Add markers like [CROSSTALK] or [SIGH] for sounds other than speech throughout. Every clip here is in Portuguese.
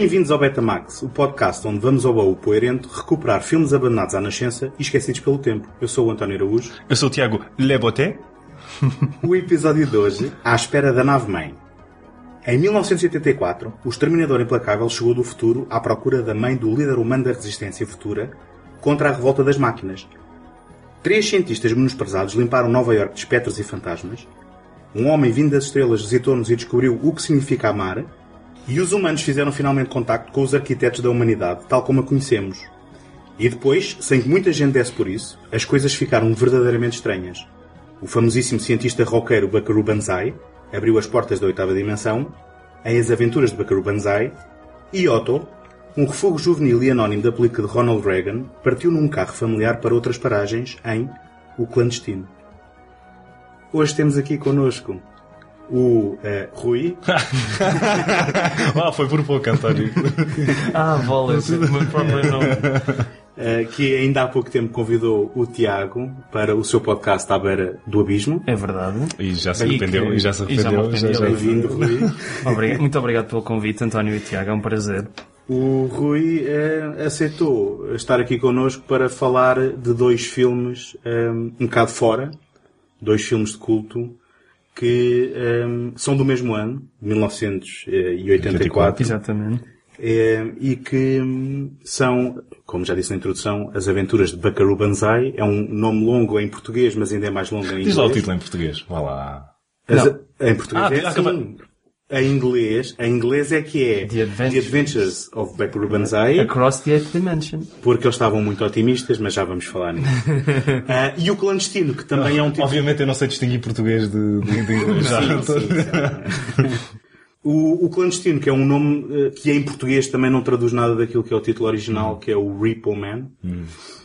Bem-vindos ao Betamax, o podcast onde vamos ao baú poerento recuperar filmes abandonados à nascença e esquecidos pelo tempo. Eu sou o António Araújo. Eu sou o Tiago Leboté. O episódio de hoje, à espera da nave-mãe. Em 1984, o Exterminador Implacável chegou do futuro à procura da mãe do líder humano da resistência futura contra a revolta das máquinas. Três cientistas menosprezados limparam Nova York de espectros e fantasmas. Um homem vindo das estrelas visitou-nos e descobriu o que significa amar. E os humanos fizeram finalmente contacto com os arquitetos da humanidade, tal como a conhecemos. E depois, sem que muita gente desse por isso, as coisas ficaram verdadeiramente estranhas. O famosíssimo cientista roqueiro Buckaroo Banzai abriu as portas da oitava dimensão em As Aventuras de Buckaroo Banzai e Otto, um refúgio juvenil e anónimo da política de Ronald Reagan, partiu num carro familiar para outras paragens em O Clandestino. Hoje temos aqui connosco o eh, Rui, [LAUGHS] ah, foi por pouco, António. [LAUGHS] Ah, bolas, meu próprio nome. eh, que ainda há pouco tempo convidou o Tiago para o seu podcast à beira do abismo. É verdade. E já se E arrependeu, que- e já se e já me arrependeu. Bem-vindo, Rui. Obrigado- muito obrigado pelo convite, António e Tiago. É um prazer. O Rui eh, aceitou estar aqui connosco para falar de dois filmes eh, um bocado fora, dois filmes de culto que eh, são do mesmo ano, 1984, Exatamente. eh, e que hum, são, como já disse na introdução, As Aventuras de Buckaroo Banzai. É um nome longo em português, mas ainda é mais longo em inglês. Diz lá o título em português. Vá lá. As- em português Ah, é ah, assim. Em inglês, em inglês é que é The Adventures. of Buckaroo Banzai. Across the Eighth Dimension. Porque eles estavam muito otimistas, mas já vamos falar nisso. [LAUGHS] Ah, e o clandestino, que também é um tipo. Obviamente eu não sei distinguir português de, de, de inglês. Sim, sim, sim. O, o clandestino, que é um nome eh, que em português também não traduz nada daquilo que é o título original, que é o Repo Man.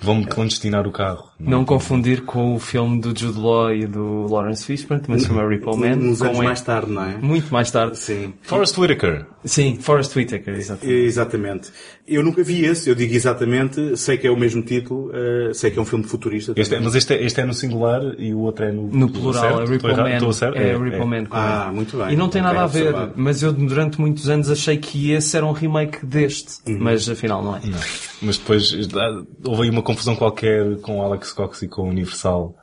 Vão-me clandestinar o carro. Não confundir com o filme do Jude Law e do Lawrence Fishburne, também se chama Repo Man. Uns anos mais tarde, não é? Muito mais tarde. Sim. Forrest Whitaker. Sim, Forrest Whitaker, exatamente. Exatamente. Eu nunca vi esse, eu digo exatamente, sei que é o mesmo título, eh, sei que é um filme futurista. Este é- mas este é, este é no singular e o outro é no, No plural, certo? é errado? Man. Estou certo? É, Repo Man. com Ah, E. muito bem. E não tem nada a ver, observado. mas eu durante muitos anos achei que esse era um remake deste, Uhum. mas afinal não é. Não. Mas depois ah, houve aí uma confusão qualquer com Alex Cox e com o Universal.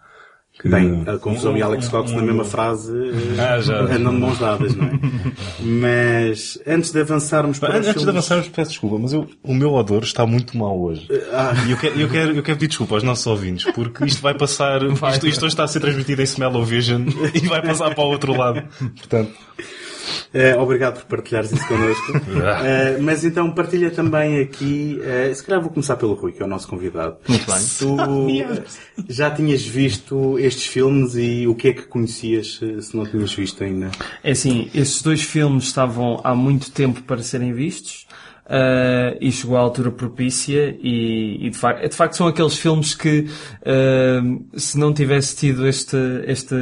Que- Bem, a confusão e Alex Um- Cox um- na mesma frase Ah, já. [LAUGHS] andam de mãos dadas, não é? Mas antes de avançarmos para Antes os de filmes- avançarmos, peço desculpa, mas eu, o meu odor está muito mal hoje. Ah. E eu quero, eu, quero, eu quero pedir desculpa aos nossos ouvintes, porque isto vai passar, Vai. isto, isto hoje está a ser transmitido em Smell-O-Vision [LAUGHS] e vai passar para o outro lado. Portanto, Eh, obrigado por partilhares isso connosco. [LAUGHS] Eh, mas então partilha também aqui, eh, se calhar vou começar pelo Rui, que é o nosso convidado. Muito bem. Tu [LAUGHS] eh, já tinhas visto estes filmes e o que é que conhecias se não tinhas visto ainda? É assim, estes dois filmes estavam há muito tempo para serem vistos. ah, e chegou à altura propícia e, e de, facto, de facto são aqueles filmes que ah, se não tivesse tido este, este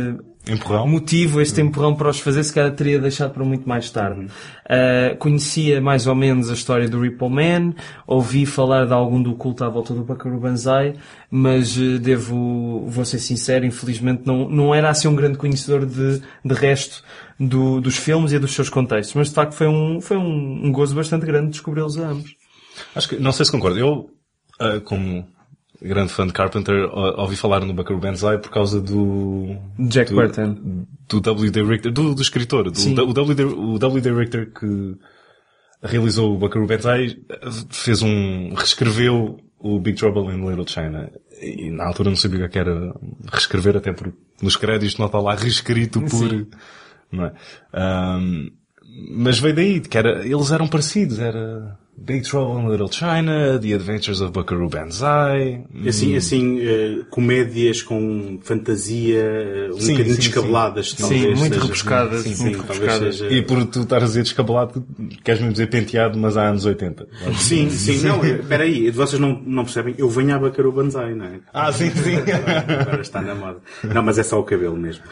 empurrão. motivo, este empurrão para os fazer, se calhar teria deixado para muito mais tarde. Uh, conhecia mais ou menos a história do Ripple Man, ouvi falar de algum do culto à volta do Buckaroo Banzai, mas uh, devo, vou ser sincero, infelizmente não, não era assim um grande conhecedor de, de resto do- dos filmes e dos seus contextos, mas de facto foi um, foi um, um gozo bastante grande descobri-los a ambos. Acho que, não sei se concordo. Eu, ah, como grande fã de Carpenter, ouvi falar no Buckaroo Banzai por causa do... Jack do, Burton. Do W.D. Richter, do, do escritor, do, Sim. o W.D. o W.D. Richter que realizou o Buckaroo Banzai fez um, reescreveu o Big Trouble in Little China. E na altura não sabia o que era reescrever, até porque nos créditos não está lá reescrito por, Sim. não é? Ahm, mas veio daí, que era, eles eram parecidos, era Big Trouble in Little China, The Adventures of Buckaroo Banzai. Assim, assim eh, comédias com fantasia eh, um Sim, bocadinho sim, descabeladas. Sim, talvez muito seja. rebuscadas, Sim, sim, muito talvez rebuscadas. seja- E por tu estar a dizer descabelado, queres mesmo dizer penteado, mas há anos 80. Sim, sim, não, eh, espera aí, vocês não, não percebem, eu venho à Bacaru Banzai, não é? Ah, sim, sim. [LAUGHS] Agora está na moda. Não, mas é só o cabelo mesmo.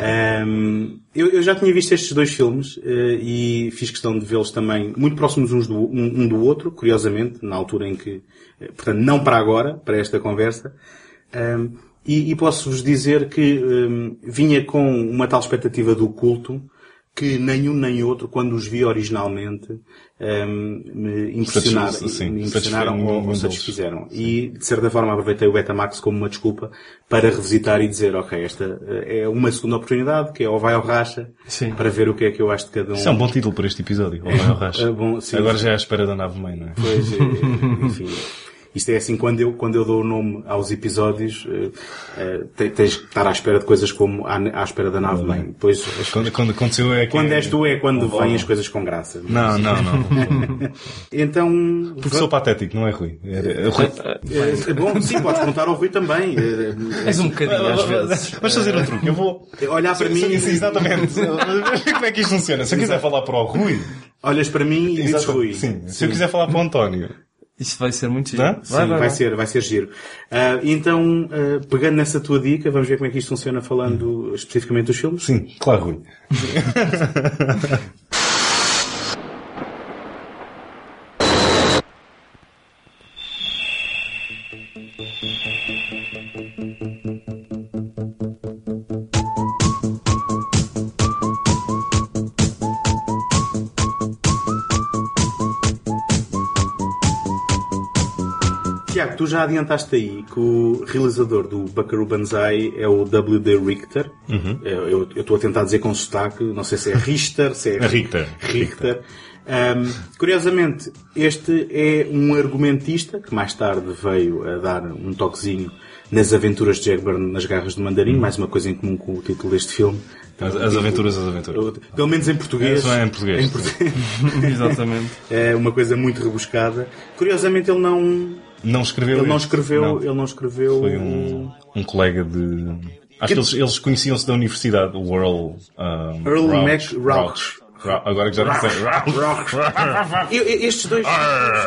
Ahm, eu, eu já tinha visto estes dois filmes eh, e fiz questão de vê-los também muito próximos uns do, um, um do outro, curiosamente, na altura em que, eh, portanto, não para agora, para esta conversa. Ahm, e, e posso-vos dizer que ahm, vinha com uma tal expectativa do culto que nenhum nem outro, quando os vi originalmente, um, me impressionaram, sim, me impressionaram ou, ou satisfizeram. E, de certa forma, aproveitei o Betamax como uma desculpa para revisitar e dizer, ok, esta eh, é uma segunda oportunidade, que é ou vai ao racha, Sim. para ver o que é que eu acho de cada um. Isso é um bom título para este episódio. Ou vai ao [LAUGHS] racha. É bom. Agora já é à espera da nave mãe, não é? Pois, eh, enfim. [LAUGHS] Isto é assim, quando eu, quando eu dou o nome aos episódios, eh, eh, te- tens que estar à espera de coisas como à, à espera da nave mãe. Depois, Quando, quando aconteceu é que... quando és tu é quando vêm as coisas com graça. Não, não, não. [LAUGHS] Então, Porque sou patético, não é Rui? É, é Rui. eh, bom, sim, podes perguntar ao Rui também. És um bocadinho às vezes. Vamos fazer um truque. Eu vou... Olhar para mim, Sim, sim, exatamente. [LAUGHS] Como é que isto funciona? Se eu quiser falar para o Rui... olhas para mim e dizes Exato. Rui. Sim. Se eu quiser falar para o António... Isso vai ser muito giro. Hã? Sim, vai, ser, vai ser giro. Ah, então, ah, pegando nessa tua dica, vamos ver como é que isto funciona falando especificamente dos filmes. Sim, claro, Rui. [LAUGHS] Tu já adiantaste aí que o realizador do Buckaroo Banzai é o W.D. Richter. Uhum. Eu estou a tentar dizer com sotaque, não sei se é Richter, se é É [LAUGHS] Richter. Richter. Ahm, curiosamente, este é um argumentista que mais tarde veio a dar um toquezinho nas aventuras de Jack Byrne nas garras do mandarim, mais uma coisa em comum com o título deste filme. As, as aventuras, as aventuras. Pelo menos em português. Isso é em português. Em português. [LAUGHS] Exatamente. é uma coisa muito rebuscada. Curiosamente, ele não, Não escreveu ele não escreveu, Não. ele não escreveu Foi um, um colega de... Acho que eles, eles conheciam-se da universidade, o Earl... Um, Earl Rauch. Mac. Rauch. Ra- Agora que já não sei. [LAUGHS] Estes dois,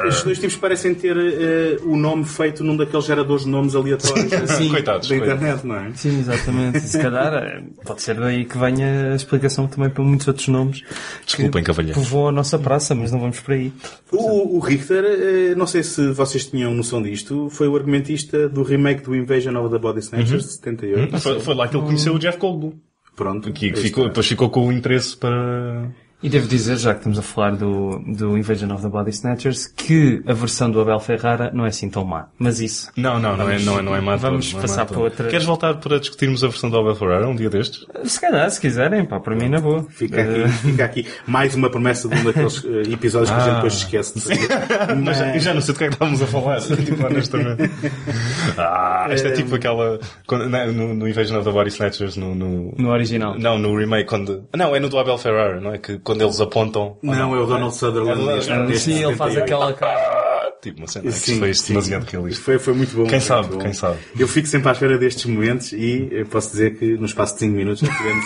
estes dois tipos parecem ter eh, o nome feito num daqueles geradores de nomes aleatórios da Sim. Coitados. coitados. internet, não é? Sim, exatamente. E se calhar eh, pode ser daí que venha a explicação também para muitos outros nomes Desculpem, que cavalheiros. povoam a nossa praça, mas não vamos por aí. O, o Richter, eh, não sei se vocês tinham noção disto, foi o argumentista do remake do Invasion of the Body Snatchers de 78. Foi, foi lá que ele conheceu o Jeff Goldblum. Pronto. Que ficou, depois ficou com o interesse para... E devo dizer, já que estamos a falar do, do Invasion of the Body Snatchers, que a versão do Abel Ferrara não é assim tão má. Mas isso. Não, não, não é, não é, não é má Vamos não é passar má de para outra- Queres voltar para discutirmos a versão do Abel Ferrara um dia destes? Se calhar, se quiserem, pá, para mim na boa. Fica Eh, aqui, fica aqui mais uma promessa de um daqueles [LAUGHS] eh, episódios que a gente Ah. depois se esquece de. [LAUGHS] Mas já- eu já não sei do que é que estávamos a falar, tipo, honestamente. [LAUGHS] Ah, isto é tipo aquela... quando- não, no, no Invasion of the Body Snatchers, no... no... No original. Não, no remake, quando... Não, é no do Abel Ferrara, não é? Que quando eles apontam... Não, é o Donald Sutherland. É, é, Sim, ele faz 78. aquela cara. Ah, Tipo, uma cena. Sim, foi sim. demasiado realista. Foi, foi muito bom. Quem sabe, bom. quem sabe. Eu fico sempre à espera destes momentos e eu posso dizer que no espaço de 5 minutos já tivemos.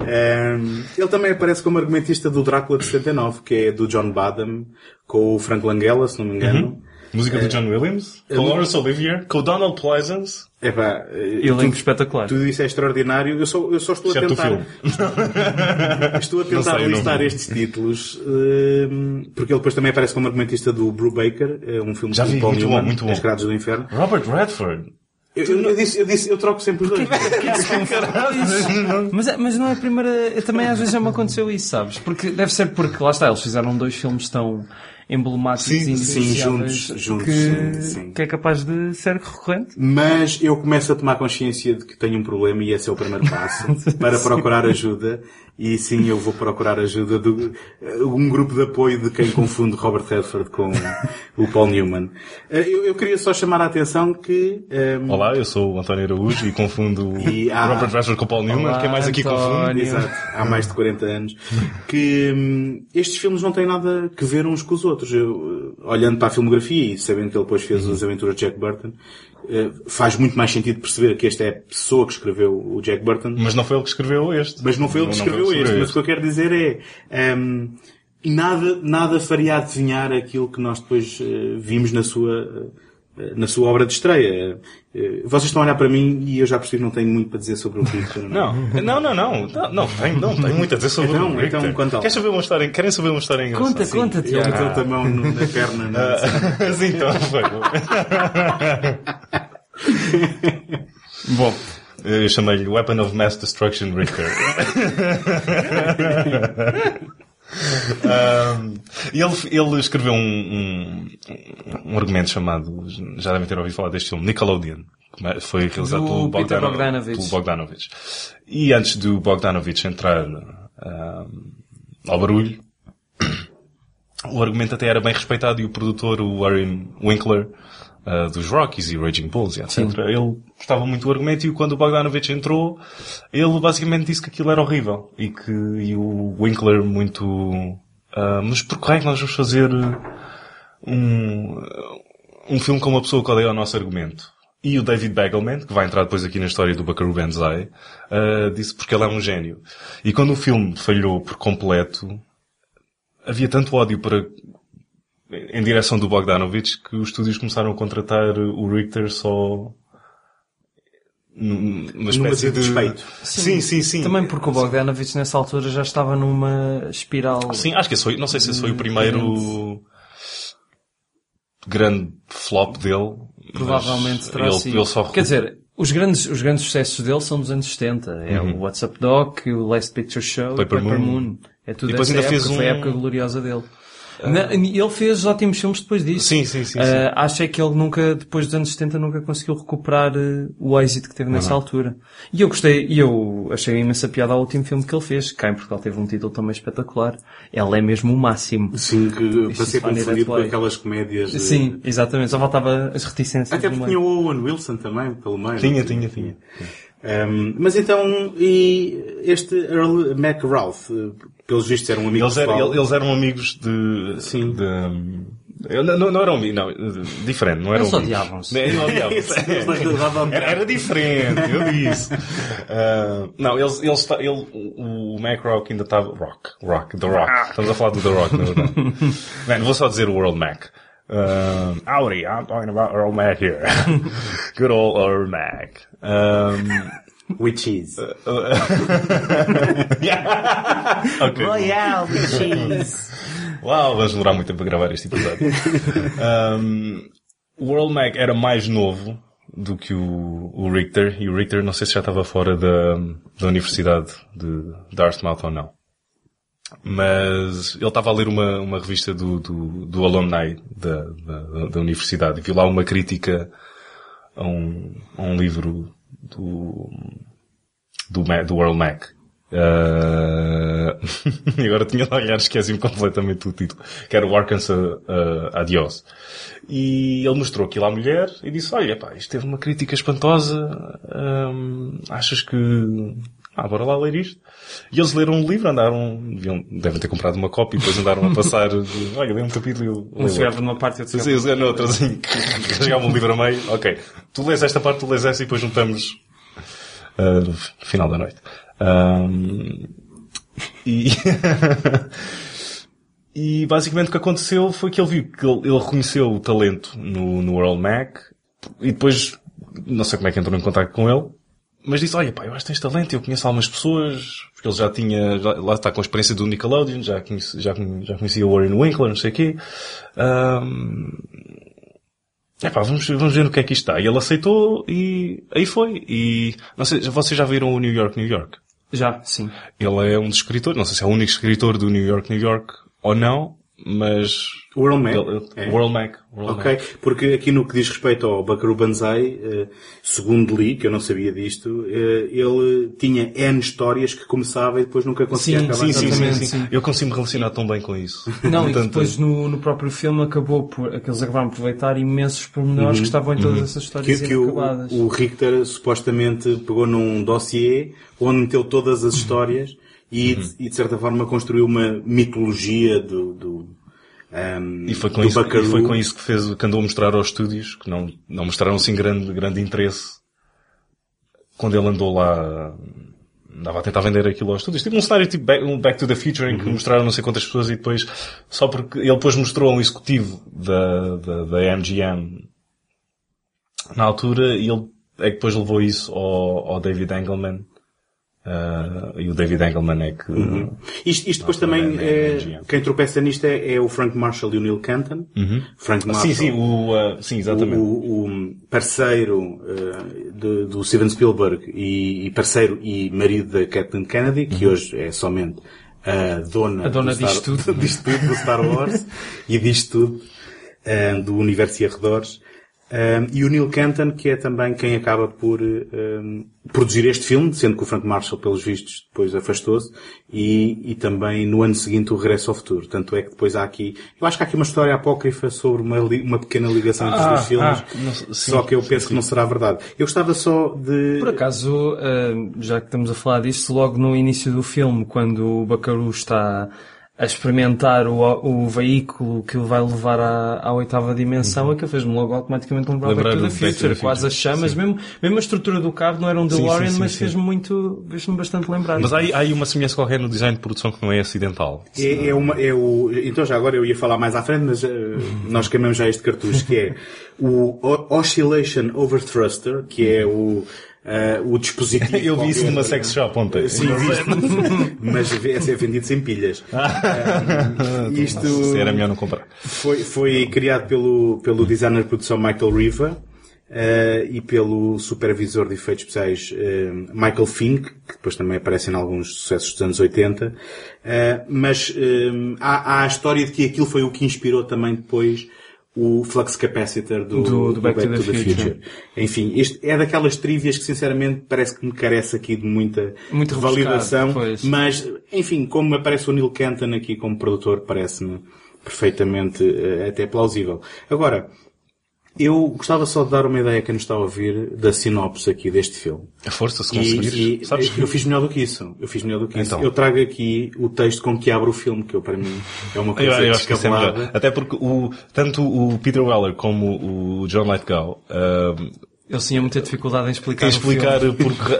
[LAUGHS] Ehm, ele também aparece como argumentista do Drácula de 79, que é do John Badham, com o Frank Langella, se não me engano. Música do John Williams, com Laurence Olivier, com o Donald Pleasance. Epá, eh, Elenco tudo, espetacular. tudo isso é extraordinário. Eu só, eu só estou a tentar. [LAUGHS] Estou a tentar listar estes títulos, ehm, porque ele depois também aparece como argumentista do Brew Baker, é um filme Já vi, Paul muito bom, muito bom. As Grades do Inferno. Robert Redford. Eu, eu- eu disse, eu disse, eu troco sempre os dois. [LAUGHS] Mas, é- mas não é a primeira. eu Também às vezes já me aconteceu isso, sabes? Porque deve ser porque, lá está, eles fizeram dois filmes tão emblemáticos Sim, sim, juntos, juntos, que, sim, sim. que é capaz de ser recorrente. Mas eu começo a tomar consciência de que tenho um problema e esse é o primeiro passo [LAUGHS] para procurar ajuda. E sim, eu vou procurar ajuda de um grupo de apoio de quem confunde Robert Redford com o Paul Newman. Eh, Eu, eu queria só chamar a atenção que ehm, Olá, eu sou o António Araújo e confundo E há- Robert Redford com o Paul Newman. Olá, Quem mais aqui confunde? António. Exato, há mais de 40 anos, que hum, estes filmes não têm nada que ver uns com os outros. Eu, eh, olhando para a filmografia e sabendo que ele depois fez Uhum. as aventuras de Jack Burton, faz muito mais sentido perceber que esta é a pessoa que escreveu o Jack Burton, Mas não foi ele que escreveu este. mas não foi ele que escreveu este. Mas o que eu quero dizer é, hum, nada, nada faria adivinhar aquilo que nós depois eh, vimos na sua, eh, na sua obra de estreia. Eh, vocês estão a olhar para mim e eu já percebi que não tenho muito para dizer sobre o Richter. Não, não, não, não, não, não, tem, não, tem muito a dizer sobre Então- o Richter. então, conta lá. Querem saber uma história, querem saber uma história engraçada? Conta, conta, Ele Tiago. meteu a mão no- na perna. na- Ah, [LAUGHS] Sim, então, foi. [LAUGHS] Bom, Eu chamei-lhe Weapon of Mass Destruction Richter. [LAUGHS] Um, ele, ele escreveu um, um, um argumento chamado, já devem ter ouvido falar deste filme, Nickelodeon. que Foi realizado Do pelo, Bogdanovich. pelo Bogdanovich. E antes do Bogdanovich entrar um, ao barulho, [COUGHS] o argumento até era bem respeitado e o produtor, o Warren Winkler, uh, dos Rockies e Raging Bulls, e etc. Ele gostava muito do argumento e quando o Bogdanovich entrou, ele basicamente disse que aquilo era horrível e que e o Winkler muito, uh, mas por que é que nós vamos fazer um, um filme com uma pessoa que odeia o nosso argumento? E o David Begelman, que vai entrar depois aqui na história do Buckaroo Banzai, uh, disse porque ele é um gênio. E quando o filme falhou por completo, havia tanto ódio para, em direção do Bogdanovich que os estúdios começaram a contratar o Richter só num- numa espécie de de... despeito. Sim, sim, sim. Também porque o Bogdanovich nessa altura já estava numa espiral. Sim, acho que esse foi, não sei se esse foi o primeiro grande flop dele. Provavelmente terá ele, sido. ele só Quer dizer, os grandes, os grandes sucessos dele são dos anos 70. É o WhatsApp Doc, o Last Picture Show, Uhum. Paper o Paper Moon. Moon. É tudo E depois ainda época, fez foi a um- época gloriosa dele. Na- ele fez ótimos filmes depois disso. Sim, sim, sim, sim. Ah, acho é que ele nunca, depois dos anos 70, nunca conseguiu recuperar eh, o êxito que teve nessa altura. E eu gostei, e eu achei imensa piada ao último filme que ele fez. Cá em Portugal teve um título também espetacular. Ela é mesmo o máximo. Sim, que para ser confundido com aquelas comédias. de- Sim, exatamente. Só faltava as reticências. Até porque tinha o Owen Wilson também, pelo meio. Tinha, tinha, tinha. Um, mas então, e este Earl McRalph, eh, pelos vistos era um amigo Eles, eram, eles eram amigos de... Sim. de não, não, eram amigos, não, diferente, não eram Eles amigos. odiavam-se. [LAUGHS] Era, era diferente, eu disse. [LAUGHS] Ah, não, eles, eles, ele, o Mac Rock ainda estava, Rock, Rock, The Rock. Estamos a falar do The Rock, na verdade. [LAUGHS] Man, vou só dizer o World Mac. Um, howdy, I'm talking about Earl Mac here. Good old Earl Mac. Um, Which is. yeah. [LAUGHS] okay. Royale cheese. Uau, vamos demorar muito tempo para gravar este episódio. um, o Earl Mac era mais novo do que o, o Richter, e o Richter não sei se já estava fora da, da Universidade de Dartmouth ou não. Mas ele estava a ler uma, uma revista do, do, do alumni da, da, da universidade e viu lá uma crítica a um, a um livro do, do, do Earl Mac. Uh, [LAUGHS] agora tinha de olhar, esqueci-me completamente do título, que era o Arkansas uh, Adios. E ele mostrou aquilo à mulher e disse, olha, pá, isto teve uma crítica espantosa, um, achas que, ah, bora lá ler isto? E eles leram o livro, andaram, deviam, devem ter comprado uma cópia e depois andaram a [LAUGHS] passar, de, olha, lê um capítulo e eu Um chegava numa parte e outro chegava sim, noutra, [LAUGHS] assim, chegava um livro a meio, ok, tu lês esta parte, tu lês essa e depois juntamos uh, no final da noite. Um, e, [LAUGHS] e basicamente o que aconteceu foi que ele viu que ele, ele reconheceu o talento no, no Earl Mac e depois, não sei como é que entrou em contato com ele, mas disse, olha pá, eu acho que tens talento, eu conheço algumas pessoas, porque ele já tinha, já- lá está com a experiência do Nickelodeon, já, conhece, já, já conhecia o Warren Winkler, não sei o quê. Um, Epá, vamos, vamos ver no que é que isto está. E ele aceitou e aí foi. E, não sei, vocês já viram o New York, New York? Já, sim. Ele é um dos escritores, não sei se é o único escritor do New York, New York ou não, mas... O Earl Mac? Ele- É. O World Mac. World Ok, Mac. porque aqui no que diz respeito ao Buckaroo Banzai, eh, segundo li, que eu não sabia disto, eh, ele tinha N histórias que começava e depois nunca conseguia Sim, acabar. Sim, sim, sim, sim, sim. Eu consigo me relacionar tão bem com isso. Não, e depois no, no próprio filme acabou por, aqueles acabaram por aproveitar imensos pormenores que estavam em todas essas Que, histórias que o, inacabadas. o Richter supostamente pegou num dossiê onde meteu todas as histórias e, Uhum. de- e de certa forma construiu uma mitologia do, do, ehm, E foi com, isso, e foi com isso que fez, que andou a mostrar aos estúdios, que não, não mostraram assim grande, grande interesse quando ele andou lá, andava a tentar vender aquilo aos estúdios. Tipo um cenário tipo Back, um Back to the Future em que mostraram não sei quantas pessoas e depois, só porque ele depois mostrou a um executivo da, da, da MGM na altura e ele é que depois levou isso ao, ao David Engelman. Uh, e o David Engelman é que... Uhum. Isto, isto depois também, é, é, quem tropeça nisto é, é, o Frank Marshall e o Neil Canton. Uhum. Frank Marshall. Sim, sim, o, uh, sim exatamente. O, o parceiro uh, de, do Steven Spielberg e, e, parceiro e marido da Kathleen Kennedy, que uhum. hoje é somente a dona, a dona Star, tudo. [LAUGHS] disto tudo do Star Wars e disto tudo do universo e arredores. Um, e o Neil Canton, que é também quem acaba por um, produzir este filme, sendo que o Frank Marshall, pelos vistos, depois afastou-se, e, e também no ano seguinte o Regresso ao Futuro. Tanto é que depois há aqui, eu acho que há aqui uma história apócrifa sobre uma, uma pequena ligação entre ah, os dois filmes, ah, não, sim, só que eu penso sim, que não será verdade. Eu gostava só de... Por acaso, já que estamos a falar disso, logo no início do filme, quando o Bacaru está a experimentar o, o veículo que o vai levar à, à oitava dimensão, uhum. é que fez-me logo automaticamente lembrar Back to the Future, quase as chamas, mesmo, mesmo a estrutura do carro não era um DeLorean, sim, sim, mas fez-me muito, fez-me bastante lembrar. Mas há, há aí uma semelhança qualquer no design de produção que não é acidental. É, é, uma, é o, então já agora eu ia falar mais à frente, mas uh, nós queimamos já este cartucho, que é o Oscillation Over Thruster, que é o, Uh, o dispositivo. [LAUGHS] Eu vi isso numa sex shop ontem. Sim, vi [LAUGHS] mas é vendido sem pilhas. uh, [LAUGHS] isto Se era melhor não comprar. Foi, foi criado pelo, pelo designer de produção Michael Riva. Uh, e pelo supervisor de efeitos especiais uh, Michael Fink, que depois também aparece em alguns sucessos dos anos 80. Uh, mas há, há, a história de que aquilo foi o que inspirou também depois o flux capacitor do, do, do Back, Back, to, the, to the Future. Future. Enfim, este é daquelas trivias que sinceramente parece que me carece aqui de muita Muito validação, mas enfim, como aparece o Neil Canton aqui como produtor, parece-me perfeitamente uh, até plausível. Agora, eu gostava só de dar uma ideia a quem nos está a ouvir da sinopse aqui deste filme. A força, se conseguires. E, Sabes que... Eu fiz melhor do que isso. Eu fiz melhor do que então. isso. Eu trago aqui o texto com que abre o filme, que eu, para mim é uma [LAUGHS] coisa eu, eu acho que isso é melhor. Até porque o, tanto o Peter Weller como o John Lithgow uh, eles tinham muita dificuldade em explicar, em explicar o, porque,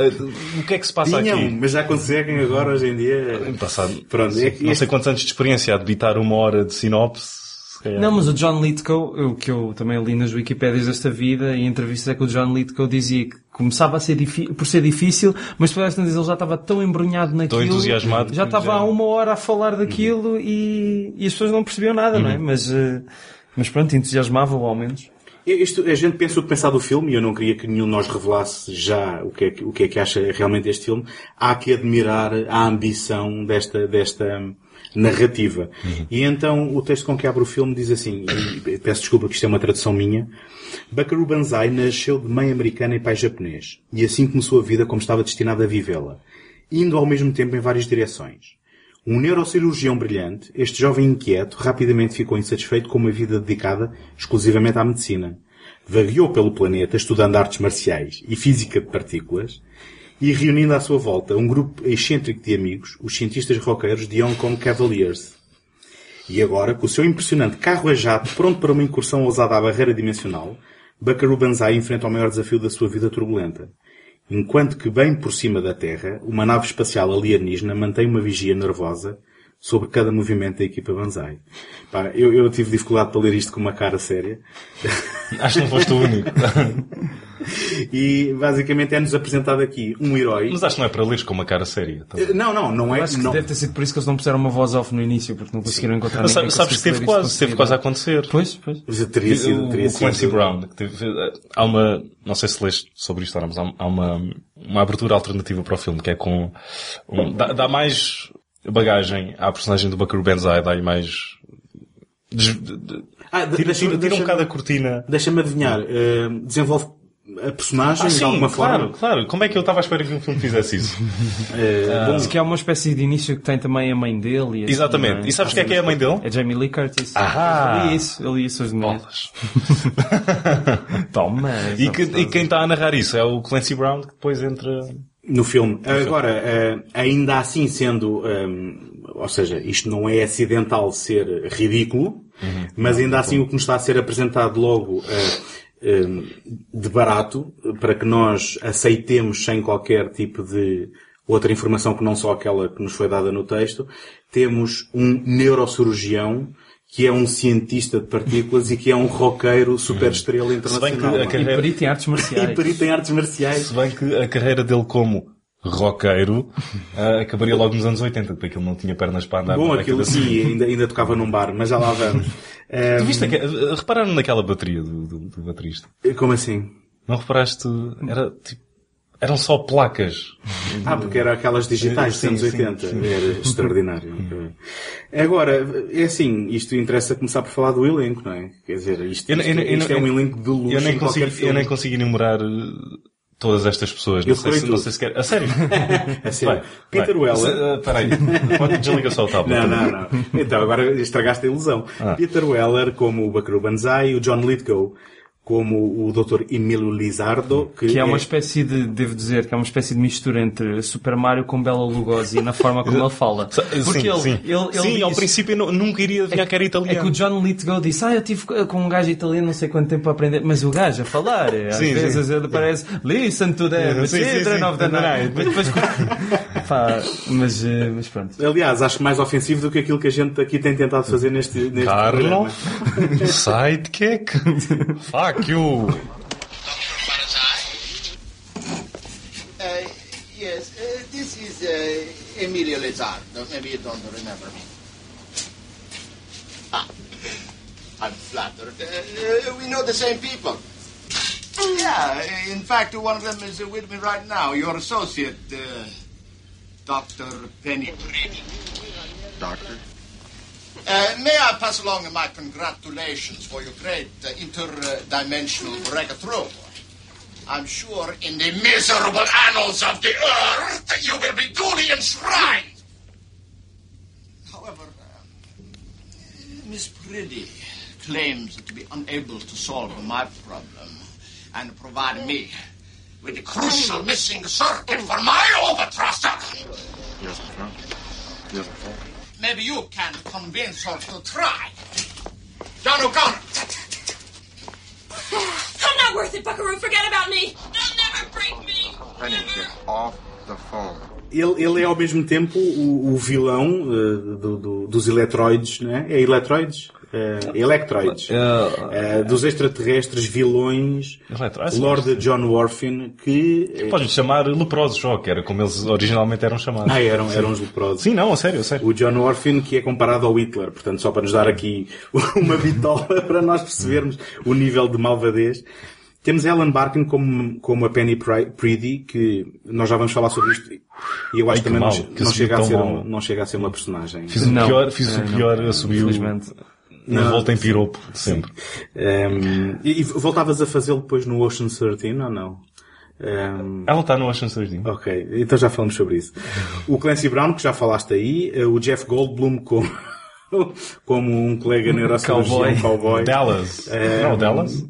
o que é que se passa Tinham, aqui. mas já conseguem agora hoje em dia. Passado, Pronto, é não sei quantos anos de experiência a debitar uma hora de sinopse não, mas o John Lithgow, o que eu também li nas Wikipédias desta vida, e em entrevistas é que o John Lithgow dizia que começava a ser por ser difícil, mas depois ele já estava tão embrunhado naquilo, tão entusiasmado já estava já... há uma hora a falar daquilo uhum. e, e as pessoas não percebiam nada, uhum. não é? Uhum. Mas, uh, mas pronto, entusiasmava ao menos. Isto, a gente pensa o que pensar do filme, e eu não queria que nenhum de nós revelasse já o que, é, o que é que acha realmente deste filme. Há que admirar a ambição desta, desta, narrativa. Uhum. E então o texto com que abre o filme diz assim, e peço desculpa que isto é uma tradução minha, Bakaru Banzai nasceu de mãe americana e pai japonês, e assim começou a vida como estava destinado a vivê-la, indo ao mesmo tempo em várias direções. Um neurocirurgião brilhante, este jovem inquieto rapidamente ficou insatisfeito com uma vida dedicada exclusivamente à medicina. Vagueou pelo planeta estudando artes marciais e física de partículas e reunindo à sua volta um grupo excêntrico de amigos, os cientistas roqueiros de Hong Kong Cavaliers. E agora, com o seu impressionante carro a jato pronto para uma incursão ousada à barreira dimensional, Bakaru Banzai enfrenta o maior desafio da sua vida turbulenta. Enquanto que bem por cima da Terra, uma nave espacial alienígena mantém uma vigia nervosa sobre cada movimento da equipa Banzai. Pá, eu, eu tive dificuldade para ler isto com uma cara séria. Acho que não foste o único. [LAUGHS] [LAUGHS] e basicamente é-nos apresentado aqui um herói. Mas acho que não é para ler com uma cara séria. Então. Não, não, não é. acho que não. deve ter sido por isso que eles não puseram uma voz off no início, porque não conseguiram encontrar Mas. Sabes que teve quase, teve quase a acontecer. Pois, pois. Mas teria sido, teria o Clancy sido... Brown, que teve, há uma, não sei se leste sobre isto, mas há uma, uma abertura alternativa para o filme que é com, um, dá, dá mais bagagem à personagem do Buckaroo Banzai, dá-lhe mais, ah, tira, tira, tira um bocado a cortina. Deixa-me adivinhar, uh, desenvolve a personagem ah, sim, de alguma claro, forma. Claro, Como é que eu estava à espera que um filme fizesse isso? [LAUGHS] é, bom, que é uma espécie de início que tem também a mãe dele. E assim, Exatamente. É? E sabes quem é que é a mãe dele? É Jamie Lee Curtis. Ah! Eu li isso, eu li isso hoje de manhã. Toma! E, que, e quem está a narrar isso é o Clancy Brown, que depois entra... No filme. No Agora, filme. Uh, ainda assim sendo, um, ehm, ou seja, isto não é acidental ser ridículo, uhum. mas ainda assim o que nos está a ser apresentado logo uh, de barato, para que nós aceitemos sem qualquer tipo de outra informação que não só aquela que nos foi dada no texto, temos um neurocirurgião que é um cientista de partículas e que é um roqueiro super estrela internacional. Se bem que a carreira... E perito em artes marciais. e perito em artes marciais. Se bem que a carreira dele como roqueiro, uh, [LAUGHS] acabaria logo nos anos 80, porque aquilo não tinha pernas para andar. Bom, aquilo década sim, ainda, ainda tocava num bar, mas já lá vamos. [LAUGHS] Tu viste aque- uh, repararam naquela bateria do, do, do baterista? Eh, Como assim? Não reparaste? Era tipo, eram só placas. Ah, porque eram aquelas digitais dos Sim, anos sim, 80. sim. Era [LAUGHS] extraordinário. Agora, é assim, isto interessa começar por falar do elenco, não é? Quer dizer, isto, isto, eu- isto é um elenco de luxo Eu nem consigo, eu nem consigo enumerar todas estas pessoas. Não Eu sei, reparei se, não sei se quer. A sério? A [LAUGHS] sério. Vai, Peter vai. Weller. Espera aí. Pode- Desliga só o tablet. Não, não, não. Então, agora estragaste a ilusão. Ah. Peter Weller como o Buckaroo Banzai, o John Lithgow como o Dr. Emílio Lizardo, que, Que é uma espécie de, devo dizer, que é uma espécie de mistura entre Super Mario com Bela Lugosi na forma como [LAUGHS] ele fala. Porque sim, ele, sim. ele, ele sim, ao diz- princípio eu nu- nunca iria adivinhar que era É italiano. que o John Lithgow disse, ah, eu tive com um gajo italiano não sei quanto tempo a aprender, mas o gajo a falar, às Sim, vezes sim. ele parece, listen to them, Sim, children of the night. Mas depois, [LAUGHS] Pá, mas, eh, mas pronto. Aliás, acho mais ofensivo do que aquilo que a gente aqui tem tentado fazer neste, neste Carlo, programa. [LAUGHS] sidekick, fuck you. Uh, yes, uh, this is uh, Emilio Lizardo. Maybe you don't remember me. Ah, I'm flattered. Uh, uh, we know the same people. Yeah, in fact, one of them is uh, with me right now. Your associate, uh, Dr. Penny. Doctor? Uh, may I pass along my congratulations for your great uh, interdimensional breakthrough? I'm sure in the miserable annals of the earth you will be duly enshrined. However, uh, Miss Priddy claims to be unable to solve my problem and provide me with the crucial missing circuit for my overthruster. Yes, I'm wrong. Yes, I'm wrong. Maybe you can convince her to try. John O'Connor. [SIGHS] I'm not worth it, Buckaroo. Forget about me. They'll never break me. Penny, Never. get off the phone. Ele, ele é ao mesmo tempo o, o vilão eh, do- do- dos eletroides, não é? Eletroides? Eh, electroides. Eh, dos extraterrestres vilões. Lord John Worfin, que... Podes chamar leprosos só, que era como eles originalmente eram chamados. Ah, eram, eram os leprosos. Sim, não, a sério, a sério. O John Orphan, que é comparado ao Hitler, portanto, só para nos dar aqui [LAUGHS] uma bitola para nós percebermos o nível de malvadez. Temos Ellen Barkin como, como a Penny Priddy, que nós já vamos falar sobre isto, e eu acho Ai, que também mal, não, que não chega a ser, um- não chega a ser uma personagem. Fiz o Não. pior, fiz o É, não. pior, assumiu Infelizmente. um Não. volta em piropo sempre. Um, e, e voltavas a fazê-lo depois no Ocean 13 ou não? Um, Ela está no Ocean 13. Ok, então já falamos sobre isso. O Clancy Brown, que já falaste aí, eh, o Jeff Goldblum como, [LAUGHS] como um colega neurocirurgião Cowboy. cowboy. Dallas. É, não, Dallas?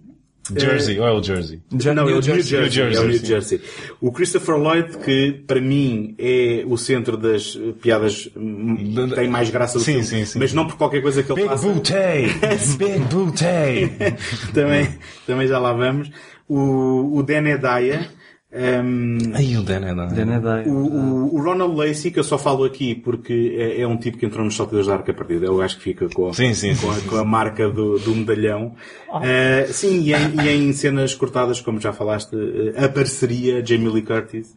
Jersey, ou é o Jersey? Já- Não, é o New Jersey. Jersey. New Jersey, é o New sim. Jersey. O Christopher Lloyd, que para mim é o centro das eh, piadas, hum, tem mais graça do Sim, filme, sim, sim. mas não por qualquer coisa que ele Big faça. Booty! [LAUGHS] Big Booty! [LAUGHS] também, também já lá vamos. O, o Dan Hedaya, hum, Aí o Dan é da... Dan Hedaya. o, o, o Ronald Lacey, que eu só falo aqui porque é, é um tipo que entrou nos saltadores da arca perdida. Eu acho que fica com, a- Sim, sim, com, a, sim, com a marca do, do medalhão. Eh, sim, e em, e em cenas cortadas, como já falaste, eh, a parceria Jamie Lee Curtis.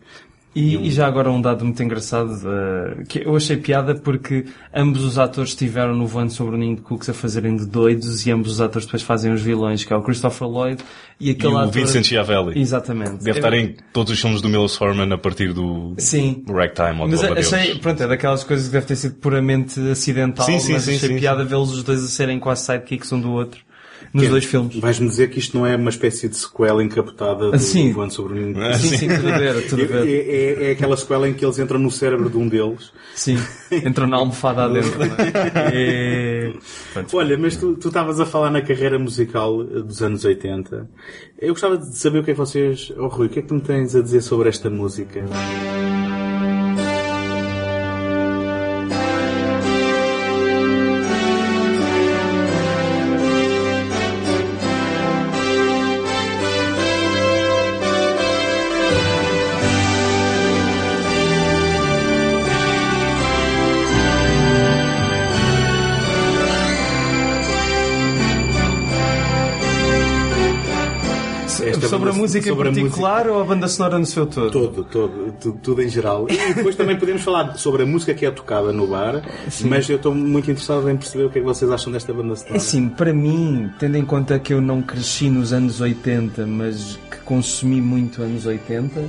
E, e já agora um dado muito engraçado, eh, que eu achei piada porque ambos os atores estiveram no voando sobre o ninho de Cooks a fazerem de doidos e ambos os atores depois fazem os vilões, que é o Christopher Lloyd e E aquele o ator... Vincent Schiavelli. Exatamente. Deve Eu- estar em todos os filmes do Milos Forman a partir do Sim. Ragtime ou Mas do achei, Amadeus. pronto, é daquelas coisas que deve ter sido puramente acidental, Sim, sim, mas sim, achei sim, piada vê-los os dois a serem quase sidekicks um do outro nos é- dois filmes. Vais-me dizer que isto não é uma espécie de sequela encapotada do Sim. Voando sobre o Ninho. Ah, Sim, sim, tudo a ver, tudo a É, ver. é- é aquela sequela em que eles entram no cérebro de um deles. Sim, entram na almofada [LAUGHS] adentro. é? Pronto. Olha, mas tu tu estavas a falar na carreira musical eh, dos anos 80. Eu gostava de saber o que é que vocês... Oh Rui, o que é que tu me tens a dizer sobre esta música? Música sobre a em particular ou a banda sonora no seu todo? Todo, todo, tudo, tudo em geral. E depois também podemos falar sobre a música que é tocada no bar, mas eu estou muito interessado em perceber o que é que vocês acham desta banda sonora. É assim, para mim, tendo em conta que eu não cresci nos anos 80, mas que consumi muito anos 80,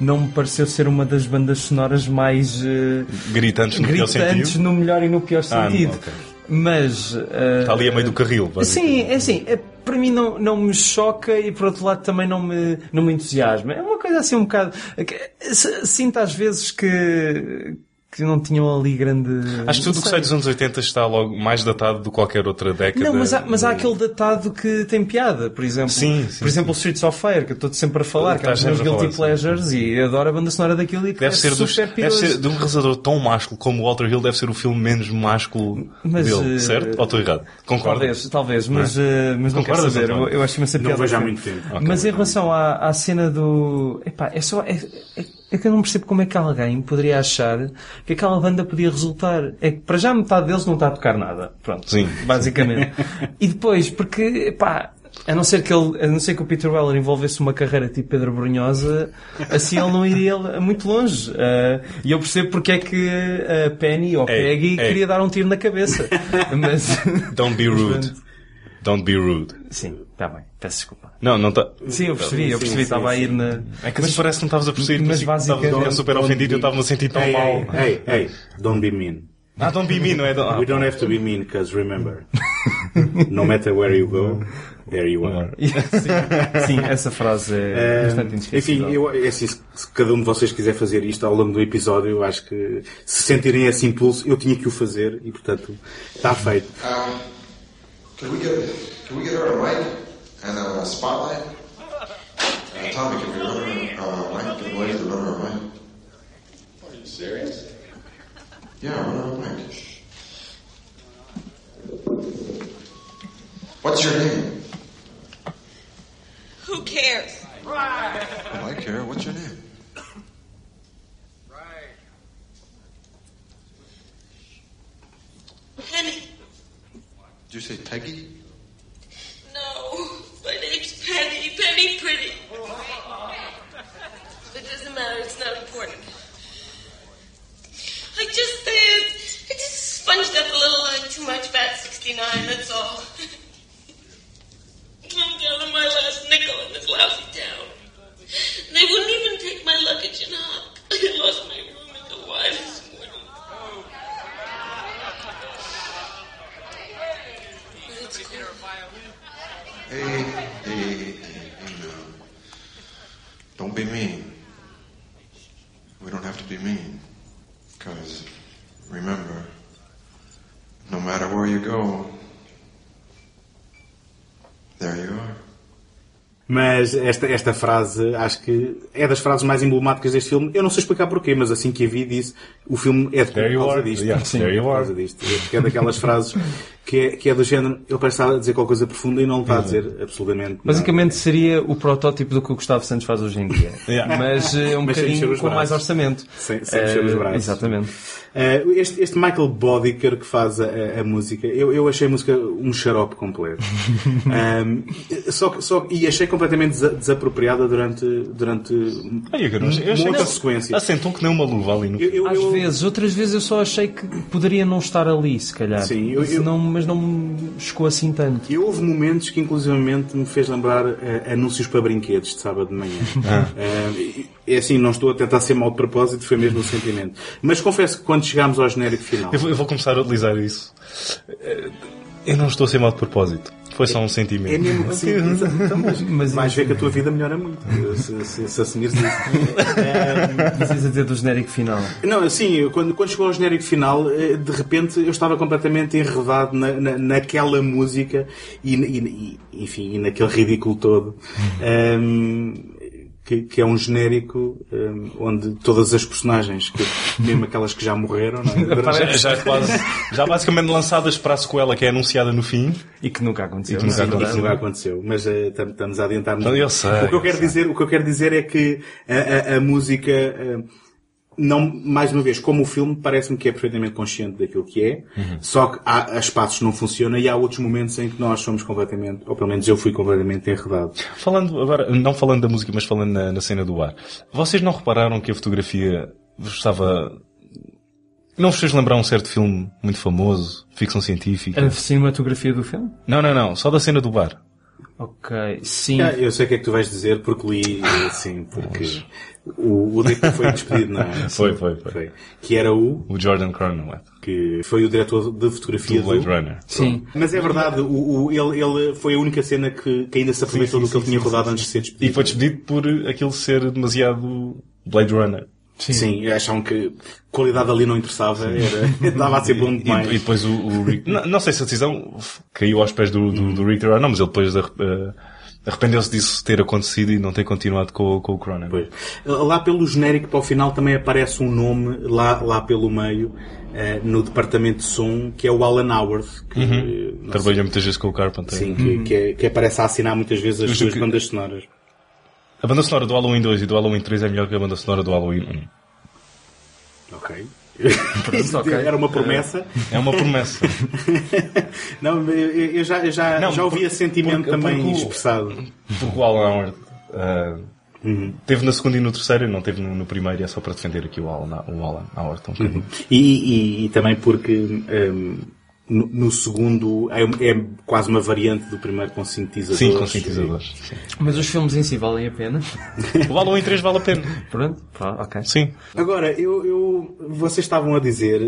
não me pareceu ser uma das bandas sonoras mais eh, Gritantes no gritantes no melhor e no pior Ah, sentido. ok. Mas. eh, Está ali a meio do carril. Sim, é assim, é, para mim não, não me choca e por outro lado também não me, não me entusiasma. É uma coisa assim um bocado. que- s- Sinto às vezes que, que não tinham ali grande. Acho que tudo o não que sai dos anos 80 está logo mais datado do que qualquer outra década. Não, mas há, mas há aquele datado que tem piada, por exemplo. Sim, sim, por exemplo, Streets of Fire, que eu estou sempre a falar, que é um dos meus guilty falar, sim. pleasures e adoro a banda sonora daquilo e que Deve é ser, dos, super deve piroso. ser de um realizador tão másculo como o Walter Hill, deve ser o filme menos másculo Mas, dele, eh, certo? Ou estou errado? Concordo. Talvez, talvez, mas, eh, mas não quero saber. Eu, eu acho imensa Não piada. vejo há ao muito tempo. Mas em relação à, à cena do. Epá, é só. É, é, é que eu não percebo como é que alguém poderia achar que aquela banda podia resultar. É que para já metade deles não está a tocar nada. Pronto. Sim. Basicamente. e depois, porque, epá. A não ser que ele, a não ser que o Peter Weller envolvesse uma carreira tipo Pedro Brunhosa, assim ele não iria muito longe. Ah, e eu percebo porque é que a Penny ou Ei, Peggy ei. queria dar um tiro na cabeça. [LAUGHS] Mas, Don't be rude. Don't be rude. Sim, está bem. Peço desculpa. Não, não está. Sim, eu percebi, eu percebi, estava a ir na. É que assim parece que não estavas a perceber. mas que basicamente- Estava super ofendido e eu estava-me a sentir tão Hey, mal. hey, hey, hey, don't be mean. Ah, don't be me, não é? We don't have to be mean, because remember, [LAUGHS] no matter where you go, there you are. [LAUGHS] sim, sim, essa frase é bastante Enfim, inesquecível. eu, é assim, se se cada um de vocês quiser fazer isto ao longo do episódio, eu acho que se sentirem esse impulso, eu tinha que o fazer e, portanto, está feito. Can we get can we get her a mic and a spotlight? Uh, Tommy, can we run her uh, mic? Get Blaze to run her a mic. Are you serious? Yeah, run her a mic. What's your name? Who cares? Oh, I care. What's your name? Right. Penny. Did you say Peggy? No, my name's Penny. Penny Pretty. It doesn't matter. It's not important. I just, uh, I just sponged up a little uh, too much fat 69. That's all. I'm down to my last nickel in this lousy town. They wouldn't even take my luggage and hop. I lost my room at the Y hey, hey, hey now. Don't be mean. We don't have to be mean. Because, remember, no matter where you go, there you are. Mas esta, esta frase, acho que é das frases mais emblemáticas deste filme. Eu não sei explicar porquê, mas assim que a vi disse, o filme é de There por you causa are. disto. Yeah, Sim, there you por are. causa disto. Porque é daquelas frases que é, que é do género, ele parece estar a dizer qualquer coisa profunda e não está a dizer absolutamente nada. Basicamente seria o protótipo do que o Gustavo Santos faz hoje em dia. [LAUGHS] Yeah. Mas eh, um Mas bocadinho com mais orçamento. Sem- sem mexer os Eh, braços. Exatamente. Eh, este, este Michael Bodiker que faz a, a- música, eu, eu achei a música um xarope completo. [LAUGHS] Ahm, só, que- só, e achei completamente desa- desapropriada durante, durante Ai, eu eu achei muita que sequência. assentam que nem uma luva ali no Eu- eu- Às eu- vezes, outras vezes eu só achei que poderia não estar ali, se calhar. Sim, eu- eu- não- mas não me chocou assim tanto. E houve momentos que inclusivamente me fez lembrar eh, anúncios para brinquedos de sábado de manhã. [LAUGHS] Eh, é assim, não estou a tentar ser mal de propósito, foi mesmo o sentimento. Mas confesso que quando chegámos ao genérico final, Eu vou, eu vou começar a utilizar isso. Eh, Eu não estou a ser mal de propósito. Foi só um sentimento. é mesmo assim. [LAUGHS] então, mas, Mas- vais ver que a tua vida melhora muito se, se, se assumires isso. Precisas dizer do genérico final. Não, assim, quando, quando chegou ao genérico final, eh, de repente eu estava completamente enredado na, na- naquela música e, e- e, enfim, e naquele ridículo todo. Ehm, que, que é um genérico ehm, onde todas as personagens, que, mesmo aquelas que já morreram, não é? [LAUGHS] Já, já, quase, já basicamente lançadas para a sequela que é anunciada no fim. E que nunca aconteceu. E que nunca é? Isso nunca aconteceu, mas tam- estamos a adiantar-nos. Sei, o que eu eu quero sei. dizer, o que eu quero dizer é que a, a- a música eh, não, mais uma vez, como o filme, parece-me que é perfeitamente consciente daquilo que é, só que há espaços que não funcionam e há outros momentos em que nós somos completamente, ou pelo menos eu fui completamente enredado. Falando agora, não falando da música, mas falando na, na cena do ar. Vocês não repararam que a fotografia vos estava... Não vos fez lembrar um certo filme muito famoso, ficção científica? A cinematografia do filme? Não, não, não. Só da cena do bar. Ok, sim. Ah, eu sei o que é que tu vais dizer porque li, assim, porque o, o diretor foi despedido, não é? [LAUGHS] Foi, foi, foi. Que era o, O Jordan Cronenweth. que foi o diretor de fotografia Do Blade do... Runner. Sim. Mas é verdade, o, o- ele, ele foi a única cena que, que ainda se aproveitou sim, do que ele sim, tinha sim, rodado sim, antes de ser E despedido. foi despedido por aquilo ser demasiado Blade Runner. Sim, achavam que a qualidade ali não interessava, era, [LAUGHS] dava a ser bom E, demais. e depois o, o Rick, não, não sei se a decisão caiu aos pés do, do, do Rick não, mas ele depois eh, arrependeu-se disso ter acontecido e não ter continuado com, com o Cronenberg. Pois. Lá pelo genérico para o final também aparece um nome lá, lá pelo meio, eh, no departamento de som, que é o Alan Howard, que, eh, não Trabalhou muitas vezes com o Carpenter. sei, sim, que, que, é- que aparece a assinar muitas vezes as Eu suas que- bandas sonoras. A banda sonora do Halloween 2 e do Halloween 3 é melhor que a banda sonora do Halloween 1. Ok. [LAUGHS] Pronto, ok. Era uma promessa. É uma promessa. [LAUGHS] Não, eu, já, eu já, Não, já ouvi esse sentimento porque- também porque o- expressado. Porque o Alan Howard ah, teve na segunda e no terceiro não teve no, no primeiro e é só para defender aqui o Alan, o Alan Howard um bocadinho. E, e- e também porque hum, no, no segundo é, é quase uma variante do primeiro com sintetizadores. Sim, com sintetizadores. Sim. Mas os filmes em si valem a pena? [LAUGHS] O Halloween 3 vale a pena. Pronto, pronto, ok. Sim. Agora, eu, eu- vocês estavam a dizer,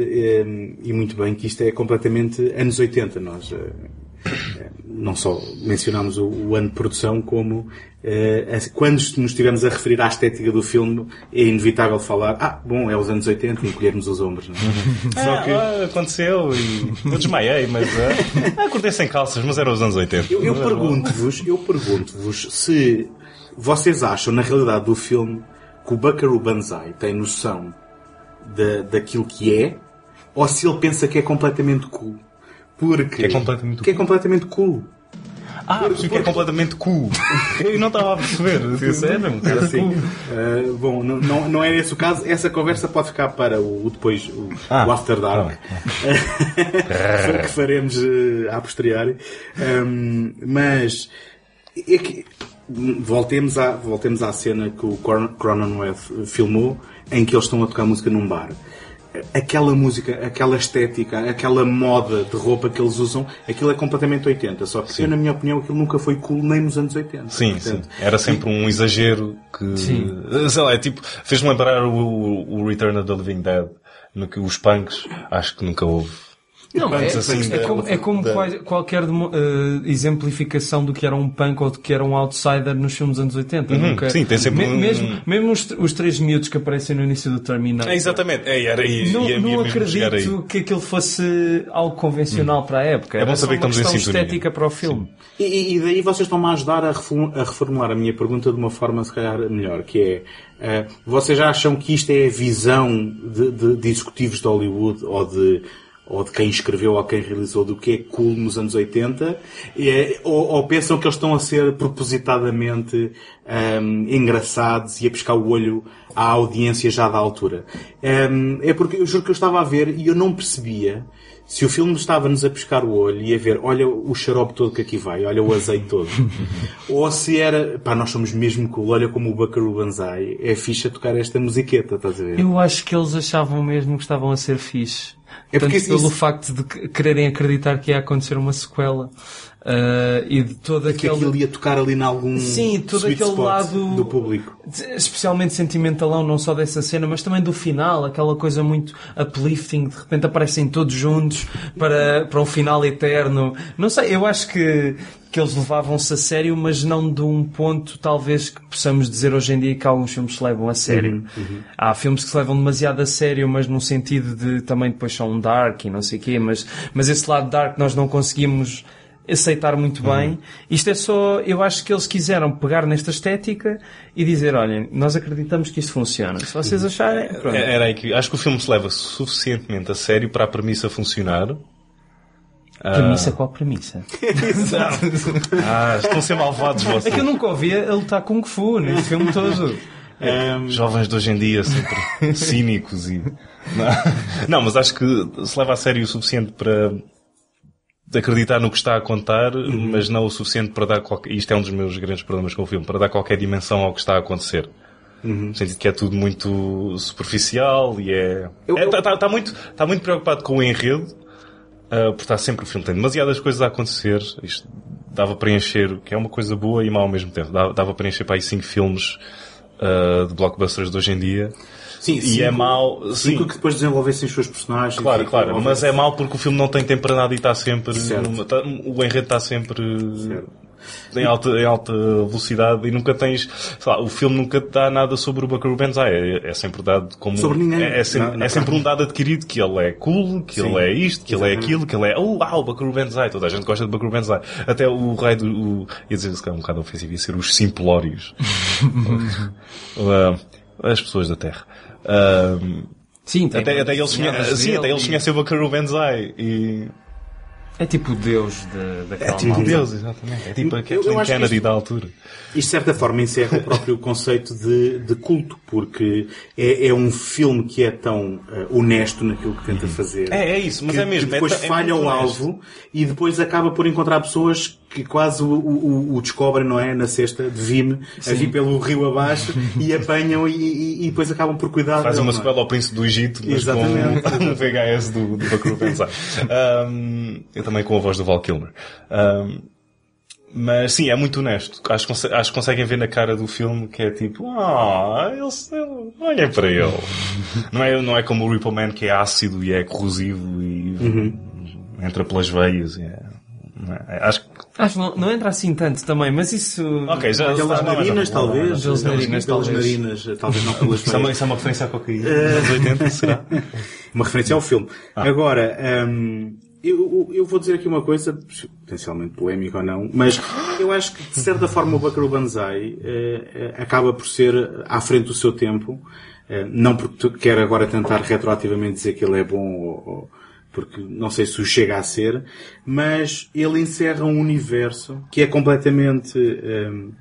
hum, e muito bem, que isto é completamente anos 80. Nós eh, eh, não só mencionámos o, o ano de produção, como eh, quando nos estivemos a referir à estética do filme, é inevitável falar, ah, bom, é os anos 80 e encolhermos os ombros. Não é? [LAUGHS] Só que Ah, aconteceu e eu desmaiei, mas ah, [LAUGHS] acordei sem calças, mas era os anos 80. Eu, pergunto-vos, eu pergunto-vos se vocês acham, na realidade do filme, que o Buckaroo Banzai tem noção da, daquilo que é, ou se ele pensa que é completamente cool. Porque... Que é completamente que é completamente cool. Ah, porque é completamente cool. [LAUGHS] Eu não estava a perceber. [LAUGHS] Sério, um cara Assim, cool. ah, bom, não, não, não é esse o caso. Essa conversa pode ficar para o, o depois, o, Ah, o After Dark. tá [LAUGHS] que faremos eh, a posteriori. Ahm, mas é que voltemos à, voltemos à cena que o Cron- Cronenweth filmou em que eles estão a tocar música num bar. Aquela música, aquela estética, aquela moda de roupa que eles usam, aquilo é completamente 80. Só que, eu, na minha opinião, aquilo nunca foi cool nem nos anos 80. Sim, Portanto, sim. Era sempre um exagero que. Sim. Sei lá, é tipo. Fez-me lembrar o, o Return of the Living Dead. No que os punks, acho que nunca houve. Não, é, assim é da- como, é como qualquer eh, exemplificação do que era um punk ou do que era um outsider nos filmes dos anos 80. Nunca, Uhum. sim, tem sempre um- Mesmo, mesmo os, os três miúdos que aparecem no início do Terminator. É, exatamente. É, era, e, Não, ia- não acredito que aquilo fosse algo convencional para a época. É bom Era só saber que uma estamos em estética para o filme. E, e daí vocês estão-me a ajudar a reformular a minha pergunta de uma forma, se calhar, melhor, que é, eh, vocês acham que isto é a visão de, de- de executivos de Hollywood ou de, ou de quem escreveu ou quem realizou do que é cool nos anos 80? Eh, ou, ou pensam que eles estão a ser propositadamente ehm, engraçados e a pescar o olho à audiência já da altura? Ehm, é porque eu juro que eu estava a ver e eu não percebia se o filme estava-nos a pescar o olho e a ver, olha o xarope todo que aqui vai, olha o azeite todo. [LAUGHS] Ou se era, pá, nós somos mesmo cool, olha como o Buckaroo Banzai é fixe a tocar esta musiqueta, estás a ver? Eu acho que eles achavam mesmo que estavam a ser fixe. É porque Tanto pelo isso- facto de que- quererem acreditar que ia acontecer uma sequela. Ah, e de todo que aquele... aquilo ia tocar ali em algum Sim, todo aquele lado- do público. especialmente sentimentalão, não só dessa cena, mas também do final, aquela coisa muito uplifting, de repente aparecem todos juntos para, para um final eterno. Não sei, eu acho que, que eles levavam-se a sério, mas não de um ponto, talvez, que possamos dizer hoje em dia que alguns filmes se levam a sério. Há filmes que se levam demasiado a sério, mas num sentido de também depois são dark e não sei o quê, mas, mas esse lado dark nós não conseguimos aceitar muito bem. Isto é só, eu acho que eles quiseram pegar nesta estética e dizer, olhem, nós acreditamos que isto funciona. Se vocês acharem, pronto. É- Era aí que acho que o filme se leva suficientemente a sério para a premissa funcionar. Premissa qual premissa? [LAUGHS] Ah, estão a ser malvados É vocês. que eu nunca ouvia a lutar Kung Fu neste filme todo. Ahm, Jovens de hoje em dia sempre [LAUGHS] cínicos e. Não, mas acho que se leva a sério o suficiente para acreditar no que está a contar, mas não o suficiente para dar qualquer. Isto é um dos meus grandes problemas com o filme, para dar qualquer dimensão ao que está a acontecer. No sentido que é tudo muito superficial e é. Eu- eu- Está tá, tá muito, tá muito preocupado com o enredo, ah, porque está sempre o filme tem demasiadas coisas a acontecer. Isto dava para encher, que é uma coisa boa e má ao mesmo tempo. Dava, dava para encher para aí cinco filmes ah, de blockbusters de hoje em dia. Sim, e cinco- é mau. Sim, que depois desenvolvessem os seus personagens. claro, e- claro. Mas é mau porque o filme não tem tempo para nada e está sempre. Numa- tá- o enredo está sempre. Certo. Em alta, em alta velocidade e nunca tens, lá, o filme nunca te dá nada sobre o Buckaroo Banzai. É, é sempre dado como, Sobre ninguém. É, é sempre, é sempre um dado adquirido que ele é cool, que Sim. ele é isto, que ele é Exatamente. aquilo, que ele é, oh, uau, Buckaroo Banzai. Toda a gente gosta de Buckaroo Banzai. Até o rei do, o, ia dizer que é um bocado ofensivo, ia ser os simplórios. Uh, [LAUGHS] [LAUGHS] as pessoas da Terra. Uh, Sim, tem até, até eles, desenhadas conhe- sim, até eles e- conhecem o Buckaroo Banzai e... É tipo o deus de, daquela tipo. Deus, exatamente. É tipo a Kathleen Kennedy isto- da altura. Isto, de certa forma, encerra o próprio [LAUGHS] conceito de, de culto, porque é, é um filme que é tão eh, honesto naquilo que tenta fazer. É, é isso, mas que, é mesmo, que depois é ta- é falha o honesto. alvo e depois acaba por encontrar pessoas que quase o, o, o descobrem, não é? Na cesta de Vime, a vir pelo rio abaixo [LAUGHS] e apanham e, e- e depois acabam por cuidar Faz uma é? sequela ao Príncipe do Egito, mas Exatamente. com um VHS do, do Buckaroo Banzai. Um, eu também com a voz do Val Kilmer. Um, mas sim, é muito honesto. Acho, acho que conseguem ver na cara do filme que é tipo, ah, eles, ele- olhem para ele. não, é, não é como o Ripple Man que é ácido e é corrosivo e Uhum. entra pelas veias. é? Acho que. Acho que não, não entra assim tanto também, mas isso... Ok, já. Pelas narinas, talvez. Pelas narinas, Pelas talvez. narinas, talvez não pelas [LAUGHS] é uma, veias. isso é uma referência à cocaína dos anos 80, será? [LAUGHS] Uma referência ao filme. Agora, hum, eu, eu vou dizer aqui uma coisa, potencialmente polémica ou não, mas eu acho que, de certa forma, o Buckaroo Banzai eh, eh, acaba por ser à frente do seu tempo. Eh, não porque tu- quero agora tentar retroativamente dizer que ele é bom ou, ou- porque não sei se o chega a ser, mas ele encerra um universo que é completamente hum,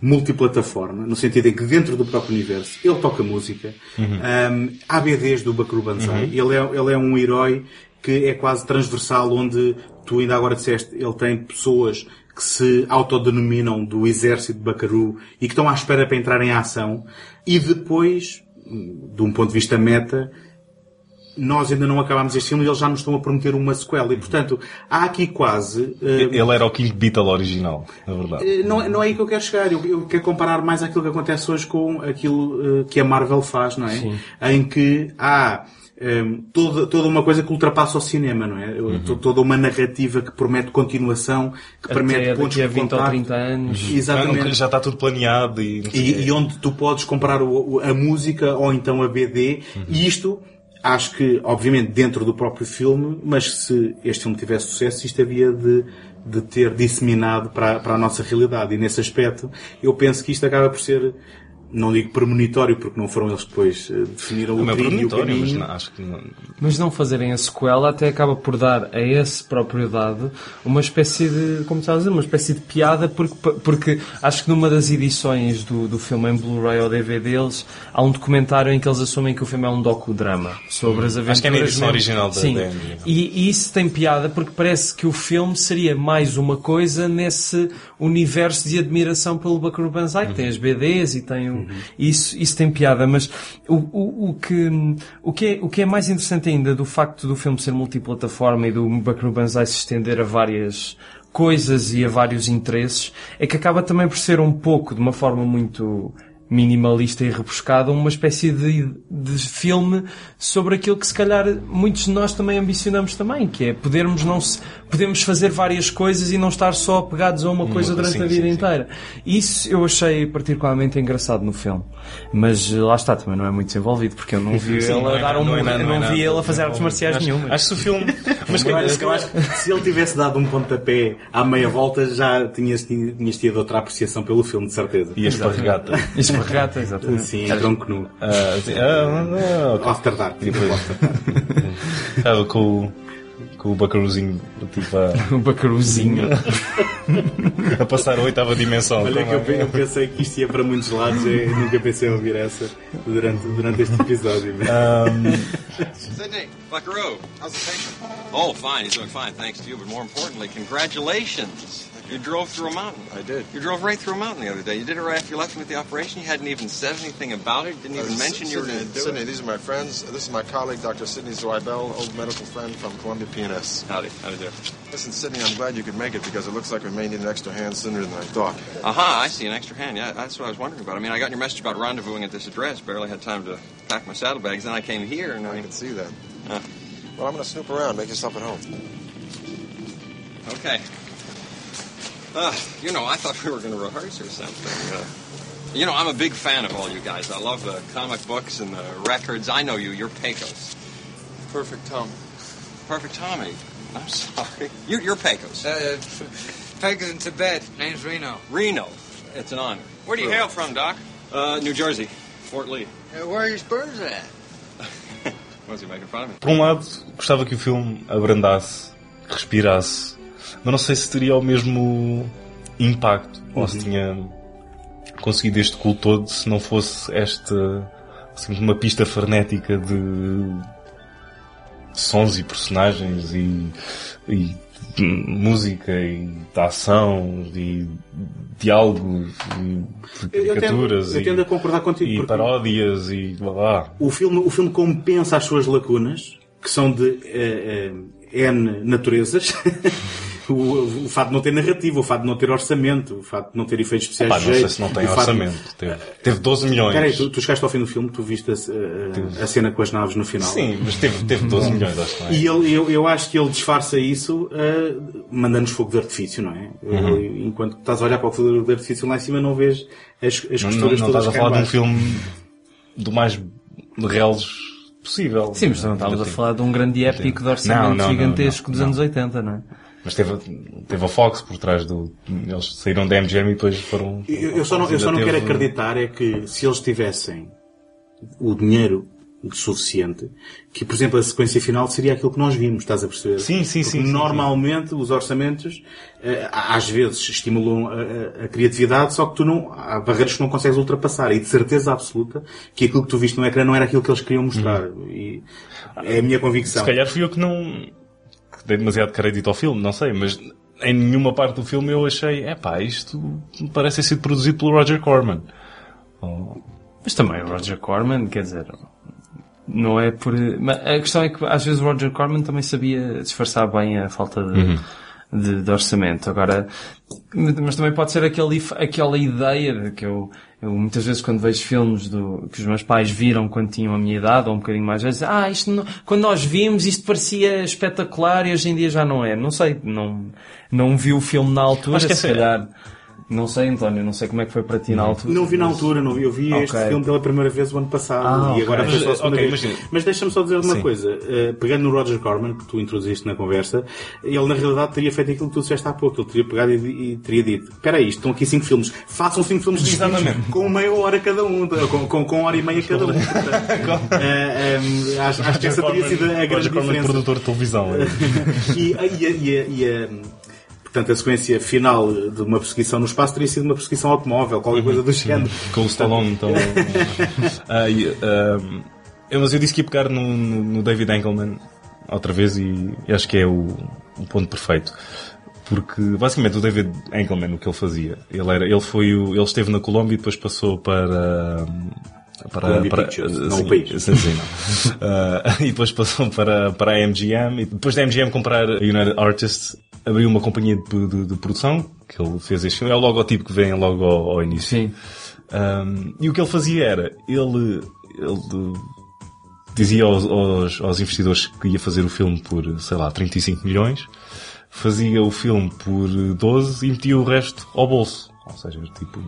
multiplataforma, no sentido em que dentro do próprio universo ele toca música. Um, há BDs do Buckaroo Banzai. Ele, é, ele é um herói que é quase transversal, onde tu ainda agora disseste, ele tem pessoas que se autodenominam do exército de Buckaroo e que estão à espera para entrar em ação. E depois, de um ponto de vista meta, nós ainda não acabámos este filme e eles já nos estão a prometer uma sequela. E, portanto, há aqui quase... eh, Ele era o King Beatle original, na verdade. eh, Não, é- não é aí que eu quero chegar. Eu, eu quero comparar mais aquilo que acontece hoje com aquilo eh, que a Marvel faz, não é? Em que há eh, toda, toda uma coisa que ultrapassa o cinema, não é? To- Toda uma narrativa que promete continuação, que promete Até pontos daqui a de 20 ou contacto. 30 anos. Exatamente. Já está tudo planeado e, E, e onde tu podes comprar o- a música ou então a BD. E isto, acho que, obviamente, dentro do próprio filme, mas se este filme tivesse sucesso, isto havia de, de ter disseminado para, para a nossa realidade. E nesse aspecto, eu penso que isto acaba por ser, não digo premonitório, porque não foram eles que depois eh, definiram o é trilho e o premonitório, mas caminho. não, acho que não. Mas não fazerem a sequela até acaba por dar a esse próprio dado uma espécie de, como estás a dizer, uma espécie de piada, porque, porque acho que numa das edições do, do filme em Blu-ray ou DVD deles, há um documentário em que eles assumem que o filme é um docudrama sobre as aventuras. Acho que é na edição original da- Sim. da MD. E, e isso tem piada porque parece que o filme seria mais uma coisa nesse universo de admiração pelo Buckaroo Banzai, que tem as BDs e tem o, isso, isso tem piada, mas o, o, o, que, o, que é, o que é mais interessante ainda do facto do filme ser multiplataforma e do Buckaroo Banzai se estender a várias coisas e a vários interesses, é que acaba também por ser um pouco, de uma forma muito minimalista e rebuscada, uma espécie de, de filme sobre aquilo que se calhar muitos de nós também ambicionamos também, que é podermos não se, podemos fazer várias coisas e não estar só apegados a uma coisa durante sim, a vida sim, sim. inteira. Isso eu achei particularmente engraçado no filme. Mas eh, lá está, também não é muito desenvolvido, porque eu não vi Sim, ele a é dar um não é não é não vi ele a fazer artes marciais acho, nenhuma. Acho que se o filme. [LAUGHS] Mas que, se eu acho que se ele tivesse dado um pontapé à meia volta, já tinhas, tinhas tido outra apreciação pelo filme, de certeza. E a esparregata. Isso foi regata, exatamente. Sim, é tronco nu. Ah, sim, ah, ah, ok. After Dark. tipo After. [LAUGHS] Ah, com, o- com o bacaruzinho, tipo, a, [LAUGHS] O bacaruzinho. [LAUGHS] a passar a oitava dimensão. Olha que eu, eu pensei que isto ia para muitos lados e nunca pensei em ouvir essa durante, durante este episódio. Sydney, Buckaroo, how's the patient? Oh, fine. He's doing fine, thanks to you. But more importantly, congratulations. You drove through a mountain. I did. You drove right through a mountain the other day. You did it right after you left me with the operation. You hadn't even said anything about it. Didn't even Uh, mention you were Sydney, going to do Sydney, it. these are my friends. This is my colleague, Dr. Sidney Zweibel, old medical friend from Columbia PNS. Howdy. Howdy do. you do? Listen, Sydney, I'm glad you could make it because it looks like we may need an extra hand sooner than I thought. Aha, I see. An extra hand. Yeah, that's what I was wondering about. I mean, I got your message about rendezvousing at this address. Barely had time to pack my saddlebags. Then I came here, and I I can see that. Uh. Well, I'm going to snoop around. Make yourself at home. Okay. Uh, you know, I thought we were going to rehearse or something. Uh, you know, I'm a big fan of all you guys. I love the comic books and the records. I know you. You're Pecos. Perfect, Tom. Perfect Tommy. I'm sorry. You're, you're Pecos. Uh, Peg's in Tibet. Name's Reno. Reno. It's an honor. Where do you hail from, Doc? Uh, New Jersey. Fort Lee. Uh, where are your spurs at? [LAUGHS] Was he making fun of me? Por um lado, gostava que o filme abrandasse, respirasse, mas não sei se teria o mesmo impacto, ou se tinha conseguido este culto todo se não fosse esta assim, uma pista frenética de sons e personagens e, e música e de ação e diálogos e de Eu- eu tendo- caricaturas eu e, tendo a concordar contigo, e paródias e blá blá. O filme, o filme compensa as suas lacunas, que são de eh, eh, N naturezas. [LAUGHS] o, o fato de não ter narrativa, o fato de não ter orçamento, o fato de não ter efeitos especiais Pá, de não sei se não tem orçamento. Teve, teve 12 milhões. Espera aí, tu, tu chegaste ao fim do filme, tu viste a, a- a cena com as naves no final. Sim, mas teve, teve 12 milhões, acho que não é? E ele, eu, eu acho que ele disfarça isso eh, mandando-nos fogo de artifício, não é? Uhum. Enquanto estás a olhar para o fogo de artifício lá em cima não vês as, as Não, costuras não, não todas estás a falar de um filme do mais reles possível. Sim, mas não estávamos a falar de um grande épico de Não, orçamento não, não, gigantesco não, dos não. anos 80, não é? Mas teve, teve a Fox por trás do. Eles saíram da MGM e depois foram. Eu, eu só não, eu só não ainda quero teve- acreditar é que se eles tivessem o dinheiro suficiente, que, por exemplo, a sequência final seria aquilo que nós vimos, estás a perceber? Sim, sim, Porque sim, sim, Normalmente os orçamentos eh, às vezes estimulam a, a- criatividade, só que tu não, há barreiras que não consegues ultrapassar. E de certeza absoluta que aquilo que tu viste no ecrã não era aquilo que eles queriam mostrar. E é a minha convicção. Se calhar fui eu que não. Dei demasiado crédito ao filme, não sei, mas em nenhuma parte do filme eu achei, é pá, isto parece ter sido produzido pelo Roger Corman. Oh, Mas também o Roger Corman, quer dizer, não é por. Mas a questão é que às vezes o Roger Corman também sabia disfarçar bem a falta de, de, de orçamento. Agora, mas também pode ser aquele, aquela ideia de que eu, eu muitas vezes quando vejo filmes do, que os meus pais viram quando tinham a minha idade ou um bocadinho mais, vezes, ah, isto não- quando nós vimos isto parecia espetacular e hoje em dia já não é. Não sei, não, não vi o filme na altura, se calhar. Não sei, António, não sei como é que foi para ti na altura. Não vi na mas- altura, não vi. Eu vi este Ok. filme pela primeira vez o ano passado Ah, e agora foi só a segunda Ok, vez. imagina. Mas deixa-me só dizer uma Sim. coisa. Eh, pegando no Roger Corman, que tu introduziste na conversa, ele na realidade teria feito aquilo que tu disseste há pouco. Ele teria pegado e, e teria dito: Espera aí, estão aqui cinco filmes. Façam cinco filmes distintos Exatamente. com meia hora cada um, com, com, com hora e meia cada um. [LAUGHS] Portanto, eh, eh, acho, acho que essa teria sido a grande Roger Corman, diferença. produtor de televisão. é. [LAUGHS] e, e, e, e, e, Portanto, a sequência final de uma perseguição no espaço teria sido uma perseguição automóvel, qualquer coisa do género. [LAUGHS] com o Stallone então [LAUGHS] Ah, e, ah, eu, mas eu disse que ia pegar no, no- David Engelman outra vez e, e acho que é o, o ponto perfeito porque basicamente o David Engelman o que ele fazia ele era ele foi o, ele esteve na Colômbia e depois passou para para, Columbia para Pictures, sim, não o país. sim, sim, não. [LAUGHS] Ah, e depois passou para, para a MGM e depois da MGM comprar a United Artists abriu uma companhia de, de- de produção que ele fez este filme é o logotipo que vem logo ao, ao início Sim. um, e o que ele fazia era, ele, ele dizia aos, aos, aos investidores que ia fazer o filme por, sei lá, 35 milhões, fazia o filme por 12 e metia o resto ao bolso. Ou seja, tipo,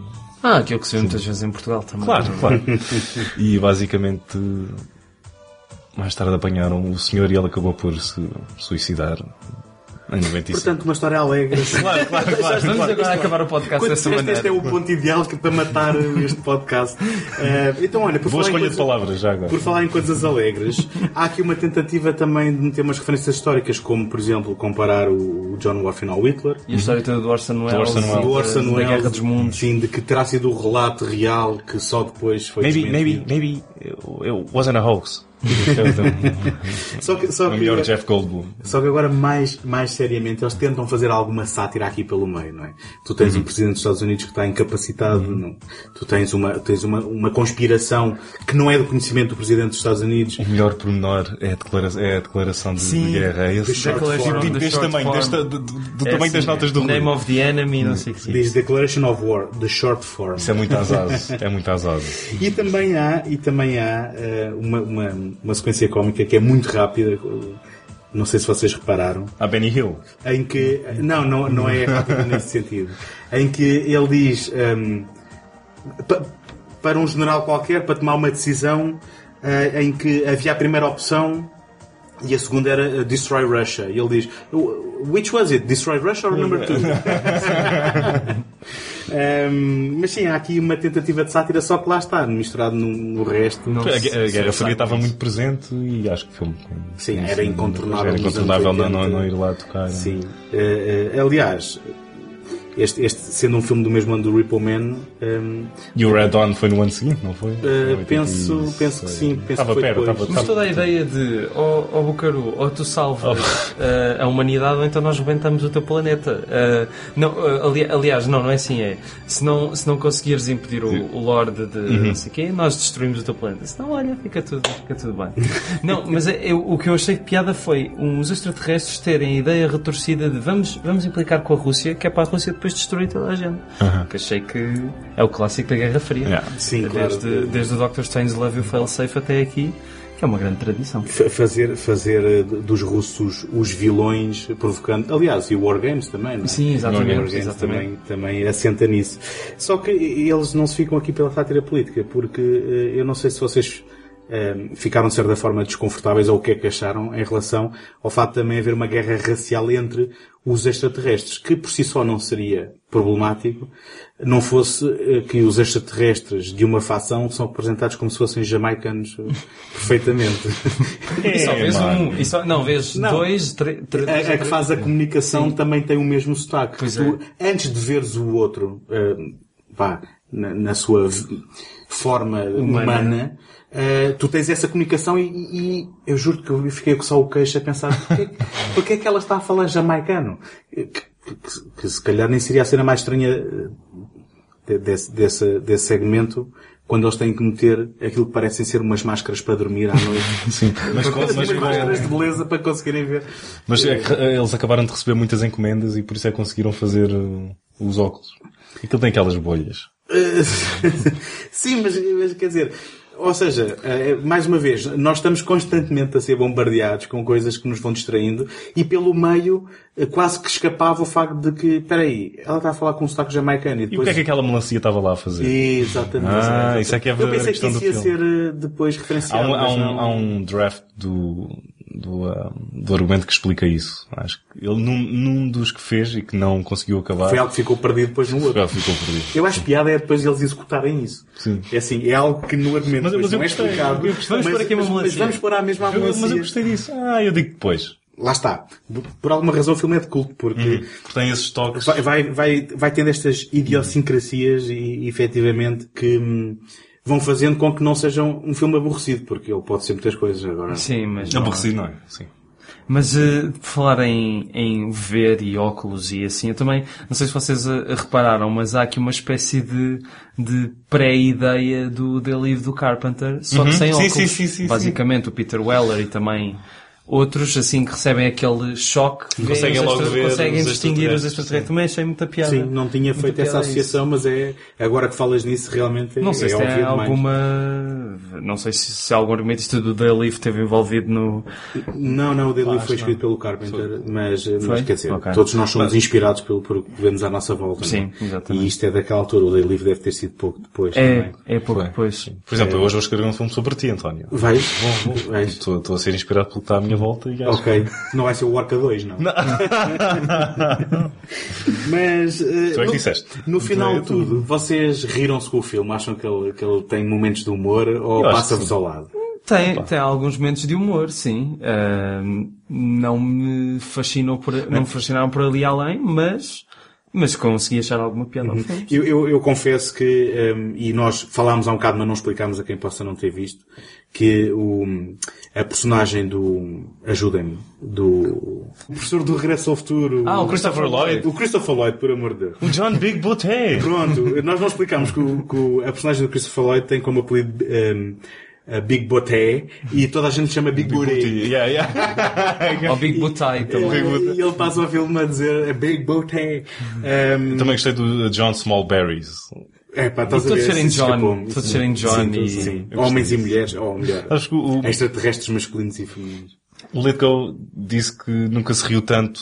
Ah, aquilo que se vê muitas vezes em Portugal também. claro, claro. E basicamente, mais tarde apanharam o senhor e ele acabou por se suicidar. Em 95. Portanto, uma história alegre. claro, claro, claro. Vamos claro. agora acabar o podcast Quando dessa maneira. este é o ponto ideal que- para matar este podcast. Eh, então, olha, por Boa falar, escolha de palavras, já agora. por falar em coisas alegres, há aqui uma tentativa também de meter umas referências históricas, como, por exemplo, comparar o John Washington ao Hitler. E a história toda do Orson Welles, Orson Welles. do da- Orson da Welles, Guerra dos Mundos. Sim, de que terá sido o relato real que só depois foi Maybe, desmentido. maybe, maybe it wasn't a hoax. [LAUGHS] Só que, só que, melhor Jeff Goldblum. Só que agora, mais, mais seriamente, eles tentam fazer alguma sátira aqui pelo meio, não é? Tu tens um Presidente dos Estados Unidos que está incapacitado, não. tu tens, uma, tens uma, uma conspiração que não é do conhecimento do Presidente dos Estados Unidos. O melhor pormenor é a declaração, é a declaração de, Sim. de guerra. É esse, tipo, the deste tamanho, do, É tamanho assim, das notas do Name of the enemy, não sei o que. Diz Declaration of War, the short form. Isso é muito azado. É muito azado. E também há, e também há eh, uma, uma, uma sequência cómica que é muito rápida, não sei se vocês repararam, A Benny Hill. em que não, não, não é rápido nesse [LAUGHS] sentido, em que ele diz hum, pa- para um general qualquer para tomar uma decisão eh, em que havia a primeira opção e a segunda era eh, Destroy Russia. E ele diz Which was it? Destroy Russia or number two? [LAUGHS] [LAUGHS] Hum, mas sim, há aqui uma tentativa de sátira, só que lá está, misturado no, no resto. Não A, se- a Guerra Fria estava muito presente e acho que foi um- Sim, era incontornável Era incontornável não, não, 80. não ir lá tocar. Sim. Eh, eh, aliás, este, este sendo um filme do mesmo ano do Repo Man, hum, E o Red Dawn foi no ano seguinte, não foi? Foi penso, 86. penso que sim. Penso Estava que foi perto, depois. estava- Mas toda a ideia de, ó oh, Bucaru, ou tu salvas eh, a humanidade ou então nós rebentamos o teu planeta. Eh, não, ali- aliás, não, não é assim, é. Se não, se não conseguires impedir o, o Lorde de não sei quê, nós destruímos o teu planeta. Se não, olha, fica tudo, fica tudo bem. [LAUGHS] não, mas é- eu- o que eu achei de piada foi uns extraterrestres terem a ideia retorcida de vamos, vamos implicar com a Rússia, que é para a Rússia depois destruir toda a gente. Que achei que é o clássico da Guerra Fria. Yeah. Sim, desde, claro. desde o Dr. Strange Love You Fail Safe até aqui, que é uma grande tradição. Fa- Fazer, fazer eh, dos russos os vilões, provocando. Aliás, e o War Games também, não é? Sim, exatamente, O War Games exatamente. Também, também assenta nisso. Só que eles não se ficam aqui pela sátira política, porque eh, eu não sei se vocês ficaram de certa forma desconfortáveis ou o que é que acharam em relação ao facto de também haver uma guerra racial entre os extraterrestres, que por si só não seria problemático, não fosse eh, que os extraterrestres de uma facção são representados como se fossem jamaicanos eh, [LAUGHS] perfeitamente. E só vês mano. um, e só, não, vês Não. dois, três, três, A, a que faz a comunicação também tem o mesmo sotaque. Pois Tu, antes de veres o outro, eh, vá, na, na sua v- forma humana, eh, tu tens essa comunicação e, e eu juro que eu fiquei com só o queixo a pensar porque, [LAUGHS] porque é que ela está a falar jamaicano? Que, que- que- que se calhar nem seria a cena mais estranha eh, de- desse, desse, desse segmento quando eles têm que meter aquilo que parecem ser umas máscaras para dormir à noite. [LAUGHS] Sim, mas, com- mas, umas com- máscaras de beleza para conseguirem ver. mas é que, eh, eles acabaram de receber muitas encomendas e por isso é que conseguiram fazer eh, os óculos. Aquilo tem aquelas bolhas. [LAUGHS] Sim, mas, mas quer dizer, ou seja, eh, mais uma vez, nós estamos constantemente a ser bombardeados com coisas que nos vão distraindo e pelo meio eh, quase que escapava o facto de que, espera aí, ela está a falar com um sotaque jamaicano e E o depois... que é que aquela melancia estava lá a fazer? Exatamente. Ah, exatamente. isso é que é a Eu pensei que isso ia ser eh, depois Há referenciado. um, há, um, há um draft do, do, ah, do argumento que explica isso. Acho que ele, num, num dos que fez e que não conseguiu acabar, Foi algo que ficou perdido depois no outro. já ficou perdido. Eu acho piada é depois eles executarem isso. Sim. É assim, é algo que no argumento Mas- mas eu não é gostei, explicado. eu gostei. Vamos mas, pôr aqui uma mas- vamos pôr à mesma Eu- mas eu gostei disso. Ah, eu digo depois. Lá está. Por alguma razão o filme é de culto, porque Porque tem esses toques. vai, vai, vai, vai tendo estas idiosincrasias e, e efetivamente que hum, vão fazendo com que não seja um filme aborrecido, porque ele pode ser muitas coisas agora. Sim, mas. não- Aborrecido, não é? Sim. Mas por falar em, em ver e óculos e assim, eu também, não sei se vocês eh, repararam, mas há aqui uma espécie de, de pré-ideia do The Live do Carpenter, só que Uhum. sem Sim, óculos. sim, sim, sim, Basicamente, o Peter Weller e também outros, assim, que recebem aquele choque, Conseguem logo ver conseguem os distinguir os extraterrestres. Também achei muita piada. Sim, não tinha Muita feito essa isso. associação, mas é, agora que falas nisso, realmente é, Não sei é se óbvio tem demais. alguma. Não sei se, se algum argumentista do The Leaf esteve envolvido no. Não, não, o The Leaf foi escrito pelo Carpenter, mas, mas quer dizer, Ok. todos nós somos inspirados pelo, pelo que vemos à nossa volta. Sim, não é? exatamente. E isto é daquela altura, o The Leaf deve ter sido pouco depois É, também. é pouco Foi. depois. Por exemplo, eu hoje vou escrever um filme sobre ti, António. Vais? Estou, estou a ser inspirado pelo que está à minha volta e acho Ok. Não vai ser o Orca 2, não. [LAUGHS] Mas. Tu é que no- disseste. No final É de tudo, vocês riram-se com o filme? Acham que ele, que ele tem momentos de humor ou passa-vos que ao lado? Tem, tem alguns momentos de humor, sim. Ahm, não me fascinou por, não me fascinaram por ali além, mas, mas consegui achar alguma piada ao filme. Eu, eu, eu confesso que, hum, e nós falámos há um bocado, mas não explicámos a quem possa não ter visto, que o, a personagem do, ajudem-me, do o professor do Regresso ao Futuro. Ah, o Christopher Lloyd. O Christopher Lloyd, por amor de Deus. O John Big Booty! Pronto, nós não explicámos que, o- que o- a personagem do Christopher Lloyd tem como apelido hum, a Big Boté e toda a gente chama Big Booty. Yeah, yeah. [LAUGHS] Ao Big Butai também. E ele passa o filme a dizer a Big Boté. Hum, Também gostei do John Smallberries. É pá, estás a todos ver? serem Isso John, escapou-me. todos serem John Sim, todos, e- sim. Homens e mulheres, ou melhor, Acho que o, extraterrestres masculinos e femininos. o Lithgow disse que nunca se riu tanto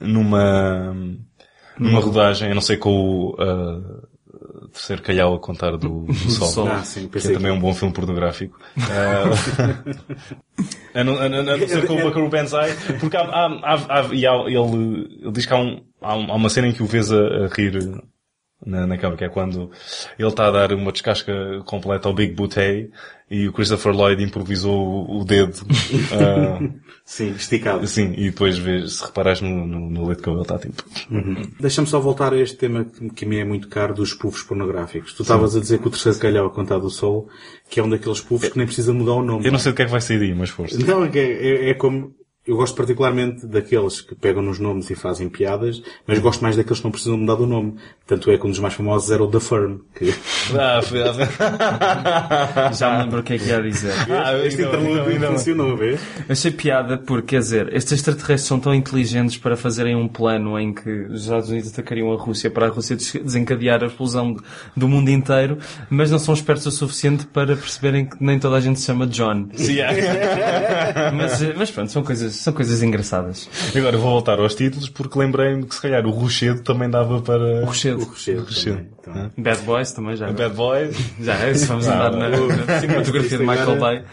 numa, numa rodagem, a não ser com o uh, terceiro calhau a contar do, [LAUGHS] do Sol. Sol. Ah, sim, que é também um bom filme pornográfico. Uh, [LAUGHS] a, não, a, não- a não ser com o Buckaroo Banzai, porque há, há, há, há- e há- ele, ele diz que há, há, um- há uma cena em que o vês a, a rir na, na cama, que é quando ele está a dar uma descasca completa ao Big Booty e o Christopher Lloyd improvisou o, dedo. uh, [LAUGHS] Sim, esticado. assim, e depois vês, se reparares no, no, no Let Go, ele está tipo... Deixa-me só voltar a este tema que, que me é muito caro dos puffs pornográficos. Tu estavas a dizer que o terceiro calhau a contar do sol, que é um daqueles puffs que nem precisa mudar o nome. Eu não sei do que é que vai sair daí, mas força. Não, é, que é, é como. Eu gosto particularmente daqueles que pegam nos nomes e fazem piadas, mas gosto mais daqueles que não precisam mudar o nome. Tanto é que um dos mais famosos era o The Firm, que Ah, foi- [LAUGHS] Já me lembro o que é que ia dizer. Ah, este interlúdio funcionou, vês? Achei piada porque, quer dizer, estes extraterrestres são tão inteligentes para fazerem um plano em que os Estados Unidos atacariam a Rússia para a Rússia des- desencadear a explosão de- do mundo inteiro, mas não são espertos o suficiente para perceberem que nem toda a gente se chama John. Sim, é. Mas, mas pronto, são coisas, são coisas engraçadas. Agora vou voltar aos títulos porque lembrei-me que se calhar o Rochedo também dava para... O Rochedo. O Rochedo. Rochedo. também, então. Bad Boys também já. Bad Boy. Já é, se vamos andar na, na cinematografia de Michael Bay.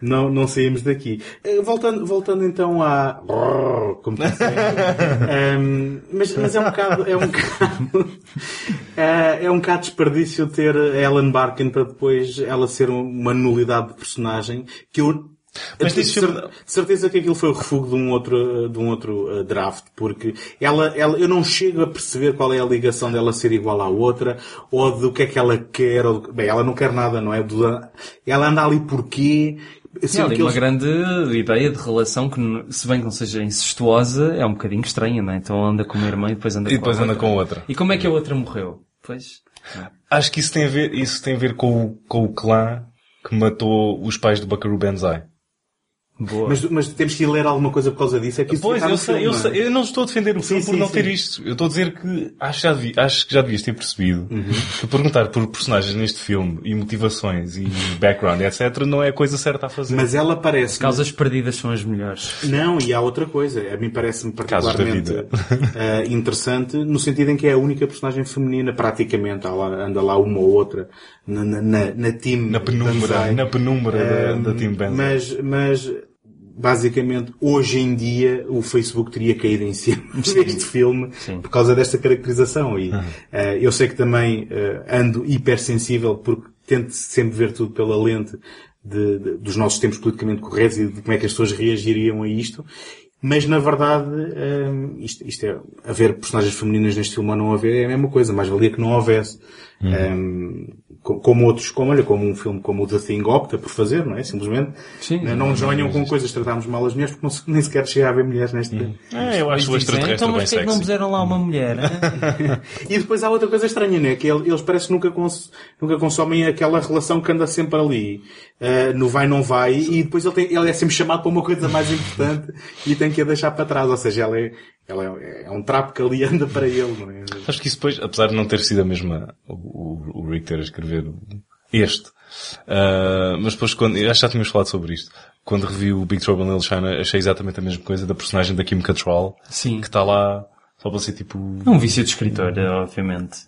Não, não saímos daqui. Eh, Voltando, voltando então à... Como. Ehm, [LAUGHS] mas, mas é um bocado, é um bocado, eh, é um bocado desperdício ter a Ellen Barkin para depois ela ser um- uma nulidade de personagem que eu, Mas de, cer- certeza que aquilo foi o refúgio de um outro, de um outro eh, draft, porque ela, ela, eu não chego a perceber qual é a ligação dela ser igual à outra, ou do que é que ela quer, ou, do- bem, ela não quer nada, não é? Do- ela anda ali porquê? Tem Sendo ali uma grande ideia de relação que, se bem que não seja incestuosa, é um bocadinho estranha, não é? Então anda com uma irmã e depois anda E com depois a anda outra. com outra. E como é que a outra morreu? Pois. Acho que isso tem a ver, isso tem a ver com, o- com o clã que matou os pais do Buckaroo Banzai. Boa. Mas, mas temos que ir ler alguma coisa por causa disso. É que isso Pois, eu sei, filme, eu não é? sei, eu não estou a defender o filme Sim, por sim, não sim. ter isto. Eu estou a dizer que acho que já, devi- acho que já devias ter percebido Uhum. que perguntar por personagens neste filme e motivações e background, etc., não é a coisa certa a fazer. Mas ela parece. Causas perdidas são as melhores. Não, e há outra coisa. A mim parece-me particularmente vida. eh, interessante no sentido em que é a única personagem feminina, praticamente. Há lá- anda lá uma ou outra na, na, na, na team. na penumbra, Banzai. na penumbra Eh, da, da Team Banzai. Mas, mas, basicamente, hoje em dia, o Facebook teria caído em cima [LAUGHS] deste filme por causa desta caracterização. E eh, eu sei que também eh, ando hipersensível porque tento sempre ver tudo pela lente de- de- dos nossos tempos politicamente corretos e de como é que as pessoas reagiriam a isto. Mas, na verdade, hum, isto, isto é, haver personagens femininas neste filme ou não haver é a mesma coisa. Mais valia que não houvesse. Hum, co- como outros, como, olha, como um filme como o The Thing opta por fazer, não é? Simplesmente. Sim. não nos venham com coisas, tratarmos mal as mulheres porque não nem sequer chega a haver mulheres neste É, eu acho o extraterrestre então, bem mas porquê é que não puseram lá uma mulher? hein? [LAUGHS] E depois há outra coisa estranha, não é? Que ele- eles parecem que nunca, cons nunca consomem aquela relação que anda sempre ali. eh, no vai, não vai. E depois ele, tem, ele é sempre chamado para uma coisa mais importante e tem que a deixar para trás. Ou seja, ela é, ela é, é um trapo que ali [LAUGHS] anda para ele, não é? Acho que isso depois, apesar de não ter sido a mesma, o, o, o Rick ter a escrever este, ah, mas depois quando, acho que já tínhamos falado sobre isto, quando revi o Big Trouble in Little China, achei exatamente a mesma coisa da personagem da Kim Cattrall, Sim. que está lá Só para ser tipo... É um vício de escritor, obviamente.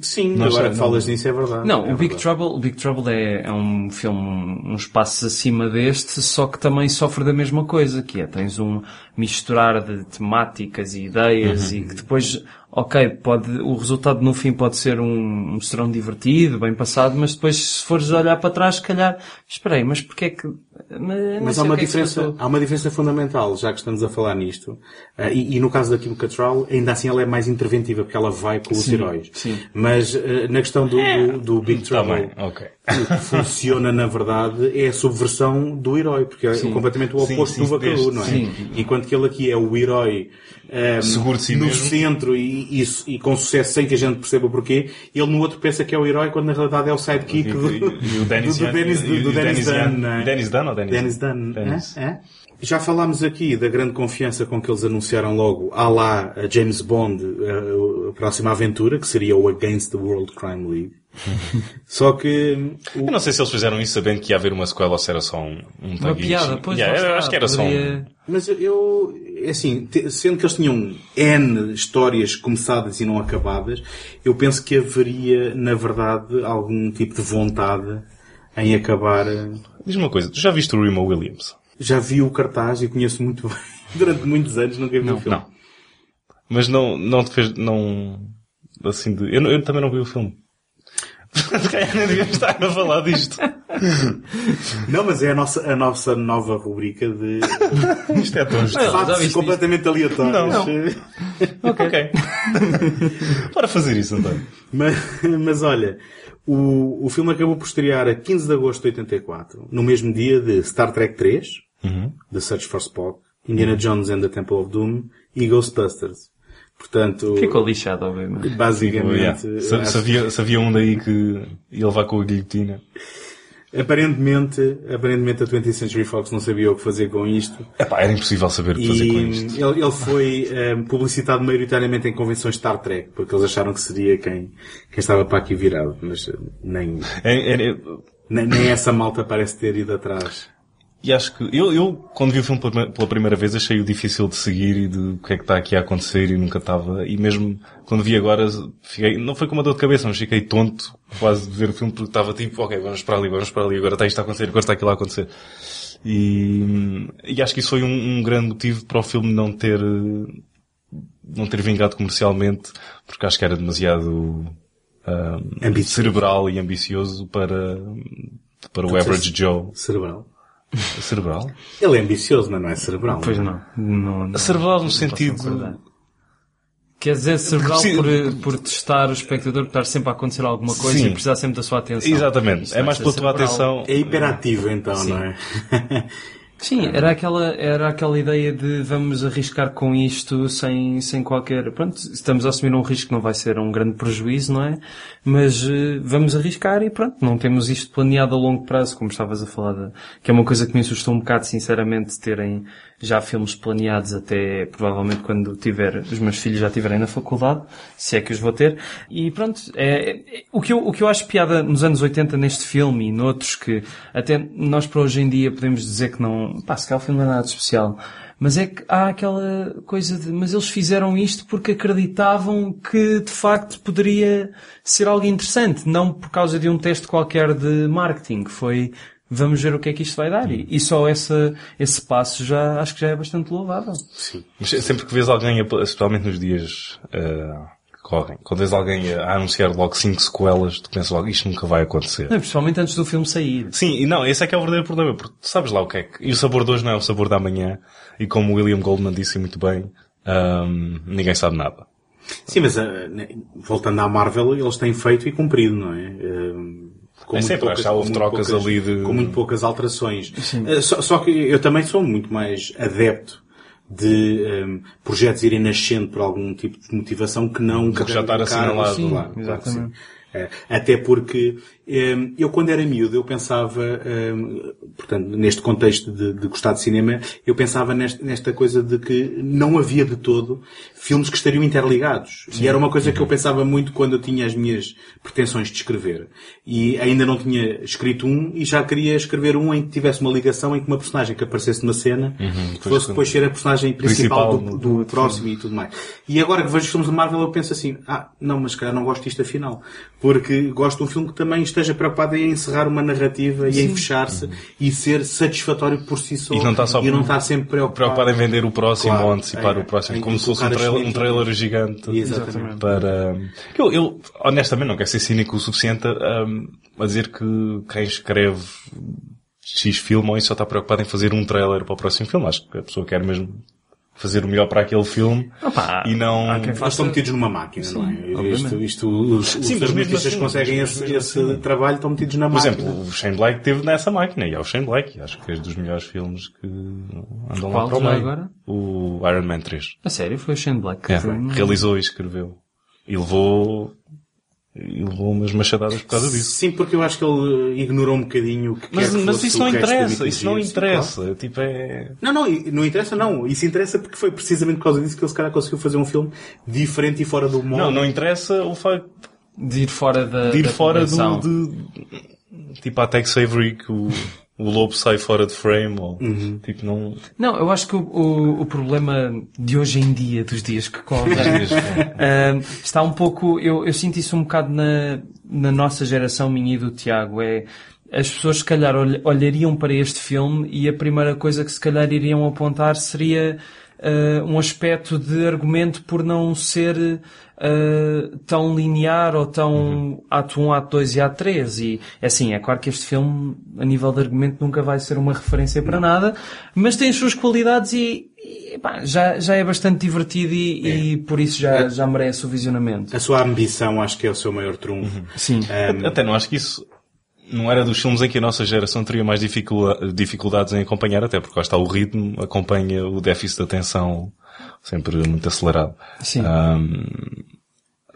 Sim, Nós agora que falas nisso é verdade. Não, é o Big verdade. Trouble, o Big Trouble é, é um filme uns passos acima deste, só que também sofre da mesma coisa, que é tens um misturar de temáticas e ideias e que depois, ok, pode, o resultado no fim pode ser um, um serão divertido, bem passado, mas depois se fores olhar para trás, se calhar, espera aí, mas porquê é que... Mas, Mas há uma, diferença, há uma diferença fundamental, já que estamos a falar nisto. Ah, e, e no caso da Kim Cattrall, ainda assim ela é mais interventiva, porque ela vai com os Sim, heróis. sim. Mas ah, na questão do, do, do Big Tá Trouble, bem, ok. o que funciona na verdade é a subversão do herói, porque é completamente o Sim, oposto sim, do Vacaru, não é? sim. Enquanto que ele aqui é o herói ah, Seguro de si no mesmo. centro e, e, e com sucesso sem que a gente perceba porquê, ele no outro pensa que é o herói quando na realidade é o sidekick do, Dennis do, do Dennis, do, Dunn, é? Dennis Dunn ou Dennis? Dennis Dunn. Dennis. É? É? Já falámos aqui da grande confiança com que eles anunciaram logo, à lá, a James Bond, a, a próxima aventura, que seria o Against the World Crime League. [LAUGHS] Só que o- Eu não sei se eles fizeram isso sabendo que ia haver uma sequela ou se era só um, um Uma piada, pois Yeah, está, acho que era só um... poderia- Mas eu, é assim, sendo que eles tinham N histórias começadas e não acabadas, eu penso que haveria, na verdade, algum tipo de vontade em acabar. eh, Diz-me uma coisa, tu já viste o Remo Williams? Já vi o cartaz e conheço muito bem. [LAUGHS] Durante muitos anos nunca vi o filme. Não. Mas não, não te fez, não, assim de, eu, não- eu também não vi o filme. [LAUGHS] Se calhar nem devíamos estar a falar disto. [LAUGHS] Não, mas é a nossa, a nossa nova rubrica de Isto é tão fatos completamente aleatórios. Não. Ok. Para fazer isso, António. Mas, mas olha, o, o filme acabou por estrear a 15 de agosto de 84, no mesmo dia de Star Trek 3, The Search for Spock, Indiana Jones and the Temple of Doom e Ghostbusters. Portanto, Ficou lixado, obviamente. basicamente, Yeah. Se, se havia, se havia um daí que ia levar com a guilhotina. aparentemente, aparentemente a 20th Century Fox não sabia o que fazer com isto. Epá, era impossível saber o que fazer com isto. ele, ele foi eh, publicitado maioritariamente em convenções Star Trek, porque eles acharam que seria quem, quem estava para aqui virado, mas eh, nem, É- é- nem, nem essa malta parece ter ido atrás. E acho que eu, eu, quando vi o filme pela primeira vez, achei-o difícil de seguir e de o que é que está aqui a acontecer e nunca estava. E mesmo quando vi agora, fiquei, não foi com uma dor de cabeça, mas fiquei tonto quase de ver o filme porque estava tipo, ok, vamos para ali, vamos para ali, agora está isto a acontecer, agora está aquilo a acontecer. E, e acho que isso foi um, um grande motivo para o filme não ter, não ter vingado comercialmente, porque acho que era demasiado ah, Ambicioso. cerebral e ambicioso para, para o average Joe. Cerebral. [LAUGHS] Cerebral? Ele é ambicioso, mas não é cerebral. Pois não. não, não Cerebral no sentido-. Quer dizer, cerebral por, por testar o espectador, por estar sempre a acontecer alguma coisa Sim. e precisar sempre da sua atenção. Exatamente. Isso é mais pela tua cerebral. atenção. É hiperativo então, Sim. não é? [LAUGHS] Sim, era aquela, era aquela ideia de vamos arriscar com isto sem, sem qualquer, pronto, estamos a assumir um risco que não vai ser um grande prejuízo, não é? Mas eh, vamos arriscar e pronto, não temos isto planeado a longo prazo, como estavas a falar, de- que é uma coisa que me assustou um bocado, sinceramente, terem já filmes planeados até provavelmente quando tiver, os meus filhos já estiverem na faculdade, se é que os vou ter. E pronto, é, é- o, que eu, o que eu acho piada nos anos 80 neste filme e noutros que até nós para hoje em dia podemos dizer que não, pá, se calhar o filme não é nada especial. Mas é que há aquela coisa de, mas eles fizeram isto porque acreditavam que de facto poderia ser algo interessante, não por causa de um teste qualquer de marketing. Foi, vamos ver o que é que isto vai dar. E, e só essa, esse passo já, acho que já é bastante louvável. Mas sempre que vês alguém, especialmente nos dias eh, que correm, quando vês alguém a anunciar logo cinco sequelas, tu pensas logo, isto nunca vai acontecer. Não, principalmente antes do filme sair. Sim, e não, esse é que é o verdadeiro problema, porque tu sabes lá o que é que... E o sabor de hoje não é o sabor da amanhã, e como o William Goldman disse muito bem, ahm, ninguém sabe nada. Sim, mas né, voltando à Marvel, eles têm feito e cumprido, não é? Ah, com É muito sempre, houve muito trocas poucas- ali de- Com muito poucas alterações. Ah, só, só que eu também sou muito mais adepto de ah, projetos irem nascendo por algum tipo de motivação que não que já estar assinalado. claro, Sim, claro, claro que exatamente. sim. Eh, Até porque eh, eu, quando era miúdo, eu pensava, eh, portanto, neste contexto de, de gostar de cinema, eu pensava nesta, nesta coisa de que não havia de todo filmes que estariam interligados. E era uma coisa que eu pensava muito quando eu tinha as minhas pretensões de escrever. E ainda não tinha escrito um e já queria escrever um em que tivesse uma ligação, em que uma personagem que aparecesse numa cena fosse depois ser a personagem principal, Principal do, do próximo e tudo mais. E agora que vejo os filmes de Marvel eu penso assim, ah, não, mas se calhar não gosto disto afinal. Porque gosto de um filme que também esteja preocupado em encerrar uma narrativa e em fechar-se e ser satisfatório por si só. E não está só e não está sempre preocupado. preocupado em vender o próximo Claro, ou antecipar é, o próximo, como se fosse um trailer, um trailer gigante Exatamente. para. Eu, eu, honestamente, não quero ser cínico o suficiente um, a dizer que quem escreve X filme ou isso só está preocupado em fazer um trailer para o próximo filme. Acho que a pessoa quer mesmo fazer o melhor para aquele filme Opa, e não. Eles faça- estão metidos numa máquina, não é? Isto, isto, os, os Sim, mas mesmo artistas assim, conseguem mas esse, esse assim. trabalho, estão metidos na Por máquina. exemplo, o Shane Black teve nessa máquina e é o Shane Black. Acho que fez dos melhores filmes que andam Qual lá para o meio. agora? O Iron Man 3. A sério, foi o Shane Black. que É, foi- realizou e escreveu. E levou, e levou umas machadadas por causa disso. Sim, porque eu acho que ele ignorou um bocadinho o que Mas, que mas isso não interessa, isso não interessa. Tipo, é... claro. Não, não, não interessa não. Isso interessa porque foi precisamente por causa disso que ele se calhar conseguiu fazer um filme diferente e fora do molde. Não, não interessa o facto De ir fora da. de ir da fora do, de, tipo a Tex Avery que o, [LAUGHS] o lobo sai fora de frame ou, Uhum. tipo, não, Não, eu acho que o, o, o problema de hoje em dia, dos dias que correm, ah, está um pouco, eu, eu sinto isso um bocado na, na nossa geração, minha e do Tiago, é, as pessoas se calhar olh- olhariam para este filme e a primeira coisa que se calhar iriam apontar seria ah, um aspecto de argumento por não ser ah, tão linear ou tão ato 1, ato 2 e ato 3. E é assim, é claro que este filme, a nível de argumento, nunca vai ser uma referência para nada, mas tem as suas qualidades e, e, pá, já, já é bastante divertido e, e por isso já, já merece o visionamento. A sua ambição acho que é o seu maior trunfo. Uhum. Sim. Ahm, Até não acho que isso não era dos filmes em que a nossa geração teria mais dificuldades em acompanhar, até porque lá está o ritmo, acompanha o déficit de atenção sempre muito acelerado. Sim. Ahm,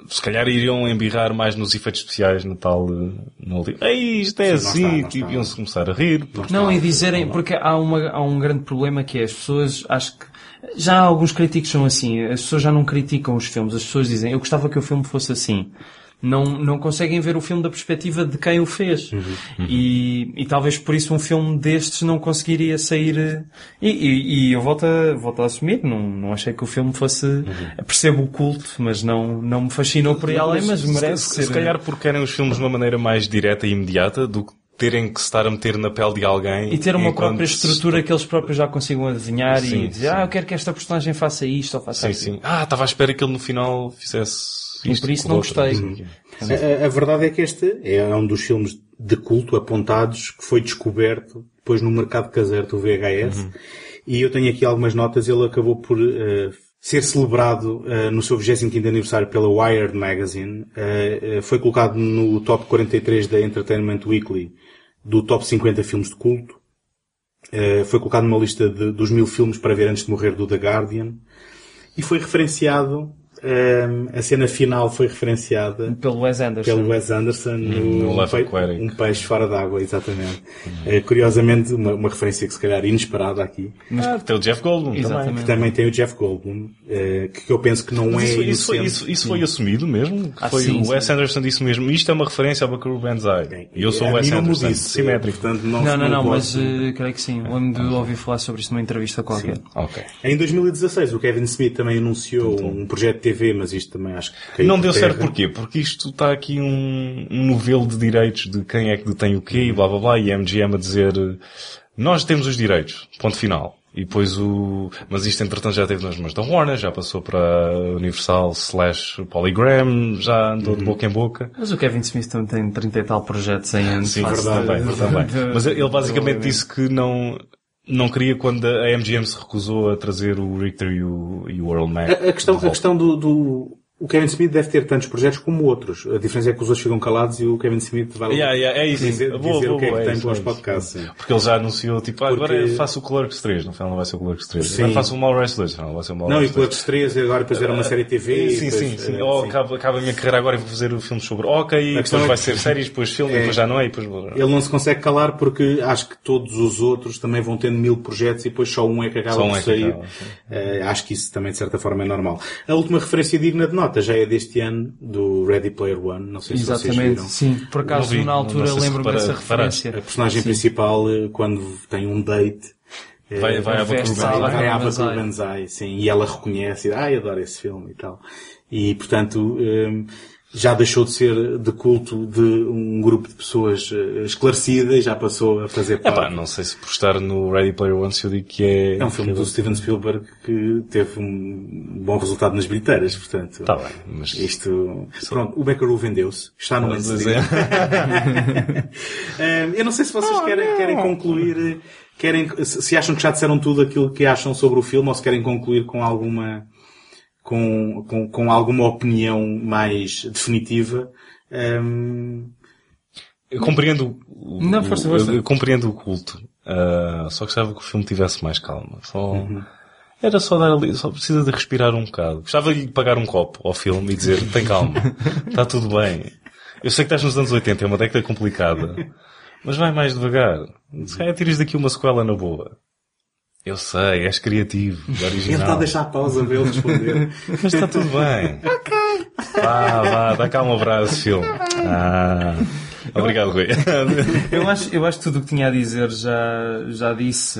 se calhar iriam embirrar mais nos efeitos especiais no tal, eh, no. Ei, isto é Sim, não assim, está, tipo, iam-se começar a rir. porque- Não, e dizerem, porque há, uma, há um grande problema que é as pessoas, acho que, já alguns críticos são assim, as pessoas já não criticam os filmes, as pessoas dizem, eu gostava que o filme fosse assim. Não, não conseguem ver o filme da perspectiva de quem o fez. E, e talvez por isso um filme destes não conseguiria sair. eh, E, e, e eu volto a, volto a assumir, não, não achei que o filme fosse. Percebo o culto, mas não, não me fascinou por aí além, mas se- merece se, ser. se calhar porque querem os filmes de uma maneira mais direta e imediata do que terem que se estar a meter na pele de alguém. E ter uma enquanto própria se- estrutura que eles próprios já consigam adivinhar Sim, e dizer, sim. ah, eu quero que esta personagem faça isto ou faça Sim, aquilo. sim. Ah, estava à espera que ele no final fizesse E por isso não gostei. Sim. A, a- verdade é que este é um dos filmes de culto apontados que foi descoberto depois no mercado caseiro do VHS. E eu tenho aqui algumas notas. Ele acabou por eh, ser celebrado eh, no seu 25º aniversário pela Wired Magazine. Eh, foi colocado no top 43 da Entertainment Weekly do top 50 filmes de culto. Foi colocado numa lista de- dos mil filmes para ver antes de morrer do The Guardian. E foi referenciado, a cena final foi referenciada Pelo Wes Anderson. pelo Wes Anderson no, no um, um peixe fora d'água, exatamente. Eh, curiosamente, uma, uma referência que se calhar inesperada aqui, Ah, tem o Jeff Goldblum Exatamente. também. que também tem o Jeff Goldblum, eh, que eu penso que não Mas é isso, foi- isso, foi, isso, isso foi assumido mesmo? Ah, foi, sim, o Wes sim. Anderson disse mesmo, isto é uma referência ao Buckaroo Banzai. E eu sou o Wes Anderson, disse, simétrico. Portanto, não, Não, não, não, mas eh, creio que sim. Lembro de ouvir falar sobre isso numa entrevista qualquer. Ok. Em 2016, o Kevin Smith também anunciou um projeto de TV, mas isto também acho que Não deu terra. certo porquê? Porque isto está aqui um, um novelo de direitos de quem é que detém o quê e blá blá blá e a MGM a dizer eh, nós temos os direitos, ponto final. E depois o... Mas isto entretanto já esteve nas mãos da Warner, já passou para a Universal slash Polygram, já andou Uhum. de boca em boca. Mas o Kevin Smith também tem 30 e tal projetos em anos. Sim, verdade, de- bem, verdade bem. [LAUGHS] Mas ele basicamente de- disse que não, não queria quando a MGM se recusou a trazer o Richter e o, e o Earl Mac. A, a questão, a questão do, do- O Kevin Smith deve ter tantos projetos como outros. A diferença é que os outros ficam calados e o Kevin Smith vai lá Yeah, yeah, é isso. dizer, Boa, dizer boa, o que é que boa, é tem para os é podcasts. sim. Porque ele já anunciou, tipo, ah, agora Porque- faço o Clerks 3. No final não vai ser o Clerks 3. Sim. Agora faço o Malrest 2. Não, vai ser o Não, e Malrest 2. Clerks 3 e agora depois era uma série TV. Sim, e sim, depois, sim. eh, Oh, sim. acaba, acaba a minha carreira agora e vou fazer filmes sobre hockey, e questão depois é vai ser séries, depois filme, É. e depois já não é, e depois... Ele não se consegue calar porque acho que todos os outros também vão tendo mil projetos e depois só um é que acaba Só um por é que sair. acaba, sim. Eh, acho que isso também de certa forma é normal. A última referência digna de nota já é deste ano, do Ready Player One. Não sei se vocês Exatamente, viram. sim. Por acaso, vi, na altura, lembro-me dessa reparaste. A referência. personagem Sim. principal, eh, quando tem um date, eh, Vai, vai à à Banzai. Sim, e ela reconhece, ai, adoro esse filme e tal. E, portanto, hum, já deixou de ser de culto de um grupo de pessoas eh, esclarecidas, já passou a fazer É parte. não sei se por estar no Ready Player One se eu digo que é... É um filme do Steven Spielberg que teve um bom resultado nas bilheteiras, portanto. Tá bem, mas... Isto, pronto, o Beckaroo vendeu-se, está no Mas mainstream. Hum, [LAUGHS] eu não sei se vocês querem, querem concluir, querem, se se acham que já disseram tudo aquilo que acham sobre o filme ou se querem concluir com alguma, com, com, com alguma opinião mais definitiva. Hum, Eu compreendo o, Não, força, força. eu compreendo o culto. Ah, só gostava que o filme tivesse mais calma. Só, Uhum. Era só dar ali, só precisa de respirar um bocado. Gostava de lhe pagar um copo ao filme e dizer, tem calma, [LAUGHS] está tudo bem. Eu sei que estás nos anos 80, é uma década complicada. Mas vai mais devagar. Se calhar tiras daqui uma sequela na boa. Eu sei, és criativo, ele original. está a deixar a pausa para ele responder. [LAUGHS] Mas está tudo bem. ok. Vá, vá, dá cá um abraço, filme. Ah, obrigado, Rui. Eu acho, eu acho que tudo o que tinha a dizer já, já disse.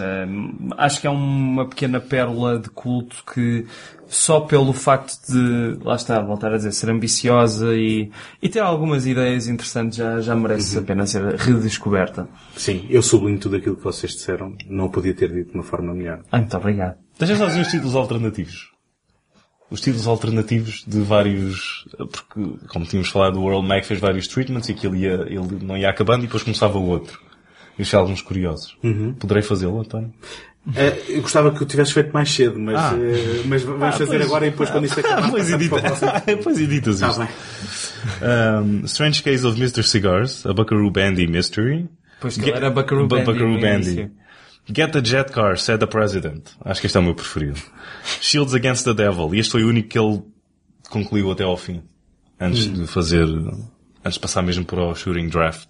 Acho que é uma pequena pérola de culto que só pelo facto de, lá está, voltar a dizer, ser ambiciosa e, e ter algumas ideias interessantes já, já merece a pena ser redescoberta. Sim, eu sublinho tudo aquilo que vocês disseram. Não podia ter dito de uma forma melhor. Ah, muito obrigado. Deixa só dizer os títulos alternativos. Os títulos alternativos de vários, porque, como tínhamos falado, o World Mag fez vários treatments e aquilo ia, ele não ia acabando e depois começava o outro. E achei alguns curiosos. Poderei fazê-lo, António? Eh, eu gostava que o tivesse feito mais cedo, mas, Ah. eh, mas vamos Ah, fazer pois. agora e depois quando isto acabar. [LAUGHS] Pois passamos edita. para o próximo. [LAUGHS] Pois editas Tá isto. bem. Um, Strange Case of Mr. Cigars, a Buckaroo Bandy Mystery. Pois que era Buckaroo Bu- Bandy Buckaroo Bandy. Get the Jet Car, said the President. Acho que este é o meu preferido. Shields Against the Devil. E este foi o único que ele concluiu até ao fim. Antes de fazer, antes de passar mesmo para o shooting draft.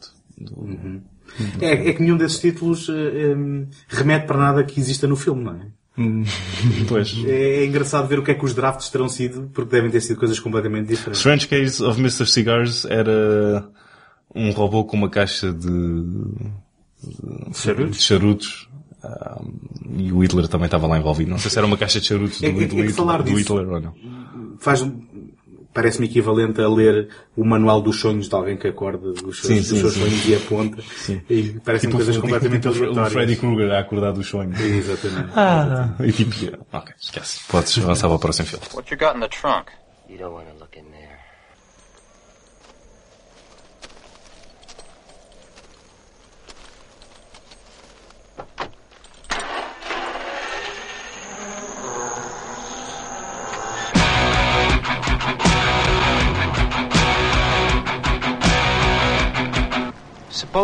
É, é que nenhum desses títulos eh, em, remete para nada que exista no filme, não é? [LAUGHS] Depois. É, é engraçado ver o que é que os drafts terão sido, porque devem ter sido coisas completamente diferentes. Strange Case of Mr. Cigars era um robô com uma caixa de, Charutos? de charutos. Ah, e o Hitler também estava lá envolvido. Não sei se era uma caixa de charutos do, É é do Hitler, falar do disso- Hitler ou não. Faz, parece-me equivalente a ler o manual dos sonhos de alguém que acorda dos seus, Sim, dos sim, seus sim. sonhos e aponta. E parecem coisas completamente tipo, [LAUGHS] o Freddy. Krueger a acordar dos sonhos. [LAUGHS] Exatamente. Ah, e tipo, ok, esquece. Podes avançar para o próximo filme. What you got in the trunk? You don't want to look in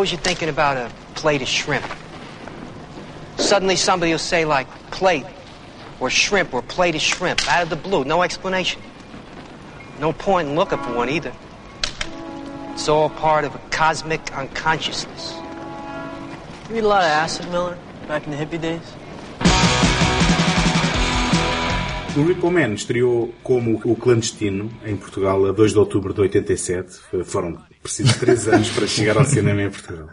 Suppose you're thinking about a plate of shrimp. Suddenly somebody will say like plate or shrimp or plate of shrimp out of the blue, no explanation. No point in looking for one either. It's all part of a cosmic unconsciousness. You read a lot of acid, Miller, back in the hippie days? O Repo Man estreou como o clandestino em Portugal a 2 de outubro de 87. Foi- Foram precisos 3 anos para chegar ao cinema em Portugal.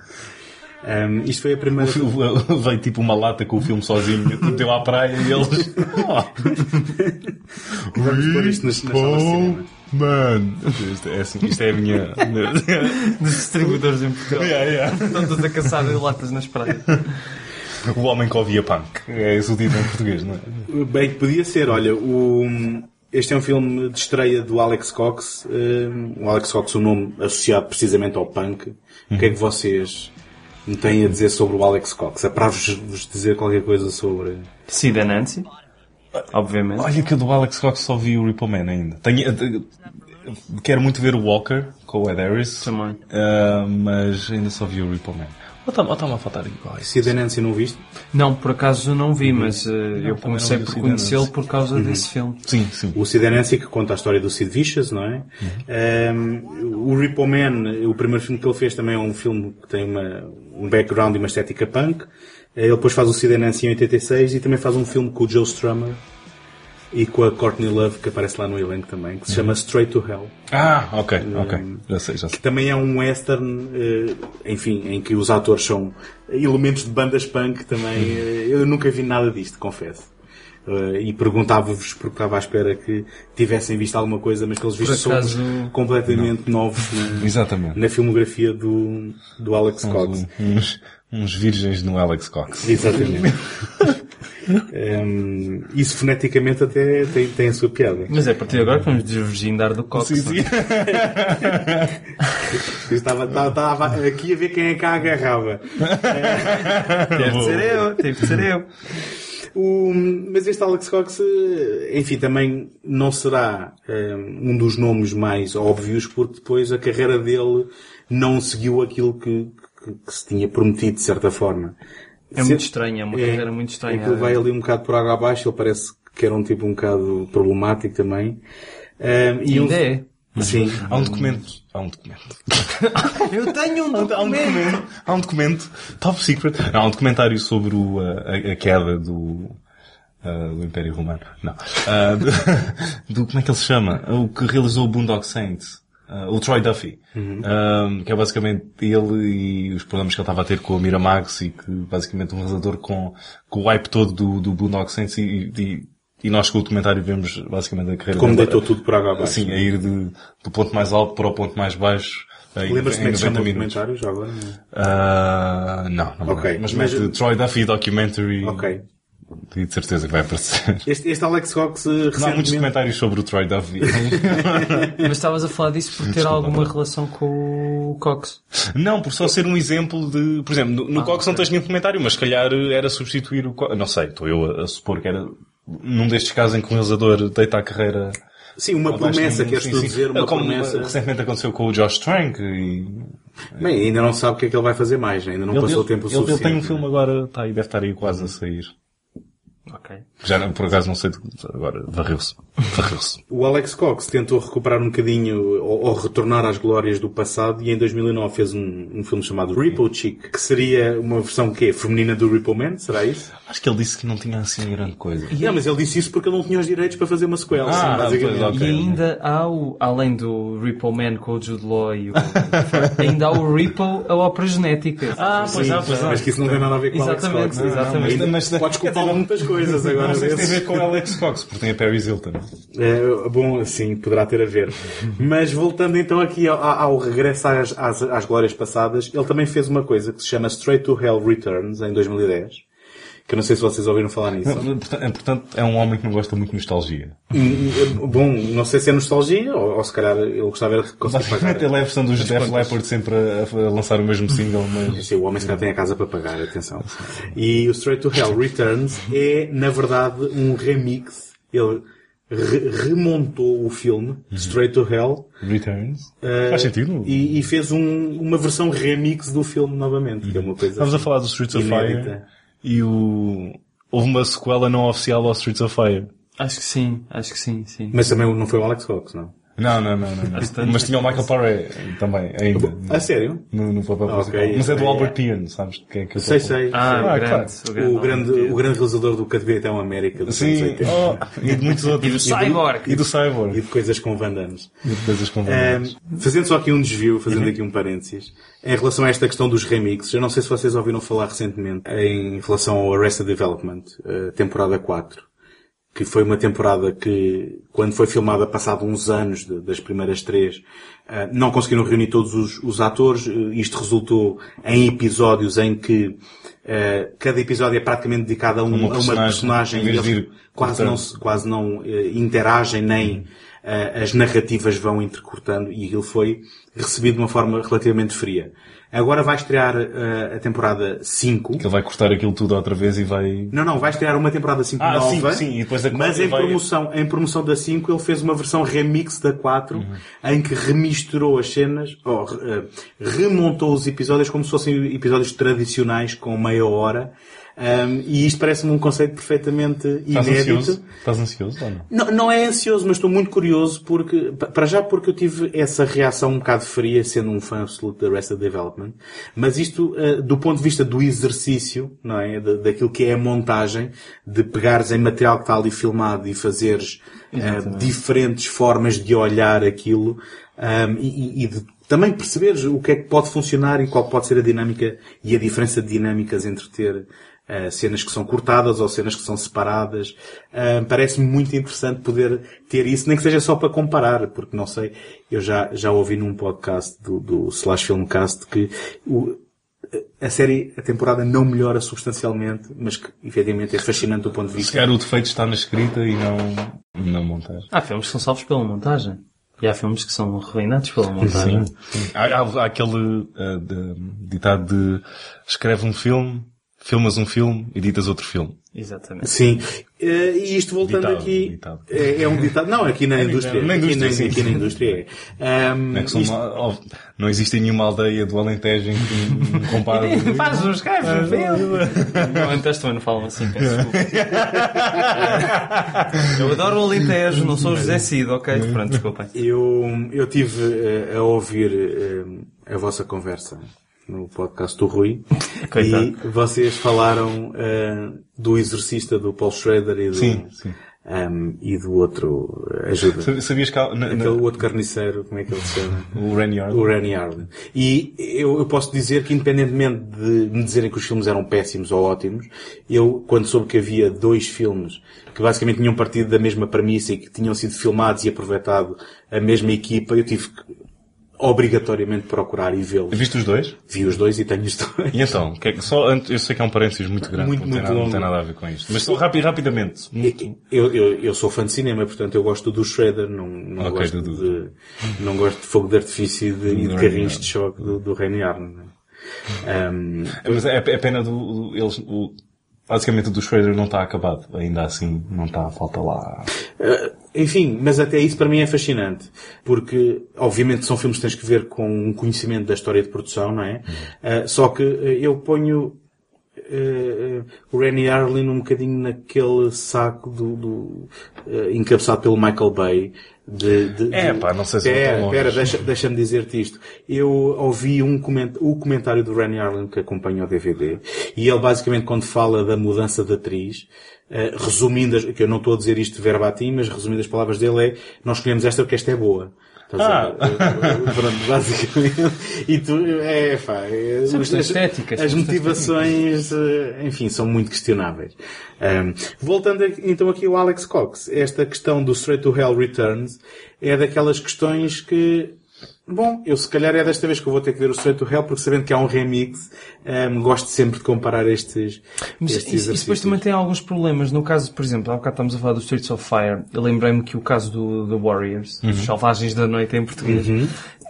Um, isto foi a primeira. [LAUGHS] Veio tipo uma lata com o filme sozinho, meteu à praia e eles. [LAUGHS] Vamos pôr isto nas, de cinema. Man! Isto é, assim, isto é a minha. [LAUGHS] Dos distribuidores em Portugal. Yeah, yeah. Estão todos a caçar latas nas praias. O homem que ouvia punk. É esse o título em português, não é? Bem, podia ser. Olha, o, este é um filme de estreia do Alex Cox. Um, o Alex Cox, o nome associado precisamente ao punk. O que é que vocês me têm a dizer sobre o Alex Cox? É para vos, vos dizer qualquer coisa sobre... Sid and Nancy? obviamente. Olha que eu do Alex Cox só vi o Ripple Man ainda. Tenho, eh, quero muito ver o Walker com o Ed Harris. Também. eh, mas ainda só vi o Ripple Man. Ou está- ou está-me a faltar igual. Sid and Nancy não viste? Não, por acaso não vi, mas eh, eu comecei por conhecê-lo por causa desse filme. Sim, sim. O Sid and Nancy que conta a história do Sid Vicious, não é? Um, o Repo Man, o primeiro filme que ele fez também é um filme que tem uma, um background e uma estética punk. Eh, Ele depois faz o Sid Nancy em 86 e também faz um filme com o Joe Strummer e com a Courtney Love que aparece lá no elenco também, que se chama Straight to Hell. Ah, ok, ok. Já sei, já sei. Que também é um western, eh, enfim, em que os atores são elementos de bandas punk também. eh, Eu nunca vi nada disto, confesso. Eh, e perguntava-vos porque estava à espera que tivessem visto alguma coisa, mas que eles vistos acaso- somos completamente novos na, [LAUGHS] Exatamente. na filmografia do, do Alex Cox. Uns, uns virgens no Alex Cox. Exatamente. [LAUGHS] Em, isso foneticamente até tem, tem a sua piada. Mas é a partir de agora que vamos desvirgindar do Cox. Sim, sim. [LAUGHS] estava, estava, estava aqui a ver quem é que a agarrava. Deve Boa. ser eu, teve de ser eu. O- mas este Alex Cox, eh, enfim, também não será eh, um dos nomes mais óbvios, porque depois a carreira dele não seguiu aquilo que, que- que se tinha prometido, de certa forma. É muito estranho, é uma carreira muito estranha. Aquilo vai ali um bocado por água abaixo, ele parece que era um tipo um bocado problemático também. Eh, E um- ainda é. Sim. Há um documento. Há um documento. [LAUGHS] Eu tenho um Há um documento. Há um documento. Top secret. Não, há um documentário sobre o, a, a queda do, uh, do Império Romano. Não. Uh, do, [LAUGHS] do- como é que ele se chama? O que realizou o Boondock Saints. Uh, o Troy Duffy. Um, que é basicamente ele e os problemas que ele estava a ter com a Miramax e que basicamente um realizador com, com o hype todo do, do Boondock Saints e, e, e nós com o documentário vemos basicamente a carreira Como deitou tudo por água abaixo. Sim, a ir de, do ponto mais alto para o ponto mais baixo. em- Lembras-te como é que chama 90 o documentário já agora? Ah, não, não Ok, me Mas, mas- mete Troy Duffy Documentary. Ok. E de certeza que vai aparecer. Este, este Alex Cox eh, Não há muitos recentemente... documentários sobre o Troy Duffy. [LAUGHS] Mas estavas a falar disso por ter alguma relação com o Cox. não, por só ser um exemplo de... Por exemplo, no, no Cox não tens nenhum comentário, mas se calhar era substituir o Cox. Não sei, estou eu a, a supor que era num destes casos em que um realizador deita a carreira... Sim, uma abaixo promessa, queres tu dizer uma Como promessa. recentemente aconteceu com o Josh Trank e... Bem, ainda não sabe o que é que ele vai fazer mais, né? ainda não Ele, passou o ele, tempo ele, ele suficiente. tem um filme agora, está aí, deve estar aí quase a sair. Ok. Já não- por acaso não sei, de- agora varreu-se. Varreu-se. [LAUGHS] O Alex Cox tentou recuperar um bocadinho ou, ou retornar às glórias do passado e em 2009 fez um, um filme chamado Repo Chick, que seria uma versão que feminina do Repo Man, será isso? Acho que ele disse que não tinha assim grande coisa. Não, mas ele disse isso porque ele não tinha os direitos para fazer uma sequela, Ah, sim, basicamente. pois, ok. E ainda há o, além do Ripple Man com o Jude Law e o, [LAUGHS] ainda há o Ripple, a ópera genética. Ah, pois Sim, há, pois há. mas que isso não tem nada a ver com o Alex Exatamente, Cox. exatamente. Ainda Mas- Podes culpar muitas coisas agora. Não sei se tem a ver com Alex Cox, porque tem a Paris Hilton. É, bom, sim, poderá ter a ver. Mas voltando então aqui ao, ao regresso às, às, às glórias passadas, ele também fez uma coisa que se chama Straight to Hell Returns, em 2010. Que eu não sei se vocês ouviram falar nisso. Portanto, é- portanto, é um homem que não gosta muito de nostalgia. Hum, Bom, não sei se é nostalgia, ou, ou se calhar ele gostava de conseguir pagar. Ele é a versão dos Def Leppard sempre a, a lançar o mesmo single, mas... Sim, o homem se calhar tem a casa para pagar, atenção. E o Straight to Hell Returns é, na verdade, um remix. Ele re- remontou o filme, Straight to Hell, Returns? eh, Faz sentido? e, e fez um- uma versão remix do filme novamente, que é uma coisa Estamos a assim, falar do Streets of. Fire e o... Houve uma sequela não oficial ao Streets of Fire. Acho que sim, acho que sim, sim. Mas também não foi o Alex Cox, não? Não, não, não, não. Bastante. Mas tinha o Michael Paré também, ainda. A sério? No, no papel Ok, principal. Mas é do é- Albert Pian, sabes? Que é que eu Sei, sei. Ah, sei. o Ah, grande, claro. O grande, o grande realizador do Capitão América dos anos Sim, 80. oh, e de muitos outros. E do Cyborg. E do E Cyborg. de coisas com Van Damme. E de coisas com Ahm, vantagens. fazendo só aqui um desvio, fazendo aqui um parênteses, em relação a esta questão dos remixes, eu não sei se vocês ouviram falar recentemente em relação ao Arrested Development, eh, temporada 4, que foi uma temporada que, quando foi filmada passado uns anos de- das primeiras três, eh, não conseguiram reunir todos os, os atores. Eh, Isto resultou em episódios em que eh, cada episódio é praticamente dedicado a, um- Uma a uma personagem, e eles quase não, se- quase não eh, interagem nem ah, as narrativas vão intercortando e aquilo foi recebido de uma forma relativamente fria. Agora vai estrear ah, a temporada 5. Que ele vai cortar aquilo tudo outra vez e vai... Não, não, vai estrear uma temporada 5 Ah, nova. sim, sim, e depois a mas em vai- promoção, em promoção da 5 ele fez uma versão remix da 4 Uhum. em que remisturou as cenas, ou eh, remontou os episódios como se fossem episódios tradicionais com meia hora. Um, e isto parece-me um conceito perfeitamente Estás inédito. ansioso? Estás ansioso ou não? Não, não é ansioso, mas estou muito curioso porque, pa- para já porque eu tive essa reação um bocado fria, sendo um fã absoluto da Arrested Development, mas isto, eh, do ponto de vista do exercício, não é? Da- daquilo que é a montagem, de pegares em material que está ali filmado e fazeres Exatamente. diferentes formas de olhar aquilo, e, e- e de também perceberes o que é que pode funcionar e qual pode ser a dinâmica e a diferença de dinâmicas entre ter Uh, cenas que são cortadas ou cenas que são separadas. Uh, Parece-me muito interessante poder ter isso, nem que seja só para comparar, porque não sei, eu já, já ouvi num podcast do, do Slash Filmcast que o, a série, a temporada não melhora substancialmente, mas que efetivamente é fascinante do ponto de Se vista. calhar o defeito está na escrita e não, não montar. Há filmes que são salvos pela montagem. E há filmes que são arruinados pela montagem. Sim, sim. Há, há- há aquele eh, de- ditado de escreve um filme, filmas um filme, editas outro filme. Exatamente. Sim. Uh, e isto voltando Ditado, aqui, ditado. É, é um ditado. Não, aqui na [LAUGHS] indústria. na indústria, aqui, sim, na, aqui na indústria é. Um, Não, é isto- uma- ó, não existe nenhuma aldeia do Alentejo em que um compadre... [LAUGHS] Faz um filme. No Alentejo também não falam assim, peço desculpa. [LAUGHS] Eu adoro o Alentejo, não sou o José Cid, ok? Pronto, desculpem. Eu, eu tive eh, a ouvir eh, a vossa conversa no podcast do Rui [LAUGHS] Coitado. e vocês falaram eh, do exorcista do Paul Schrader e do, Sim, sim. um, e do outro, eh, ajuda. Sabi- Sabias que há- na- na- Aquele outro carniceiro, como é que ele se chama? [LAUGHS] o Randy Arlen? O Rennie Arlen. E eu, eu posso dizer que independentemente de me dizerem que os filmes eram péssimos ou ótimos, eu, quando soube que havia dois filmes que basicamente tinham partido da mesma premissa e que tinham sido filmados e aproveitado a mesma equipa, eu tive que obrigatoriamente procurar e vê-los. Viste os dois? Vi os dois e tenho os dois. E então, que é que- só antes, eu sei que é um parênteses muito grande, Muito, não, tem nada, não tem nada a ver com isto. Mas só rapi- rapidamente. Eu, eu, eu sou fã de cinema, portanto eu gosto do Shredder, não, não, Ok, gosto, do- de, não gosto de fogo de artifício e de, e de carrinhos de choque do, do não é? Um, Mas é, é pena do, do- eles, o, basicamente o do Schrader não está acabado. Ainda assim, não está, falta lá. Uh, enfim, mas até isso para mim é fascinante. Porque, obviamente, são filmes que tens que ver com um conhecimento da história de produção, não é? Uh, só que uh, eu ponho uh, uh, o Rennie Arlen um bocadinho naquele saco do, do uh, encabeçado pelo Michael Bay. De, de, É, de- pá, não sei se Pera, longe. pera, deixa, deixa-me dizer-te isto. Eu ouvi um coment... o comentário do Rennie Arlen que acompanha o DVD e ele basicamente quando fala da mudança de atriz, eh, resumindo, as- que eu não estou a dizer isto verbatim, mas resumindo as palavras dele é nós escolhemos esta porque esta é boa. Estás Ah. Pronto, basicamente. E tu, é, pá, é, São as, estéticas, as motivações, eh, enfim, são muito questionáveis. Ahm, voltando então aqui ao Alex Cox, esta questão do Straight to Hell Returns é daquelas questões que, bom, eu se calhar é desta vez que eu vou ter que ver o Straight to Hell, porque sabendo que há um remix, ahm, gosto sempre de comparar estes, Mas estes isso, isso depois também tem alguns problemas. No caso, por exemplo, há bocado estamos a falar do Streets of Fire. Eu lembrei-me que o caso do The Warriors, Uhum. os Selvagens da Noite em português,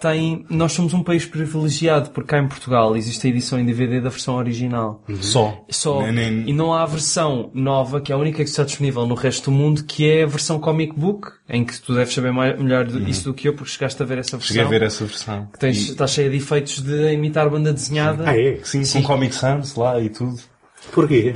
tem, nós somos um país privilegiado porque cá em Portugal existe a edição em DVD da versão original. Só. Só. Nem- nem- E não há a versão nova, que é a única que está disponível no resto do mundo, que é a versão comic book, em que tu deves saber mais, melhor do- isso do que eu, porque chegaste a ver essa versão. Cheguei a ver essa versão. Que tens, está cheia de efeitos de imitar banda desenhada. Ah, é? Sim, com Comic Sans lá e tudo. Porquê?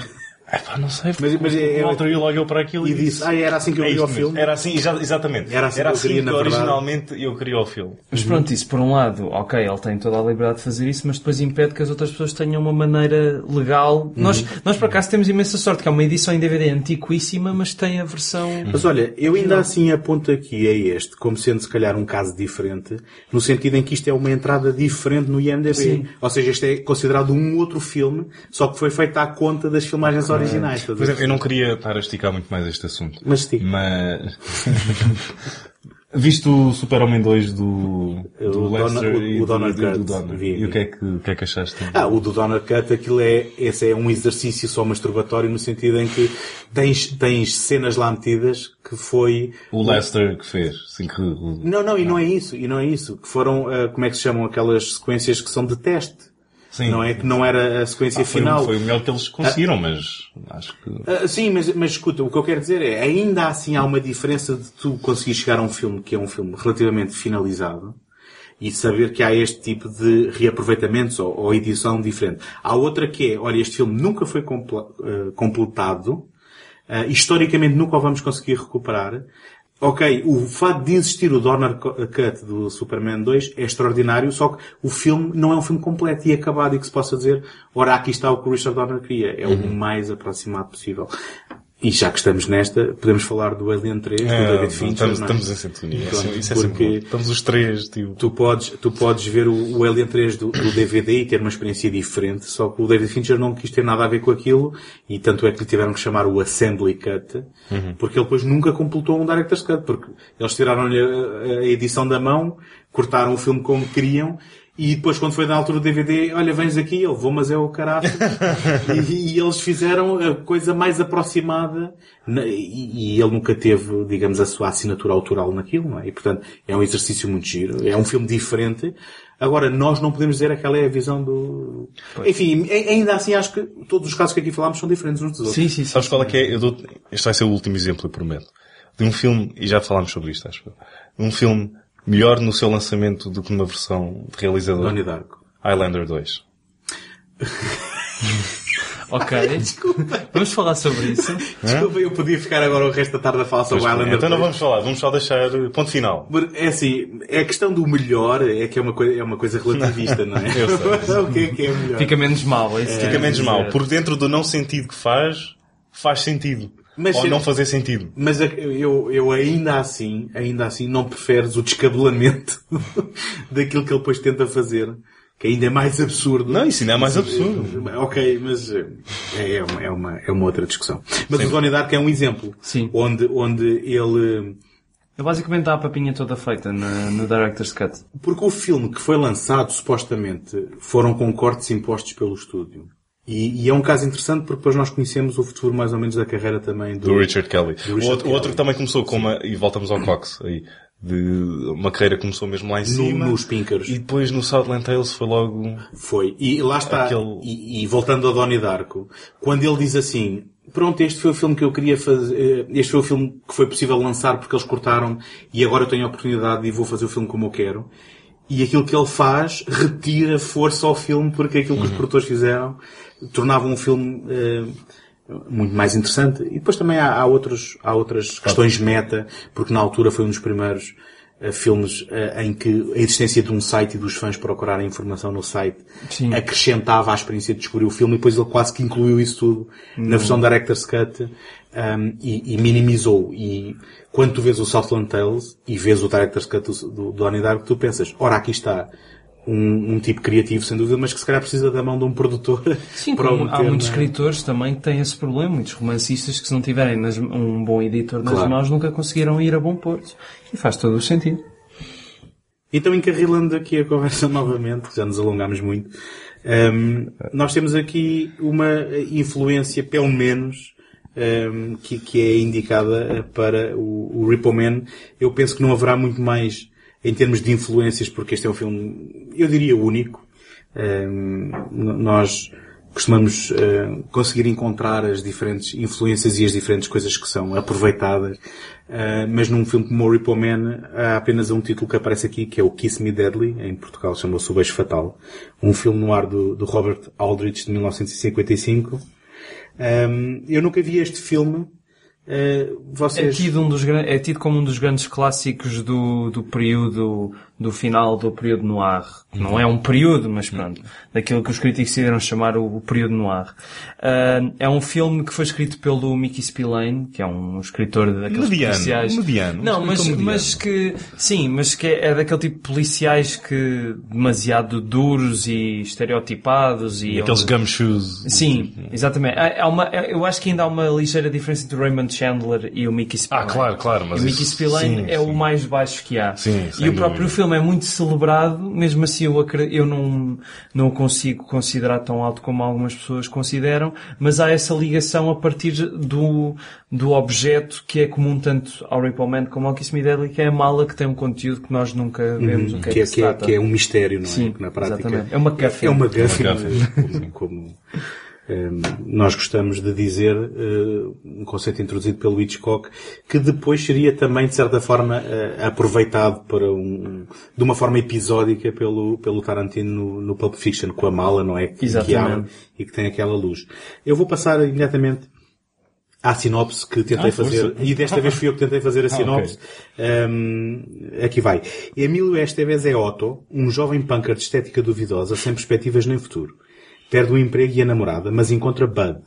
É pá, não sei. Mas- mas é- é- Uma altura ele olhou para aquilo E disse, ah, era assim que eu É vi isto o filme? Era assim, exa- exatamente. Era assim que eu queria, na verdade. originalmente eu queria o filme. Mas pronto, isso por um lado, ok, ele tem toda a liberdade de fazer isso, mas depois impede que as outras pessoas tenham uma maneira legal. Nós, nós por acaso temos imensa sorte, que é uma edição em DVD antiquíssima, mas tem a versão... Mas olha, eu ainda assim aponto aqui a este como sendo se calhar um caso diferente, no sentido em que isto é uma entrada diferente no IMDB. Sim. Ou seja, isto é considerado um outro filme, só que foi feito à conta das filmagens originais. A Por exemplo, eu não queria estar a esticar muito mais este assunto. Mas estica. Mas... [LAUGHS] Viste o Super-Homem 2 do, do Lester Donner- e o, o Donner do, Cut. do Donner. Vi, E o vi. que é que, o que, é que achaste? Ah, o do Donner Cut, aquilo é, esse é um exercício só masturbatório no sentido em que tens, tens cenas lá metidas que foi... O Lester que fez. Assim que, Não, não, e não é isso, e não é isso. Que foram, ah, como é que se chamam aquelas sequências que são de teste. Sim. Não é que não era a sequência Ah, foi, final. foi o melhor que eles conseguiram, mas acho que... Ah, sim, mas, mas escuta, o que eu quero dizer é, ainda assim há uma diferença de tu conseguir chegar a um filme que é um filme relativamente finalizado e saber que há este tipo de reaproveitamentos ou, ou edição diferente. Há outra que é, olha, este filme nunca foi ah, completado, ah, historicamente nunca o vamos conseguir recuperar. Ok, o fato de existir o Donner Co- Cut do Superman 2 é extraordinário, só que o filme não é um filme completo e acabado e que se possa dizer, ora, aqui está o que o Richard Donner queria. É o mais aproximado possível. E já que estamos nesta, podemos falar do Alien 3, do É, David Fincher. estamos, é? estamos em sintonia. Pronto, Isso, isso é porque bom. Estamos os três, tipo... tu podes, tu podes ver o, o Alien 3 do, do DVD e ter uma experiência diferente, só que o David Fincher não quis ter nada a ver com aquilo, e tanto é que lhe tiveram que chamar o Assembly Cut, Uhum. porque ele depois nunca completou um Director's Cut, porque eles tiraram-lhe a, a edição da mão, cortaram o filme como queriam, e depois quando foi na altura do DVD, olha, vens aqui, ele vou, mas é o caralho. [LAUGHS] e, e eles fizeram a coisa mais aproximada, na- e, e ele nunca teve, digamos, a sua assinatura autoral naquilo, não é? E portanto, é um exercício muito giro, é um filme diferente. Agora, nós não podemos dizer que aquela é a visão do... Enfim, a- ainda assim acho que todos os casos que aqui falámos são diferentes uns dos outros. Sim, sim, sim. Sabes qual é que é? Eu dou este vai ser o último exemplo, eu prometo. De um filme, e já falámos sobre isto, acho eu. De um filme melhor no seu lançamento do que numa versão de realizador. Donnie Darko. Highlander 2. [LAUGHS] Ok. Vamos falar sobre isso. [LAUGHS] Desculpa, eu podia ficar agora o resto da tarde a falar sobre Pois, Highlander então não 2. vamos falar, vamos só deixar eh, ponto final. É assim, é a questão do melhor, é que é uma coisa, é uma coisa relativista, não é? [LAUGHS] Eu sei. o que é que é melhor? Fica menos mal. É isso Fica menos dizer. mal. Por dentro do não sentido que faz, faz sentido. Mas Ou se- não fazer sentido. Mas a- eu, eu ainda assim, ainda assim, não preferes o descabelamento [LAUGHS] daquilo que ele depois tenta fazer, que ainda é mais absurdo. Não, isso ainda é mais absurdo. Ok, mas eh, é, é uma, é, uma, é uma outra discussão. Mas o Donnie Darko é um exemplo. Sim. Onde, onde ele... Basicamente dá a papinha toda feita na- no Director's Cut. Porque o filme que foi lançado, supostamente, foram com cortes impostos pelo estúdio. E, e é um caso interessante porque depois nós conhecemos o futuro mais ou menos da carreira também do, Do Richard Kelly. do Richard outro, o outro Kelly. que também começou com uma, e voltamos ao Cox aí, de uma carreira que começou mesmo lá em No- cima. nos Pinkers. E depois no Southland Tales foi logo... Foi. E lá está. Aquele- E, e voltando ao Donnie Darko, quando ele diz assim, pronto, este foi o filme que eu queria fazer, este foi o filme que foi possível lançar porque eles cortaram e agora eu tenho a oportunidade e vou fazer o filme como eu quero. E aquilo que ele faz retira força ao filme porque aquilo que os produtores fizeram tornava um filme eh, muito mais interessante. E depois também há, há outros, há outras questões meta, porque na altura foi um dos primeiros eh, filmes eh, em que a existência de um site e dos fãs procurarem informação no site Sim. acrescentava à experiência de descobrir o filme e depois ele quase que incluiu isso tudo na versão Director's Cut um, e, e minimizou. E quando tu vês o Southland Tales e vês o Director's Cut do, do Donnie Darko, tu pensas, ora aqui está um, um tipo criativo, sem dúvida, mas que se calhar precisa da mão de um produtor Sim, [LAUGHS] para como há muitos escritores também que têm esse problema, muitos romancistas que se não tiverem nas- um bom editor nas Claro. mãos nunca conseguiram ir a bom porto. E faz todo o sentido. Então, encarrilando aqui a conversa [LAUGHS] novamente, que já nos alongámos muito, hum, nós temos aqui uma influência, pelo menos, hum, que, que é indicada para o, o Repo Man. Eu penso que não haverá muito mais em termos de influências, porque este é um filme, eu diria, único. Nós costumamos eh, conseguir encontrar as diferentes influências e as diferentes coisas que são aproveitadas. Eh, mas num filme como o Repo Man há apenas um título que aparece aqui que é o Kiss Me Deadly, em Portugal chamou-se O Beijo Fatal. Um filme no ar do, do Robert Aldrich de 1955. Um, eu nunca vi este filme. É vocês... tido, um dos, é tido como um dos grandes clássicos do, do período, do final do período noir. Não é um período, mas pronto. Daquilo que os críticos decidiram chamar o, o período noir. Ah, é um filme que foi escrito pelo Mickey Spillane, que é um escritor daqueles Mediano, policiais. mediano, um Não, mas, mediano. mas que, sim, mas que é, é daquele tipo de policiais que demasiado duros e estereotipados e Aqueles onde- gumshoes. Sim, exatamente. Há- há uma- eu acho que ainda há uma ligeira diferença entre o Raymond Chandler e o Mickey Spillane. Ah, claro, claro, mas E o Mickey Spillane sim, é sim. o mais baixo que há. Sim, e o próprio dúvida. filme é muito celebrado, mesmo assim eu, eu não, não o consigo considerar tão alto como algumas pessoas consideram, mas há essa ligação a partir do, do objeto que é comum tanto ao Ripple Man como ao Kiss Me Deadly, que é a mala que tem um conteúdo que nós nunca vemos o que é que, que, é, se que, é, trata. que é um mistério, não é? Sim, na prática exatamente. É uma MacGuffin. É uma MacGuffin, Uma MacGuffin. como, como, ehm, nós gostamos de dizer, eh, um conceito introduzido pelo Hitchcock, que depois seria também, de certa forma, eh, aproveitado para um, de uma forma episódica pelo, pelo Tarantino no, no Pulp Fiction, com a mala, não é? Que, que Exatamente. abre e que tem aquela luz. Eu vou passar imediatamente à sinopse que tentei Ah, fazer, e desta vez fui eu que tentei fazer a [LAUGHS] Ah, sinopse. Um, aqui vai. Emílio Esteves é Otto, um jovem punker de estética duvidosa, sem perspectivas nem futuro. Perde o emprego e a namorada, mas encontra Bud.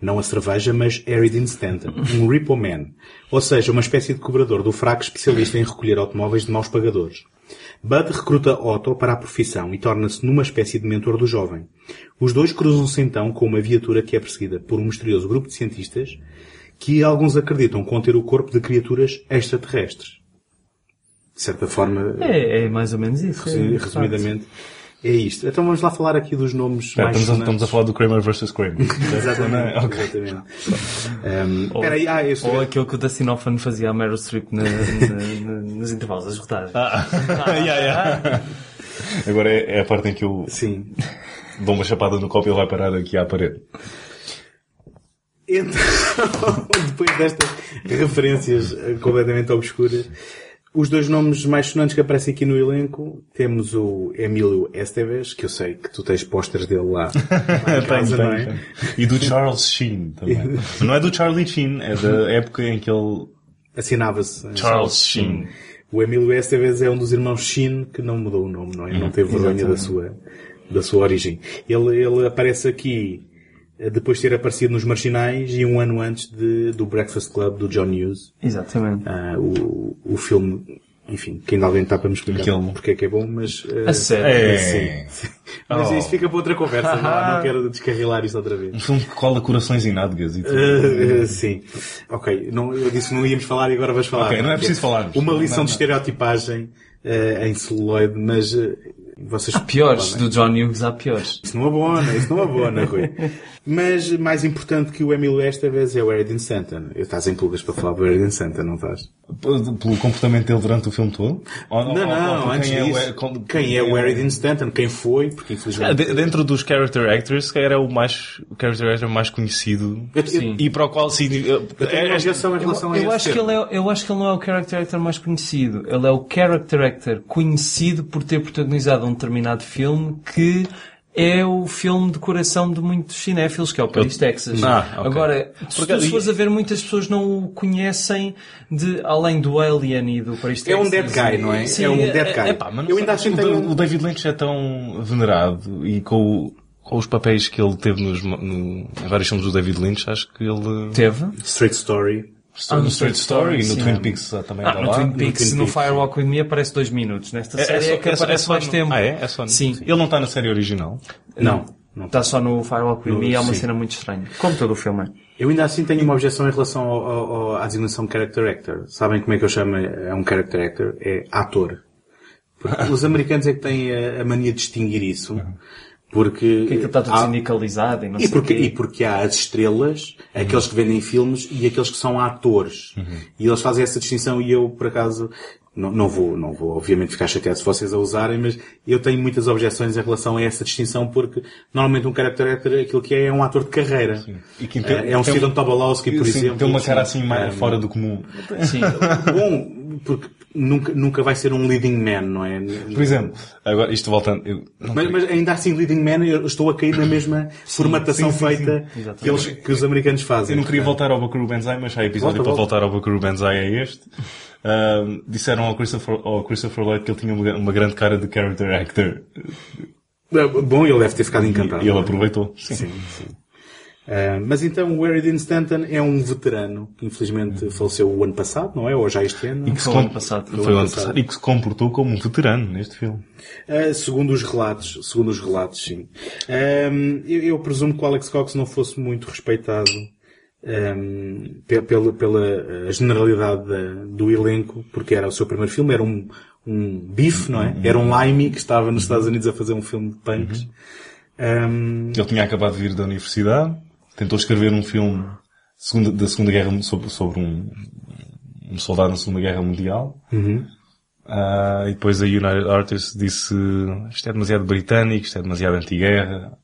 Não a cerveja, mas Harry Dean Stanton, um repo man. Ou seja, uma espécie de cobrador do fraco especialista em recolher automóveis de maus pagadores. Bud recruta Otto para a profissão e torna-se numa espécie de mentor do jovem. Os dois cruzam-se então com uma viatura que é perseguida por um misterioso grupo de cientistas que alguns acreditam conter o corpo de criaturas extraterrestres. De certa forma, É, é mais ou menos isso. é, resu- de resumidamente, é isto. Então vamos lá falar aqui dos nomes Espera, mais estamos, sonantes. estamos a falar do Kramer vs. Kramer. [LAUGHS] Exatamente. Ok. exatamente. Um, Ou, espera aí, ah, este ou aquilo que o Dustin Hoffman fazia a Meryl Streep na, na- na- nos intervalos das rodagens. Ah, [LAUGHS] yeah, yeah. Agora é, é a parte em que eu Sim. dou uma chapada no copo e ele vai parar aqui à parede. Então, [LAUGHS] depois destas referências completamente obscuras, os dois nomes mais sonantes que aparecem aqui no elenco, temos o Emílio Esteves, que eu sei que tu tens pósteres dele lá, [LAUGHS] em casa, não é? E do Charles Sheen também. [LAUGHS] não é do Charlie Sheen, é da época em que ele... Assinava-se. Charles Sheen. O Emílio Esteves é um dos irmãos Sheen que não mudou o nome, não é? Não teve vergonha da sua, da sua origem. Ele, ele aparece aqui depois de ter aparecido nos Marginais e um ano antes de, do Breakfast Club do John Hughes. Exatamente. Ah, o, o filme, enfim, que ainda alguém está para me explicar Aquele- porque é que é bom, mas... eh, A sério? É. Sim. sim. [LAUGHS] Mas Oh. isso fica para outra conversa, não, não [LAUGHS] quero descarrilar isto outra vez. Um filme que cola corações e nádegas e tudo. Uh, uh, sim. Ok, não, eu disse que não íamos falar e agora vais falar. Ok, não é preciso falarmos. Uma lição Não, de não. estereotipagem uh, em celuloide, mas uh, vocês... Há piores, podem- do John Hughes há piores. Isso não abona, isso não abona, Rui. Mas mais importante que o Emílio Esteves é o Stanton. Eu estás em pulgas para falar do Harry Dean Stanton, não estás? Pelo comportamento dele durante o filme todo? Ou- Não, ou- não, ou antes quem é o- disso. é- Quem é o Harry Dean Stanton? Quem foi? Porque Ah, infelizmente... de- Dentro dos character actors, se calhar é o mais, o character actor mais conhecido. Eu- eu- Sim. E para o qual Eu uma objeção em relação a Eu esse acho, que ele é, eu acho que ele não é o character actor mais conhecido. Ele é o character actor conhecido por ter protagonizado um determinado filme que é o filme de coração de muitos cinéfilos, que é o Paris, Texas. Ah, ok. Agora, se Porque- tu fores a ver, muitas pessoas não o conhecem de, além do Alien e do Paris É um Texas. dead guy, não é? Sim, é um é- dead guy. É pá, mas eu ainda assim o, tenho... Da- o David Lynch é tão venerado e com, o- com os papéis que ele teve nos, no, em vários filmes do David Lynch, acho que ele... Teve? Straight Story. Ah, no Straight Story e no sim. Twin Peaks ah, também Ah, no lá. Twin Peaks, Twin no Peaks, Firewalk With Me aparece dois minutos. Nesta É, é série só- é, que é aparece é só mais no- tempo. Ah, é? É só no- Sim. Ele não está na série original. Não. não. Está só no Firewalk With Me e é uma Sim. cena muito estranha. Como todo o filme é. Eu ainda assim tenho uma objeção em relação ao, ao- ao- à designação character actor. Sabem como é que eu chamo a um character actor? É ator. Porque [LAUGHS] os americanos é que têm a, a mania de distinguir isso. Porque... Que aquilo está tudo há- sindicalizado e não E sei porque, e porque há as estrelas, aqueles que vendem filmes e aqueles que são atores. E eles fazem essa distinção e eu, por acaso, não, não vou, não vou obviamente ficar chateado se vocês a usarem, mas eu tenho muitas objeções em relação a essa distinção porque normalmente um character actor aquilo que é é um ator de carreira. E que É, é um tem Steven Tobolowsky, por sim, exemplo. Tem uma Sim. cara assim mais É, fora do comum. Sim. [LAUGHS] Bom, porque nunca, nunca vai ser um leading man, não é? Por exemplo, agora isto voltando... Mas, mas ainda assim, leading man, eu estou a cair na mesma formatação sim, sim, feita sim. que, eles, que os americanos fazem. Eu não queria voltar ao Buckaroo Banzai, mas há episódio Volta, para volta. voltar ao Buckaroo Banzai é este. Disseram ao Christopher, ao Christopher Lloyd que ele tinha uma, uma grande cara de character actor. Bom, ele deve ter ficado encantado. E ele aproveitou. Sim, sim. Ah, mas então o Harry Dean Stanton é um veterano que infelizmente faleceu o ano passado, não é? Ou já este ano? E que, se Foi o ano passado. Foi ano passado. passado. E que se comportou como um veterano neste filme. Ah, segundo os relatos, segundo os relatos, sim. Ah, eu, eu presumo que o Alex Cox não fosse muito respeitado ehm, pe- pela, pela eh, generalidade da- do elenco, porque era o seu primeiro filme, era um, um bife, não é? Era um limey que estava nos Estados Unidos a fazer um filme de punks. Ehm, Ele tinha acabado de vir da universidade, tentou escrever um filme segunda- da Segunda Guerra sobre, sobre um, um soldado na Segunda Guerra Mundial. Uhum. Ah, e depois a United Artists disse isto é demasiado britânico, isto é demasiado anti-guerra.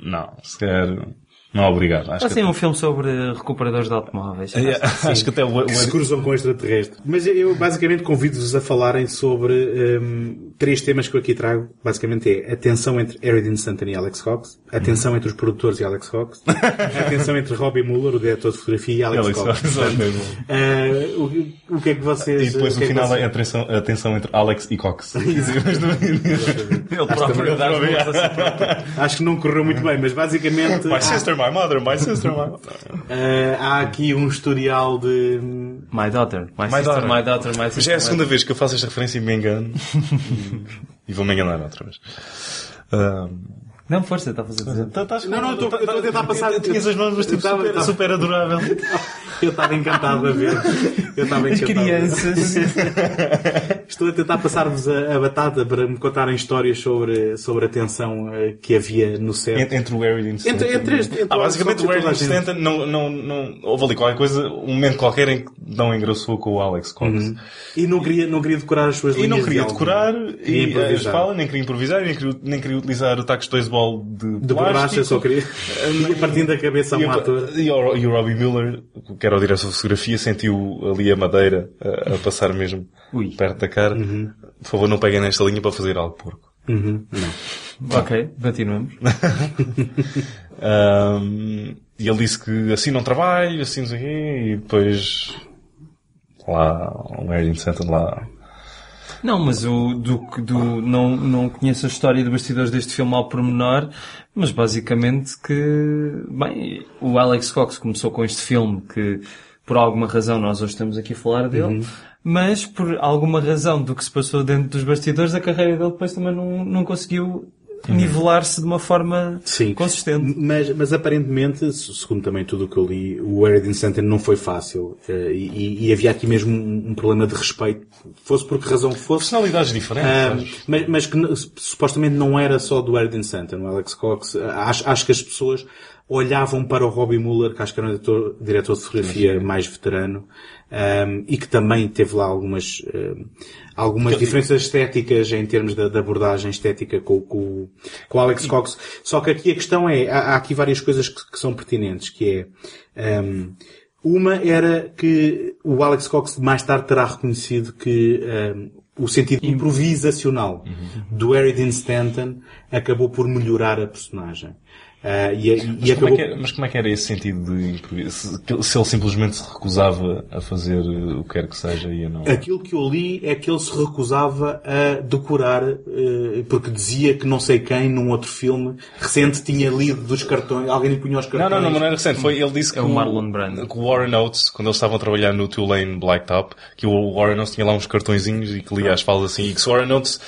Não, se calhar não obrigado. Acho Assim, que, um filme sobre recuperadores de automóveis. É, acho que [LAUGHS] até o, que se cruzam com extraterrestres. Mas eu basicamente convido-vos a falarem sobre ehm, três temas que eu aqui trago. Basicamente é a tensão entre Harry Stanton e Alex Cox, a tensão entre os produtores e Alex Cox, a tensão entre Robbie Muller, o diretor de fotografia, e Alex, Alex Cox. Cox, eh, o, o que é que vocês... E depois o no é final vocês- é a tensão, a tensão entre Alex e Cox. [LAUGHS] Ele próprio. Acho que não correu muito bem, mas basicamente My há, sister, my mother, my sister, my mother. eh, há aqui um historial de... My daughter. My, My sister, daughter. my daughter, my sister. Já é a my- segunda vez que eu faço esta referência e me engano. e vou-me enganar outra vez. Ah, Não, força, estavas a dizer. tá- tá- Não, não, estou- estou a tentar passar- Tinhas as mãos, mas tipo, Eu tava- super, tava- super adorável. [LAUGHS] Eu estava encantado a ver. Eu estava As encantado. crianças. [LAUGHS] Estou a tentar passar-vos a, a batata para me contarem histórias sobre, sobre a tensão eh, que havia no set. Entre, entre o Harry e o Stanton. Entre- entre este- entre ah, basicamente o- Harry e o. Stanton não, não, não, houve ali qualquer coisa, um momento qualquer em que não engraçou com o Alex Cox. E não queria, não queria decorar as suas E linhas não queria de decorar. Queria e a fala, nem queria improvisar, nem queria, nem queria utilizar o tacos de beisebol de, De borracha, só queria. [LAUGHS] E partindo da cabeça a E, um o- ator. e o, e o Robbie Miller, que era o diretor de fotografia, sentiu ali a madeira a, a passar mesmo Ui. perto da cara. Por favor, não peguem nesta linha para fazer algo porco. Uhum. Não. [LAUGHS] ok, continuamos. [LAUGHS] Ahm, e ele disse que assim não trabalho, assim não sei o quê, e depois lá, o Harry Stanton lá. Não, mas o do, do não, não conheço a história de bastidores deste filme ao pormenor, mas basicamente que, bem, o Alex Cox começou com este filme que, por alguma razão, nós hoje estamos aqui a falar dele, mas por alguma razão do que se passou dentro dos bastidores, a carreira dele depois também não, não conseguiu nivelar-se de uma forma Sim. consistente. Mas, mas aparentemente, se- segundo também tudo o que eu li, o Harry Stanton não foi fácil. eh, e, e havia aqui mesmo um, problema de respeito. Fosse por que razão fosse. Personalidades diferentes. Ah, mas, mas que supostamente não era só do Harry Stanton, o Alex Cox. Acho, acho que as pessoas olhavam para o Robbie Muller, que acho que era um diretor, diretor de fotografia mais veterano, ahm, e que também teve lá algumas, algumas diferenças estéticas em termos da, da abordagem estética com, com, com o Alex Cox. Só que aqui a questão é, há, há aqui várias coisas que, que são pertinentes, que é, ahm, uma era que o Alex Cox mais tarde terá reconhecido que o sentido improvisacional do Harry Dean Stanton acabou por melhorar a personagem. Ah, e, e Mas, como acabou... é que era, mas como é que era esse sentido de improviso? Se, se ele simplesmente se recusava a fazer eh, o que quer que seja e a não... Aquilo que eu li é que ele se recusava a decorar, eh, porque dizia que não sei quem, num outro filme recente, tinha lido dos cartões, alguém lhe punha os Não, cartões. não, não, não era recente. Foi, ele disse que É o Marlon Brando. que o Warren Oates, quando eles estavam a trabalhar no Tulane Blacktop, que o Warren Oates tinha lá uns cartõezinhos e que lia as falas assim, e que se o Warren Oates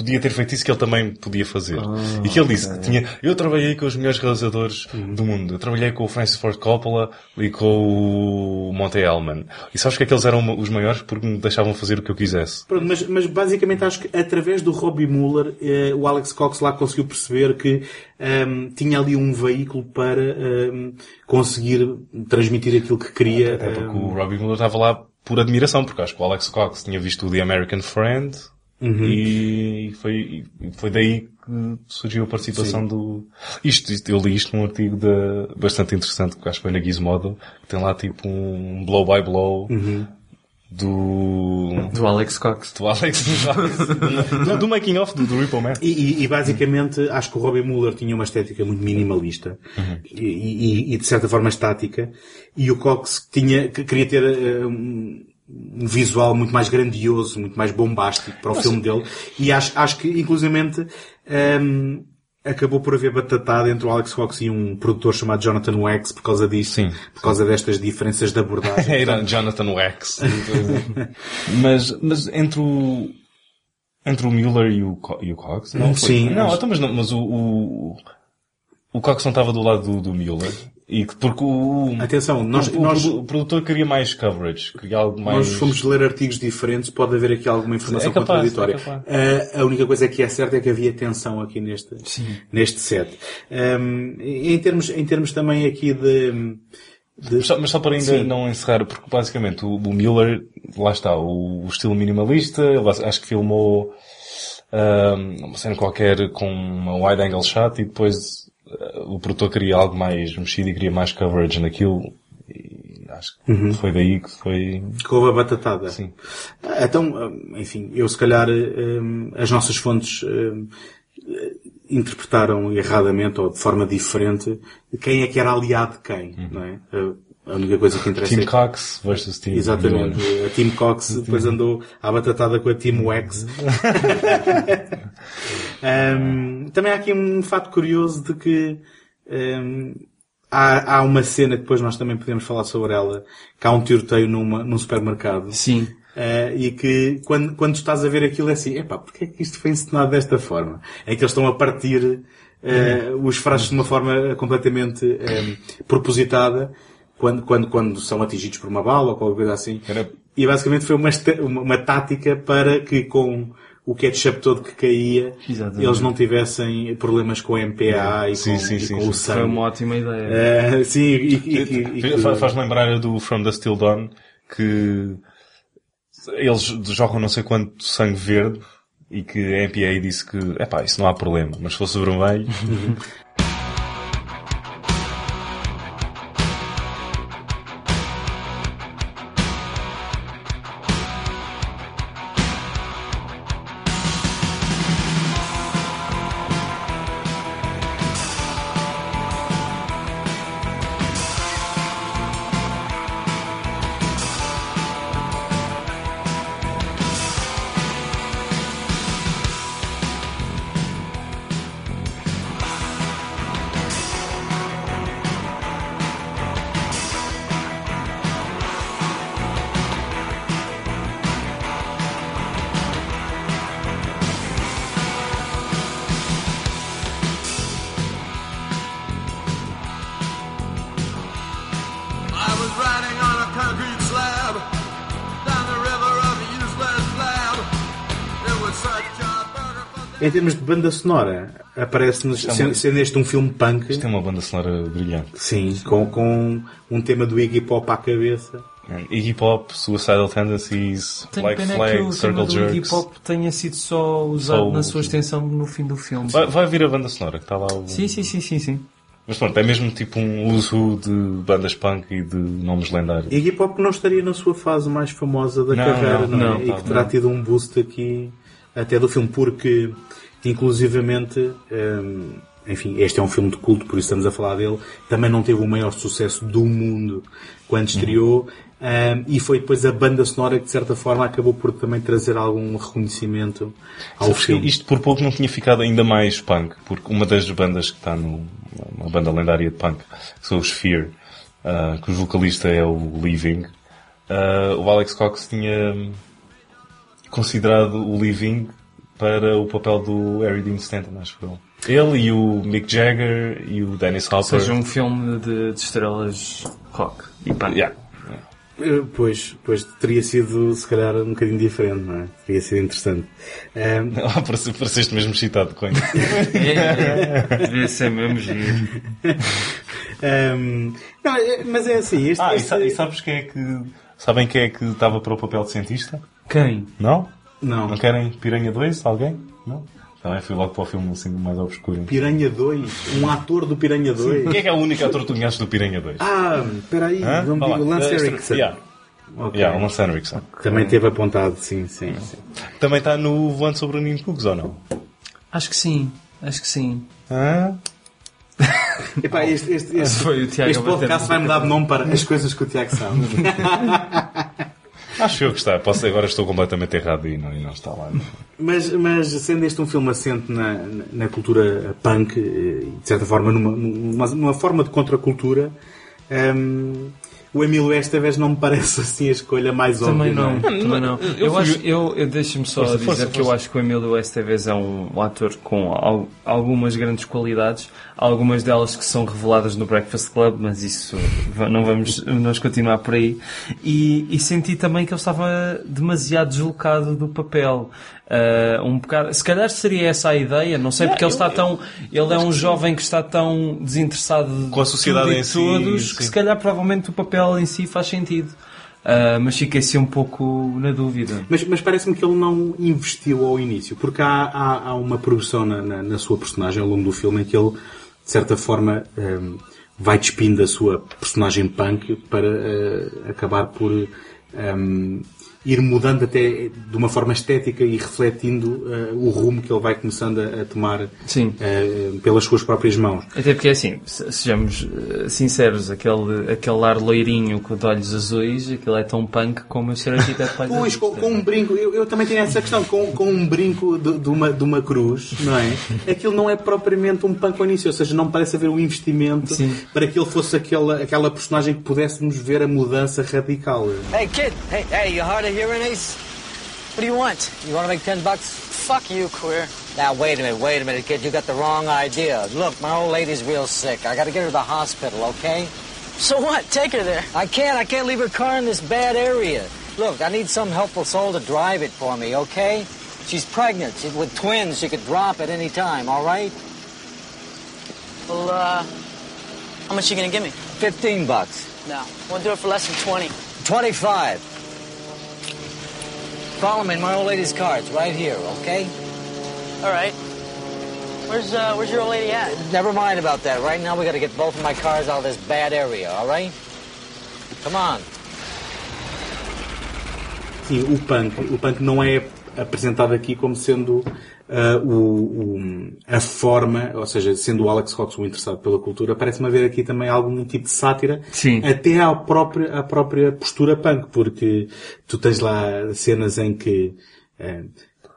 podia ter feito isso que ele também podia fazer. e que ele disse que tinha, eu trabalhei com os melhores realizadores do mundo. Eu trabalhei com o Francis Ford Coppola e com o Monte Hellman. E sabes que é que eles eram os maiores? Porque me deixavam fazer o que eu quisesse. Pronto, mas, mas basicamente acho que através do Robbie Muller eh, o Alex Cox lá conseguiu perceber que ehm, tinha ali um veículo para ehm, conseguir transmitir aquilo que queria. Até porque ehm, o Robbie Muller estava lá por admiração, porque acho que o Alex Cox tinha visto o The American Friend e foi, e foi daí que surgiu a participação do... Isto, isto- eu li isto num artigo da, bastante interessante, que acho que foi na Gizmodo, que tem lá tipo um blow by blow do... Do Alex Cox. do Alex [LAUGHS] do, do making off do, do Ripple Man. E, e- e basicamente acho que o Robbie Muller tinha uma estética muito minimalista e, e- e, de certa forma estática e o Cox tinha, que queria ter eh, um, um visual muito mais grandioso, muito mais bombástico para o filme dele e acho, acho que inclusivamente ehm, acabou por haver batatada entre o Alex Cox e um produtor chamado Jonathan Wax por causa disso, Sim. por causa destas diferenças de abordagem. [LAUGHS] Era Jonathan Wax. [LAUGHS] mas, mas entre o, entre o Mueller e o, Co- e o Cox? Não, foi- Sim, Não, acho- então, mas, não, mas o, o, o Cox não estava do lado do, do Mueller. E que- porque o, Atenção, nós- o, nós- o produtor queria mais coverage, queria algo mais... Nós fomos ler artigos diferentes, pode haver aqui alguma informação É capaz, contraditória. é. Ah, a única coisa que é certa é que havia tensão aqui neste, neste set. Ahm, em, termos, em termos também aqui de. de- Mas só, mas só para ainda Sim. não encerrar, porque basicamente o, o Miller, lá está, o, o estilo minimalista, acho que filmou ahm, uma cena qualquer com uma wide angle shot e depois o produtor queria algo mais mexido e queria mais coverage naquilo e acho que Uhum. foi daí que foi... que houve a batatada. Sim. Ah, Então, ah, enfim, eu se calhar ahm, as nossas fontes interpretaram erradamente ou de forma diferente quem é que era aliado de quem, não é? A única coisa que interessa Team é Cox versus Team Exatamente. Miller. A Team Cox depois andou à batatada com a Team Wax. [LAUGHS] Um, também há aqui um fato curioso de que um, há, há uma cena que depois nós também podemos falar sobre ela, que há um tiroteio numa, num supermercado. Sim. Uh, e que quando, quando estás a ver aquilo é assim, epá, porque é que isto foi encenado desta forma? É que eles estão a partir uh, os frascos de uma forma completamente um, propositada quando, quando, quando são atingidos por uma bala ou qualquer coisa assim. E basicamente foi uma, uma, uma tática para que com o ketchup todo que caía, Exatamente. eles não tivessem problemas com a MPA e Sim, com, sim, e sim, com sim. o sangue. Foi uma ótima ideia. Uh, sim, e, e, e- e que- Fa- Faz-me lembrar do From the Still Dawn que eles jogam não sei quanto sangue verde e que a MPA disse que, epá, isso não há problema, mas se fosse vermelho, [LAUGHS] termos de banda sonora, aparece-nos, é sendo, sendo este um filme punk, isto é uma banda sonora brilhante. sim, com, com um tema do Iggy Pop à cabeça. Iggy Pop, Suicidal Tendencies, Tenho Black pena Flag, que o Circle tema do Iggy Jerks. Pop tenha sido só usado Só na sua extensão no fim do filme. Vai, vai vir a banda sonora, que está lá o... Sim, sim, sim, sim, sim. Mas pronto, é mesmo tipo um uso de bandas punk e de nomes lendários. Iggy Pop não estaria na sua fase mais famosa da Não, carreira, não, não, é? não, e tá, que terá não. tido um boost aqui até do filme, porque inclusivamente, hum, enfim, este é um filme de culto, por isso estamos a falar dele, também não teve o maior sucesso do mundo quando estreou, hum, e foi depois a banda sonora que de certa forma acabou por também trazer algum reconhecimento ao Sabes filme. Isto por pouco não tinha ficado ainda mais punk, porque uma das bandas que está no, uma banda lendária de punk, que são os Fear, ah, cujo vocalista é o Living, ah, o Alex Cox tinha considerado o Living para o papel do Harry Dean Stanton, acho que foi. Ele e o Mick Jagger e o Dennis Ou Hopper. seja, um filme de, de estrelas rock e punk. Yeah. Pois, pois teria sido se calhar um bocadinho diferente, não é? Teria sido interessante. Hum, Ah, [LAUGHS] parece- Pareceste mesmo excitado com isso. [LAUGHS] É, é, devia ser mesmo giro. hum, não, é- mas é assim, este, Ah, este- e sabes quem é que. Sabem quem é que estava para o papel de cientista? Quem? Não? Não. Não querem Piranha 2? Alguém? Não? Também fui logo para o filme assim mais obscuro. Piranha 2? Um ator do Piranha 2? Quem é que é o único ator que tu conheces do Piranha 2? Ah, espera aí, Hã? vamos dizer, o Lance Erickson. Yeah. Ok. Yeah, o Lance Henriksen. Também teve apontado, sim, sim. sim. Também está no Voando sobre o Ninho Pugs ou não? Acho que sim, acho que sim. Hã? Epá, este, este, este, Foi o Tiago este podcast vai mudar de nome para as coisas que o Tiago sabe. [LAUGHS] Acho eu que está. Posso, agora estou completamente errado e não, e não está lá. Mas, mas sendo este um filme assente na, na, cultura punk, eh, de certa forma numa, numa, numa forma de contracultura, hum, o Emílio Esteves não me parece assim a escolha mais Também óbvia. não, é? também não. eu Eu, acho, eu, eu deixo-me só Força, dizer força, que eu acho que o Emílio Esteves é um ator com al- algumas grandes qualidades, algumas delas que são reveladas no Breakfast Club, mas isso não vamos, vamos continuar por aí. E, e senti também que ele estava demasiado deslocado do papel. Ah, um bocado, se calhar seria essa a ideia, não sei, porque ele está tão, ele é um jovem que está tão desinteressado Com a sociedade em si, todos, que sim. se calhar provavelmente o papel em si faz sentido. Ah, mas fiquei assim um pouco na dúvida. Mas, mas parece-me que ele não investiu ao início, porque há, há, há uma progressão na, na, na sua personagem ao longo do filme em que ele, de certa forma, ehm, vai despindo a sua personagem punk para eh, acabar por ehm, ir mudando até de uma forma estética e refletindo eh, o rumo que ele vai começando a, a tomar Sim. eh, pelas suas próprias mãos. Até porque, assim, se- sejamos eh, sinceros, aquele, aquele ar loirinho com de olhos azuis, aquilo é tão punk como o Sr. Arquiteto Pai [LAUGHS] Pois, com, com um brinco, eu, eu também tenho essa questão, com, com um brinco de, de uma, de uma cruz, não é? [LAUGHS] Aquilo não é propriamente um punk ao início, ou seja, não parece haver um investimento Sim. para que ele fosse aquela, aquela personagem que pudéssemos ver a mudança radical. Hey, kid. Hey, hey, you hard of hearing, Ace? What do you want? You want to make ten bucks? Fuck you, queer. Now, wait a minute, wait a minute, kid. You got the wrong idea. Look, my old lady's real sick. I got to get her to the hospital, okay? So what? Take her there. I can't. I can't leave her car in this bad area. Look, I need some helpful soul to drive it for me, okay? She's pregnant. She's with twins. She could drop at any time, all right? Well, uh, how much you gonna give me? Fifteen bucks. No, we'll do it for less than 20. Twenty-five. Follow me in my old lady's car. It's right here, okay? All right. Where's, uh, where's your old lady at? Never mind about that. Right now, we got to get both of my cars out of this bad area, all right? Come on. Sim, o punk, o punk não é apresentado aqui como sendo ah, o, o- a forma, ou seja, sendo o Alex Cox o interessado pela cultura, parece-me haver aqui também algum tipo de sátira, Sim. até à própria, à própria postura punk, porque tu tens lá cenas em que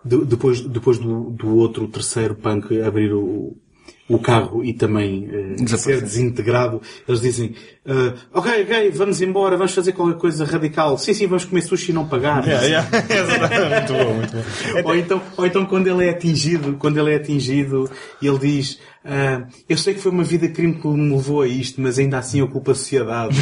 de- depois, depois do, do outro terceiro punk abrir o, o carro e também Desaparecer. ser desintegrado, eles dizem eh, ok, ok, vamos embora, vamos fazer qualquer coisa radical. Sim, sim, vamos comer sushi e não pagar. Yeah, yeah. [LAUGHS] Muito bom, muito bom. ou, então, ou então quando ele é atingido, quando ele é atingido, ele diz ah, eu sei que foi uma vida de crime que me levou a isto, mas ainda assim eu culpo a sociedade.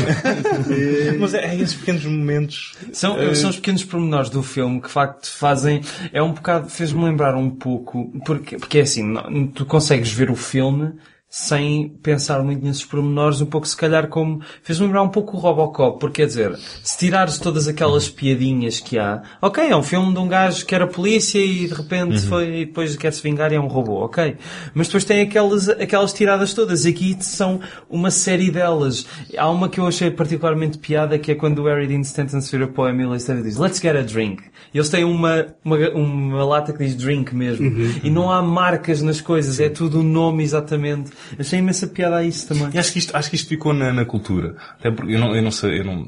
[LAUGHS] Mas é, é esses pequenos momentos. São, eh, são os pequenos pormenores do filme que de facto fazem. É um bocado. fez-me lembrar um pouco. Porque, porque é assim, tu consegues ver o filme sem pensar muito nesses pormenores, um pouco se calhar como. fez-me lembrar um pouco o Robocop, porque quer dizer, se tirares todas aquelas piadinhas que há, ok, é um filme de um gajo que era polícia e de repente foi, e depois quer se vingar e é um robô, ok. Mas depois tem aquelas, aquelas tiradas todas, e aqui são uma série delas. Há uma que eu achei particularmente piada, que é quando o Harry Dean Stanton se vira para o Emílio Estevez e diz, let's get a drink. E eles têm uma, uma, uma lata que diz drink mesmo. E não há marcas nas coisas, é tudo o nome exatamente. Achei imensa piada a isso também. E acho que isto, acho que isto ficou na, na cultura. Até porque eu não, eu não sei, eu não,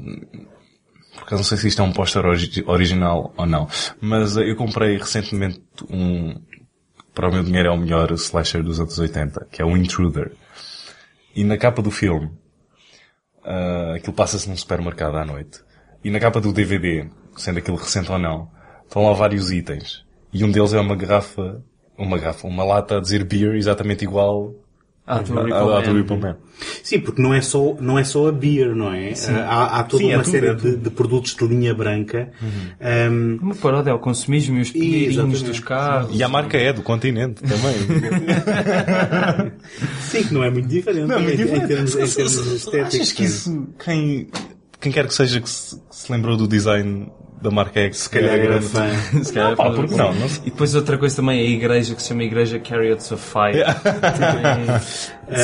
não sei se isto é um póster origi- original ou não. Mas eh, eu comprei recentemente um, para o meu dinheiro é o melhor slasher dos anos 80, que é o Intruder. E na capa do filme, ah, aquilo passa-se num supermercado à noite. E na capa do DVD, sendo aquilo recente ou não, estão lá vários itens. E um deles é uma garrafa, uma garrafa, uma lata a dizer beer exatamente igual Ah, à do Man. Ripple Man. Sim, porque não é só, não é só a beer, não é? Há, há toda Sim, é uma tudo, série é de, de produtos de linha branca. Um, Uma paródia ao consumismo e os pedidinhos Exatamente. dos carros. E a marca é do continente também. [LAUGHS] sim, que não é muito diferente. Não, muito em, diferente. em termos, em termos [LAUGHS] estéticos. Achas que isso, quem, quem quer que seja que se, que se lembrou do design da marca é que se calhar era fã. [LAUGHS] Se calhar Não, pá, foi- porque não? não. E depois outra coisa também é a igreja que se chama Igreja Chariots of Fire. Também-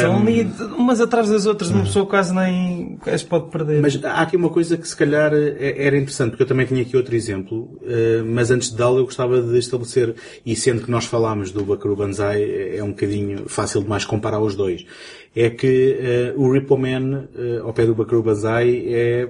São ali umas atrás das outras, uma pessoa quase nem quase pode perder. Mas há aqui uma coisa que se calhar eh, era interessante, porque eu também tinha aqui outro exemplo, eh, mas antes de dá-lo eu gostava de estabelecer, e sendo que nós falámos do Bakaru Banzai, é um bocadinho fácil demais comparar os dois, é que eh, o Ripple Man, eh, ao pé do Bakaru Banzai, é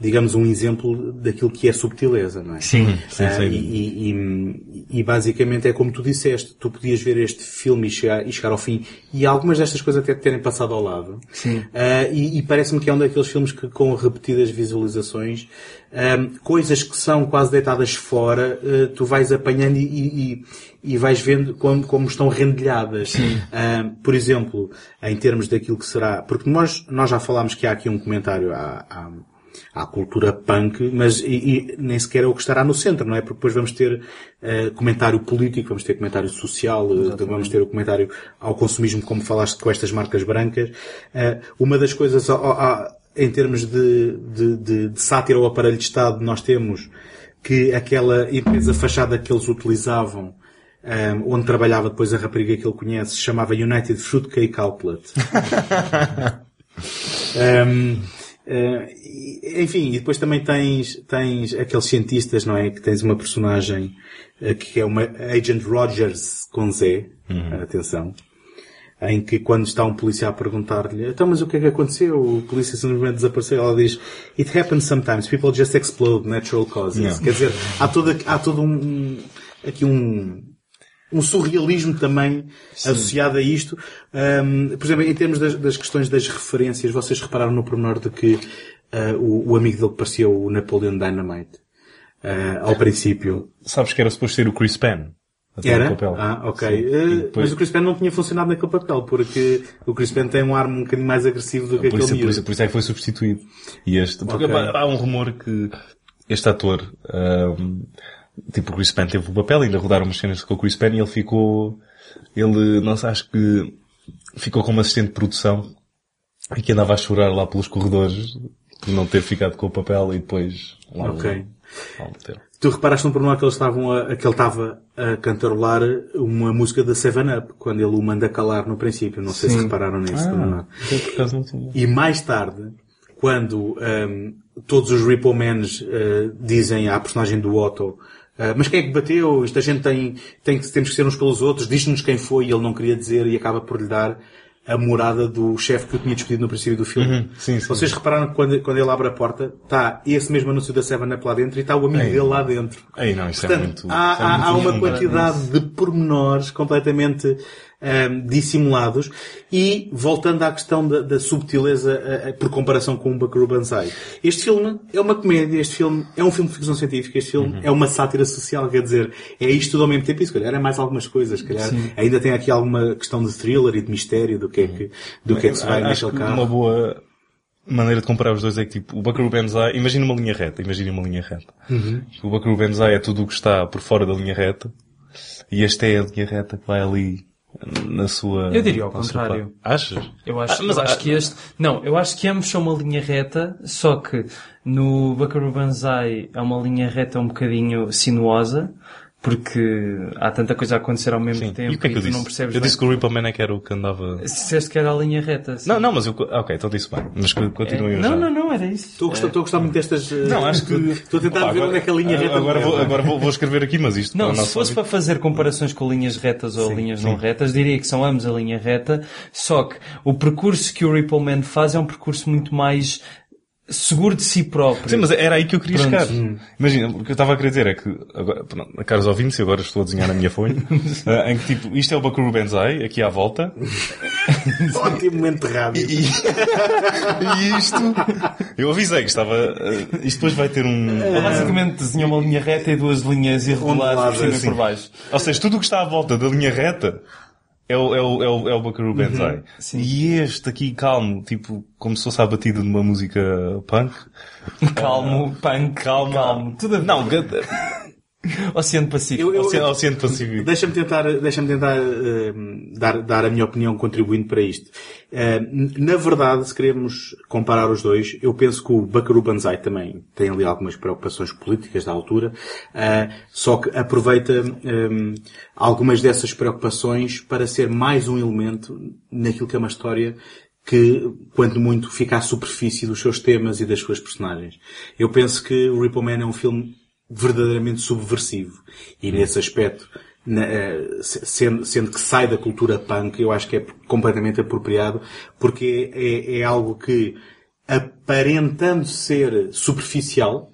digamos, um exemplo daquilo que é subtileza, não é? Sim, sim, Ah, e, e- e- basicamente é como tu disseste, tu podias ver este filme e chegar, e chegar ao fim e algumas destas coisas até te terem passado ao lado. Sim. Ah, e e parece-me que é um daqueles filmes que com repetidas visualizações, ah, coisas que são quase deitadas fora, ah, tu vais apanhando e, e- e- vais vendo como, como estão rendilhadas. Ah, por exemplo, em termos daquilo que será, porque nós, nós já falámos que há aqui um comentário à, à, à cultura punk, mas e, e nem sequer é o que estará no centro, não é? Porque depois vamos ter eh, comentário político, vamos ter comentário social, eh, vamos ter o comentário ao consumismo, como falaste com estas marcas brancas. Eh, uma das coisas em termos de, de, de, de sátira ao aparelho de Estado, nós temos que aquela empresa fachada que eles utilizavam um, onde trabalhava depois a rapariga que ele conhece, se chamava United Fruitcake Outlet. Um, [LAUGHS] e- enfim, e depois também tens, tens aqueles cientistas, não é? Que tens uma personagem eh, que é uma Agent Rogers com Z, atenção, em que quando está um polícia a perguntar-lhe, então mas o que é que aconteceu? O polícia simplesmente desapareceu. Ela diz, it happens sometimes, people just explode, natural causes. Yeah. Quer dizer, há todo, há todo um- aqui um, um surrealismo também associado a isto. Ahm, por exemplo, em termos das, das questões das referências, vocês repararam no pormenor de que ah, o, o amigo dele que parecia o Napoleon Dynamite ah, ao princípio. Sabes que era suposto ser o Chris Penn. Era? papel. Ah, ok. Sim. Eh, depois- Mas o Chris Penn não tinha funcionado naquele papel, porque o Chris Penn tem um ar um bocadinho mais agressivo do que por, aquele isso, por, isso, por isso é que foi substituído. E este, porque Ok. há um rumor que este ator, ahm, tipo o Chris Penn teve o papel, ainda rodaram umas cenas com o Chris Penn e ele ficou, ele, não sei, acho que ficou como assistente de produção e que andava a chorar lá pelos corredores por não ter ficado com o papel e depois lá, Ok. lá meteu. Tu reparaste no pormenor que eles estavam a, que ele estava a cantarolar uma música da Seven Up, quando ele o manda calar no princípio. Não sei se Sim. repararam nisso. Ah, tinha. E mais tarde, quando ahm, todos os Ripple Mans ah, dizem à personagem do Otto ah, mas quem é que bateu? Isto a gente tem, tem que, temos que ser uns pelos outros, diz-nos quem foi e ele não queria dizer e acaba por lhe dar a morada do chefe que eu tinha despedido no princípio do filme. Uhum, sim, sim. Vocês repararam que quando, quando ele abre a porta, está esse mesmo anúncio da Seven Up lá dentro e está o amigo Ei. dele lá dentro. Ei, não, isso é Portanto, muito- há, é há- muito há uma quantidade de pormenores completamente ahm, dissimulados e voltando à questão da, da subtileza ah, por comparação com o Buckaroo Banzai. Este filme é uma comédia, este filme é um filme de ficção científica, este Uhum. filme é uma sátira social, quer dizer, é isto tudo ao mesmo tempo e se calhar é mais algumas coisas, se calhar Sim. ainda tem aqui alguma questão de thriller e de mistério do que é que, do que, é que se vai naquele que carro. uma boa maneira de comparar os dois é que tipo, o Buckaroo Banzai, imagina uma linha reta, imagina uma linha reta. Uhum. O Buckaroo Banzai é tudo o que está por fora da linha reta e este é a linha reta que vai ali na sua... Eu diria ao sua contrário. Achas? Eu acho, Ah, mas eu acho ah, que este, não, eu acho que ambos são uma linha reta, só que no Buckaroo Banzai é uma linha reta um bocadinho sinuosa, porque há tanta coisa a acontecer ao mesmo tempo E o que é que eu tu disse? não percebes eu bem. disse que o Ripple Man é que era o que andava... Disseste que era a linha reta. sim. Não, não, mas eu... ah, Ok, então disse bem. Mas continuem É, já. não, não, não, era isso. Estou a gostar, estou a gostar muito destas... eh, Não, acho que... [LAUGHS] Estou a tentar Opa, ver agora- onde é que a linha reta Agora, vou, agora vou, vou escrever aqui, mas isto... Não, para o se fosse para fazer comparações com linhas retas ou Sim, linhas sim. não retas, diria que são ambos a linha reta, só que o percurso que o Ripple Man faz é um percurso muito mais seguro de si próprio. Sim, mas era aí que eu queria Pronto. chegar. Imagina, o que eu estava a querer dizer é que, agora, pronto, caros ouvintes, eu agora estou a desenhar na minha folha, [LAUGHS] eh, em que tipo, isto é o Buckaroo Banzai, aqui à volta, [LAUGHS] Ótimo momento de rádio. e, e isto, eu avisei que estava, eh, isto depois vai ter um... Basicamente desenhou uma linha reta e duas linhas irregulares por cima e assim. por baixo. Ou seja, tudo o que está à volta da linha reta é o, é o, é o, é o Buckaroo Banzai. E este aqui, calmo, tipo, como se fosse a batida de uma música punk. Calmo, [LAUGHS] punk, calmo. calmo. Tudo a. Não, [LAUGHS] Oceano Pacífico. Eu- eu- Oceano, Oceano Pacífico. Deixa-me tentar, deixa-me tentar eh, dar, dar a minha opinião contribuindo para isto. N- na verdade, se queremos comparar os dois, eu penso que o Buckaroo Banzai também tem ali algumas preocupações políticas da altura, eh, só que aproveita eh, algumas dessas preocupações para ser mais um elemento naquilo que é uma história que, quanto muito, fica à superfície dos seus temas e das suas personagens. Eu penso que o Ripple Man é um filme verdadeiramente subversivo. E nesse aspecto, na- eh, se- sendo, sendo que sai da cultura punk, eu acho que é completamente apropriado, porque é, é algo que aparentando ser superficial,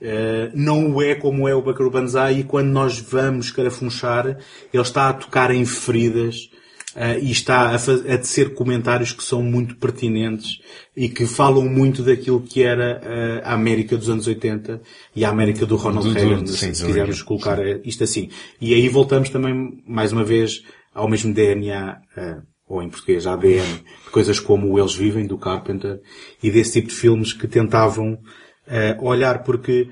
eh, não o é como é o Buckaroo Banzai e quando nós vamos carafunchar, ele está a tocar em feridas eh, e está a, a tecer comentários que são muito pertinentes e que falam muito daquilo que era eh, a América dos anos 80 e a América do Ronald Do- do- Reagan, sim, se, se do quisermos Reagan, colocar isto assim. E aí voltamos também, mais uma vez, ao mesmo DNA, eh, ou em português, ADN, de coisas como Eles Vivem, do Carpenter, e desse tipo de filmes que tentavam olhar, porque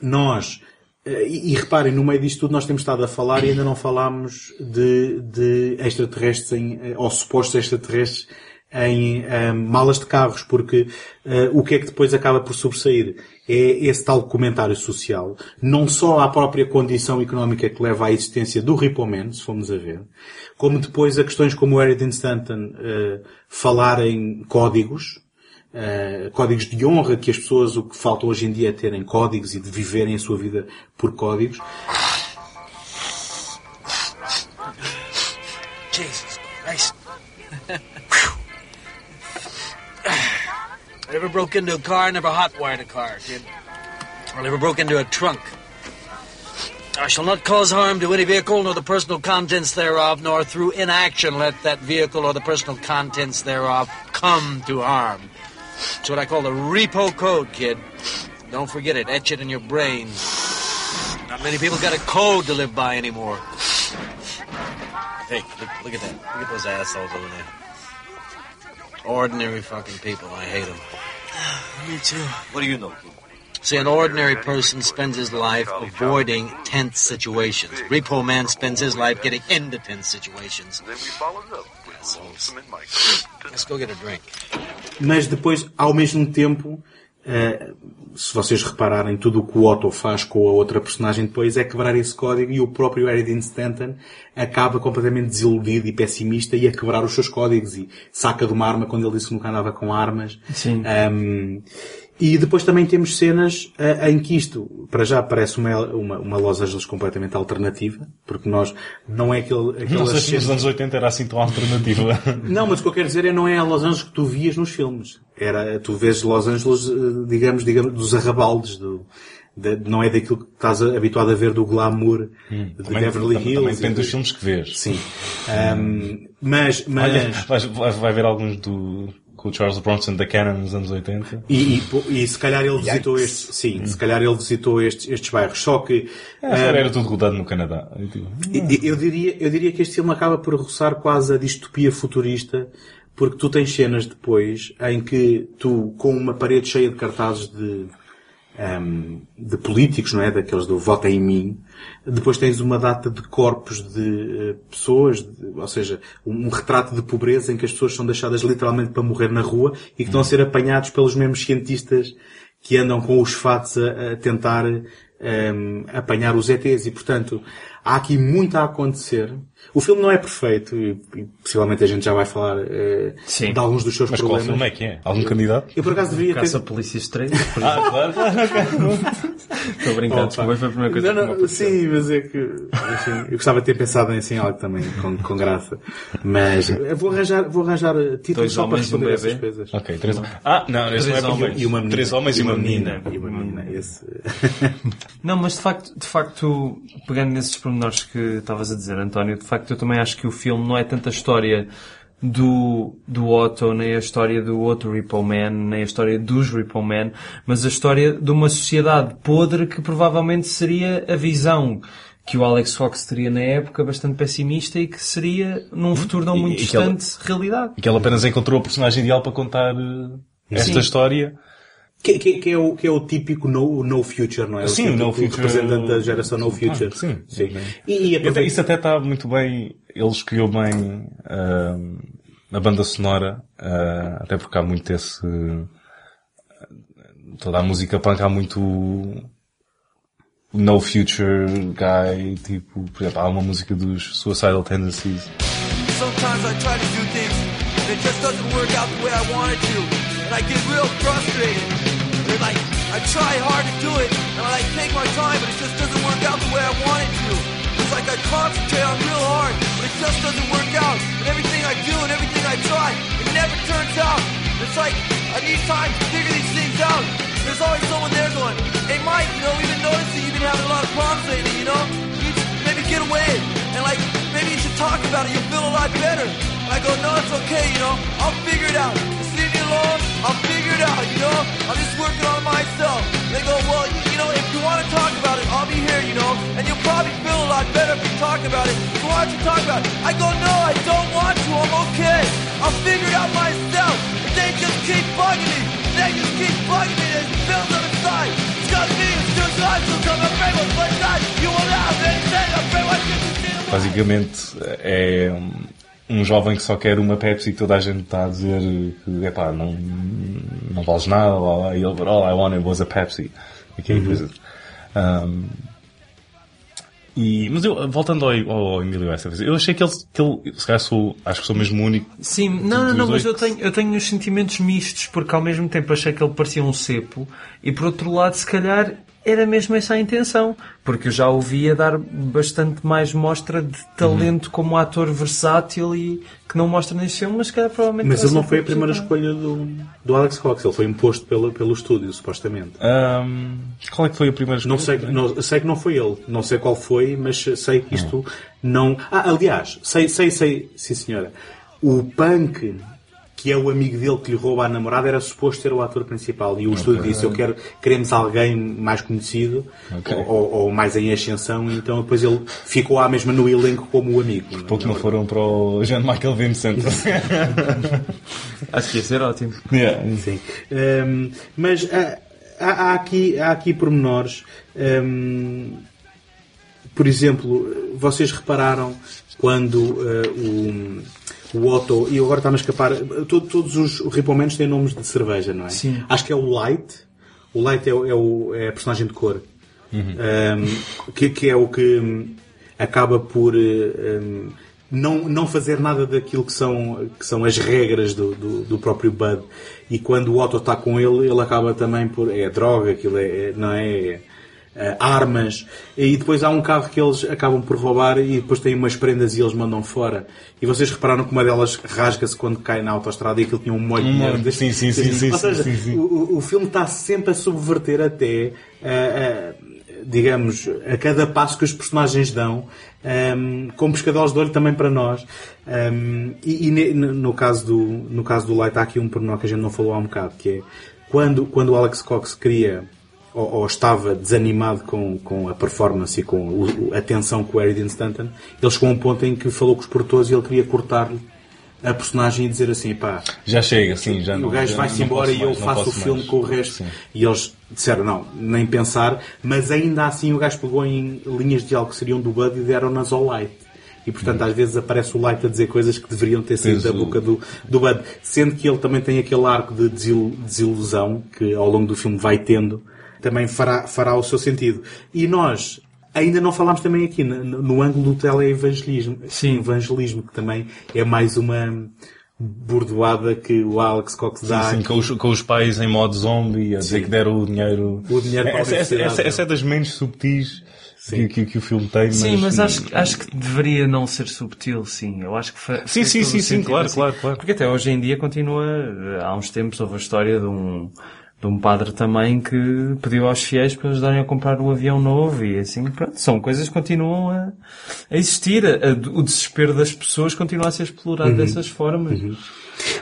nós, e, e reparem, no meio disto tudo nós temos estado a falar e ainda não falámos de, de extraterrestres, em, eh, ou supostos extraterrestres, em eh, malas de carros, porque eh, o que é que depois acaba por sobressair? É esse tal comentário social, não só à própria condição económica que leva à existência do Ripple Man, se formos a ver, como depois a questões como o Eric Stanton eh, falar em códigos, eh, códigos de honra que as pessoas, o que falta hoje em dia é terem códigos e de viverem a sua vida por códigos. Jesus Christ. [LAUGHS] I never broke into a car, never hotwired a car, kid. I never broke into a trunk. I shall not cause harm to any vehicle, nor the personal contents thereof, nor through inaction let that vehicle or the personal contents thereof come to harm. It's what I call the repo code, kid. Don't forget it. Etch it in your brain. Not many people got a code to live by anymore. Hey, look, look at that. Look at those assholes over there. Ordinary fucking people. I hate them. [SIGHS] Me too. What do you know? See, an ordinary person spends his life avoiding tense situations. Repo man spends his life getting into tense situations. Assholes. Let's go get a drink. Mas depois, ao mesmo tempo, eh, se vocês repararem, tudo o que o Otto faz com a outra personagem depois é quebrar esse código e o próprio Eric Stanton acaba completamente desiludido e pessimista e a quebrar os seus códigos e saca de uma arma quando ele disse que nunca andava com armas. Sim. Um, e depois também temos cenas eh, em que isto, para já, parece uma, uma, uma Los Angeles completamente alternativa, porque nós, não é aquele, Não aquelas sei se nos anos 80 era assim tão alternativa. [LAUGHS] não, mas o que eu quero dizer é não é a Los Angeles que tu vias nos filmes. Era, tu vês Los Angeles, eh, digamos, digamos dos arrabaldes, do, da- não é daquilo que estás habituado a ver do glamour de Hum, também- Beverly Hills. também depende de- dos filmes que vês. Sim. Ahm, mas, mas, Olha, vai, vai ver alguns do, com o Charles Bronson da Canon nos anos 80. e, e, e se calhar ele visitou Yikes. estes, sim, se calhar ele visitou estes, estes bairros. Só que, É, ahm, era tudo rodado no Canadá. Eu digo, E- Eu diria, eu diria que este filme acaba por roçar quase a distopia futurista, porque tu tens cenas depois em que tu, com uma parede cheia de cartazes de, ehm, de políticos, não é? Daqueles do Vota em mim, depois tens uma data de corpos de eh, pessoas, de- ou seja, um, um retrato de pobreza em que as pessoas são deixadas literalmente para morrer na rua e que estão a ser apanhados pelos mesmos cientistas que andam com os fatos a, a tentar ehm, apanhar os ETs e, portanto, há aqui muito a acontecer. O filme não é perfeito e, e possivelmente a gente já vai falar eh, de alguns dos seus Mas qual problemas. filme é que é? Algum candidato? Eu por acaso deveria ter... Caça Polícias 3. [LAUGHS] Ah, claro, claro, Estou Opa. desculpa, foi a primeira coisa Não, que me sim, mas é que enfim, eu gostava de ter pensado em assim algo também com, com graça. Mas eu vou arranjar, vou arranjar títulos Dois só para homens e um responder essas coisas. Ok, três Ah, não, é Três porque- homens. E uma menina. Três homens e uma menina. E uma menina. Esse... Não, mas de facto, de facto, pegando nesses pormenores que estavas a dizer, António, de facto eu também acho que o filme não é tanta história do, do Otto, nem a história do outro Repo Man, nem a história dos Repo Man, mas a história de uma sociedade podre que provavelmente seria a visão que o Alex Fox teria na época, bastante pessimista e que seria, num futuro não E- muito e ela- distante, realidade. E que ele apenas encontrou a personagem ideal para contar eh, esta Sim. história. Que, que- que é o, que é o típico no, no future, não é? Sim, o No Future. representante da geração no future. Ah, sim. sim. E, E e aproveita- isso até está muito bem. Ele escolheu bem ah, a banda sonora, ah, até porque há muito esse. toda a música punk há muito. No Future Guy, tipo, por exemplo, há uma música dos Suicidal Tendencies. Sometimes I try to do things and it just doesn't work out the way I want it to. And I get real frustrated. Like, I try hard to do it and I like take my time but it just doesn't work out the way I want it to. It's like I concentrate on real hard but it just doesn't work out. And everything I do and everything I try, it never turns out. It's like I need time to figure these things out. There's always someone there going, hey Mike, you know, we've been noticing you've been having a lot of problems lately, you know? Maybe get away and like, maybe you should talk about it, you'll feel a lot better. And I go, no, it's okay, you know, I'll figure it out. Alone, I'll figure it out, you know? I'm just working on myself. They go, well, you, you know, if you want to talk about it, I'll be here, you know, and you'll probably feel a lot better if you talk about it. So why don't you talk about it? I go, no, I don't want to, I'm okay. I'll figure it out myself. But they just keep bugging me. They just keep bugging me. There's bills on the side. It's got me, it's just life to come. I'm afraid what's like. You won't have anything. I'm afraid what you. Basicamente é eh, um, jovem que só quer uma Pepsi e toda a gente está a dizer que epá, não, não vales nada, blá, blá, e ele all I wanted was a Pepsi. E que é coisa. Um, e, mas eu, voltando ao, ao Emílio Estevez, eu achei que ele, que ele, se calhar sou, acho que sou mesmo o único. Sim, não, não, não, mas eu tenho, eu tenho os sentimentos mistos, porque ao mesmo tempo achei que ele parecia um cepo, e por outro lado, se calhar, era mesmo essa a intenção, porque eu já o via dar bastante mais mostra de talento Uhum. como ator versátil e que não mostra nesse filme, mas se calhar provavelmente. Mas ele não foi a primeira escolha do, do Alex Cox, ele foi imposto pelo, pelo estúdio, supostamente. Um, qual é que foi a primeira escolha? Não sei, não, sei que não foi ele, não sei qual foi, mas sei que isto não. Ah, aliás, sei, sei, sei, sim senhora. O Punk, que é o amigo dele que lhe rouba a namorada, era suposto ser o ator principal. E o estúdio disse: Eu quero, queremos alguém mais conhecido Ok. ou, ou mais em ascensão. Então depois ele ficou à mesma no elenco como o amigo. é? Pouco não foram para o Jean Michael Vincent. [LAUGHS] Acho que ia ser ótimo. Yeah. Sim. Hum, mas há, há- aqui, há aqui pormenores. hum, por exemplo, vocês repararam quando eh, o, o Otto. E agora está-me a escapar. to- todos os Ripplemans têm nomes de cerveja, não é? Sim. Acho que é o Light. O Light é, é, o, é a personagem de cor. Um, que, que é o que hum, acaba por hum, não, não fazer nada daquilo que são, que são as regras do, do, do próprio Bud. E quando o Otto está com ele, ele acaba também por. É droga, aquilo é. é- não é? Eh, armas. E depois há um carro que eles acabam por roubar e depois têm umas prendas e eles mandam fora. E vocês repararam que uma delas rasga-se quando cai na autostrada e aquilo tinha um molho de Um dinheiro. molho, sim, sim, sim, sim, Ou seja, sim, sim. O, o- filme está sempre a subverter até, ah, ah, digamos, a cada passo que os personagens dão, ahm, com pescadores de olho também para nós. Ahm, e e ne- no, caso do, no caso do Light há aqui um pormenor que a gente não falou há um bocado, que é quando, quando o Alex Cox queria ou, ou estava desanimado com, com a performance e com a tensão com o Harry Dean Stanton, ele chegou a um ponto em que falou com os produtores e ele queria cortar-lhe a personagem e dizer assim, pá, Já chega, sim, já não. o gajo vai-se embora e eu mais, faço o filme mais. com o resto. Sim. E eles disseram, não, nem pensar, mas ainda assim o gajo pegou em linhas de diálogo que seriam do Bud e deram-nas ao Light. E portanto às vezes aparece o Light a dizer coisas que deveriam ter saído da boca do, do Bud. Sendo que ele também tem aquele arco de desil- desilusão que ao longo do filme vai tendo, também fará, fará o seu sentido. E nós ainda não falámos também aqui no, no ângulo do teleevangelismo. Sim. Evangelismo, que também é mais uma bordoada que o Alex Cox dá. Sim, sim, com, os, com os pais em modo zombie, a dizer Sim. que deram o dinheiro. O dinheiro para essa, essa, essa, essa é das menos subtis que, que, que o filme tem. Mas, Sim, mas acho, que- acho que deveria não ser subtil, sim. Eu acho que fa- Sim, sim, sim, sim, claro, assim. claro, claro. Porque até hoje em dia continua, há uns tempos houve a história de um, de um padre também que pediu aos fiéis para ajudarem a comprar um avião novo e assim, pronto, são coisas que continuam a, a existir. A- a- o desespero das pessoas continua a ser explorado Uhum. dessas formas. agora,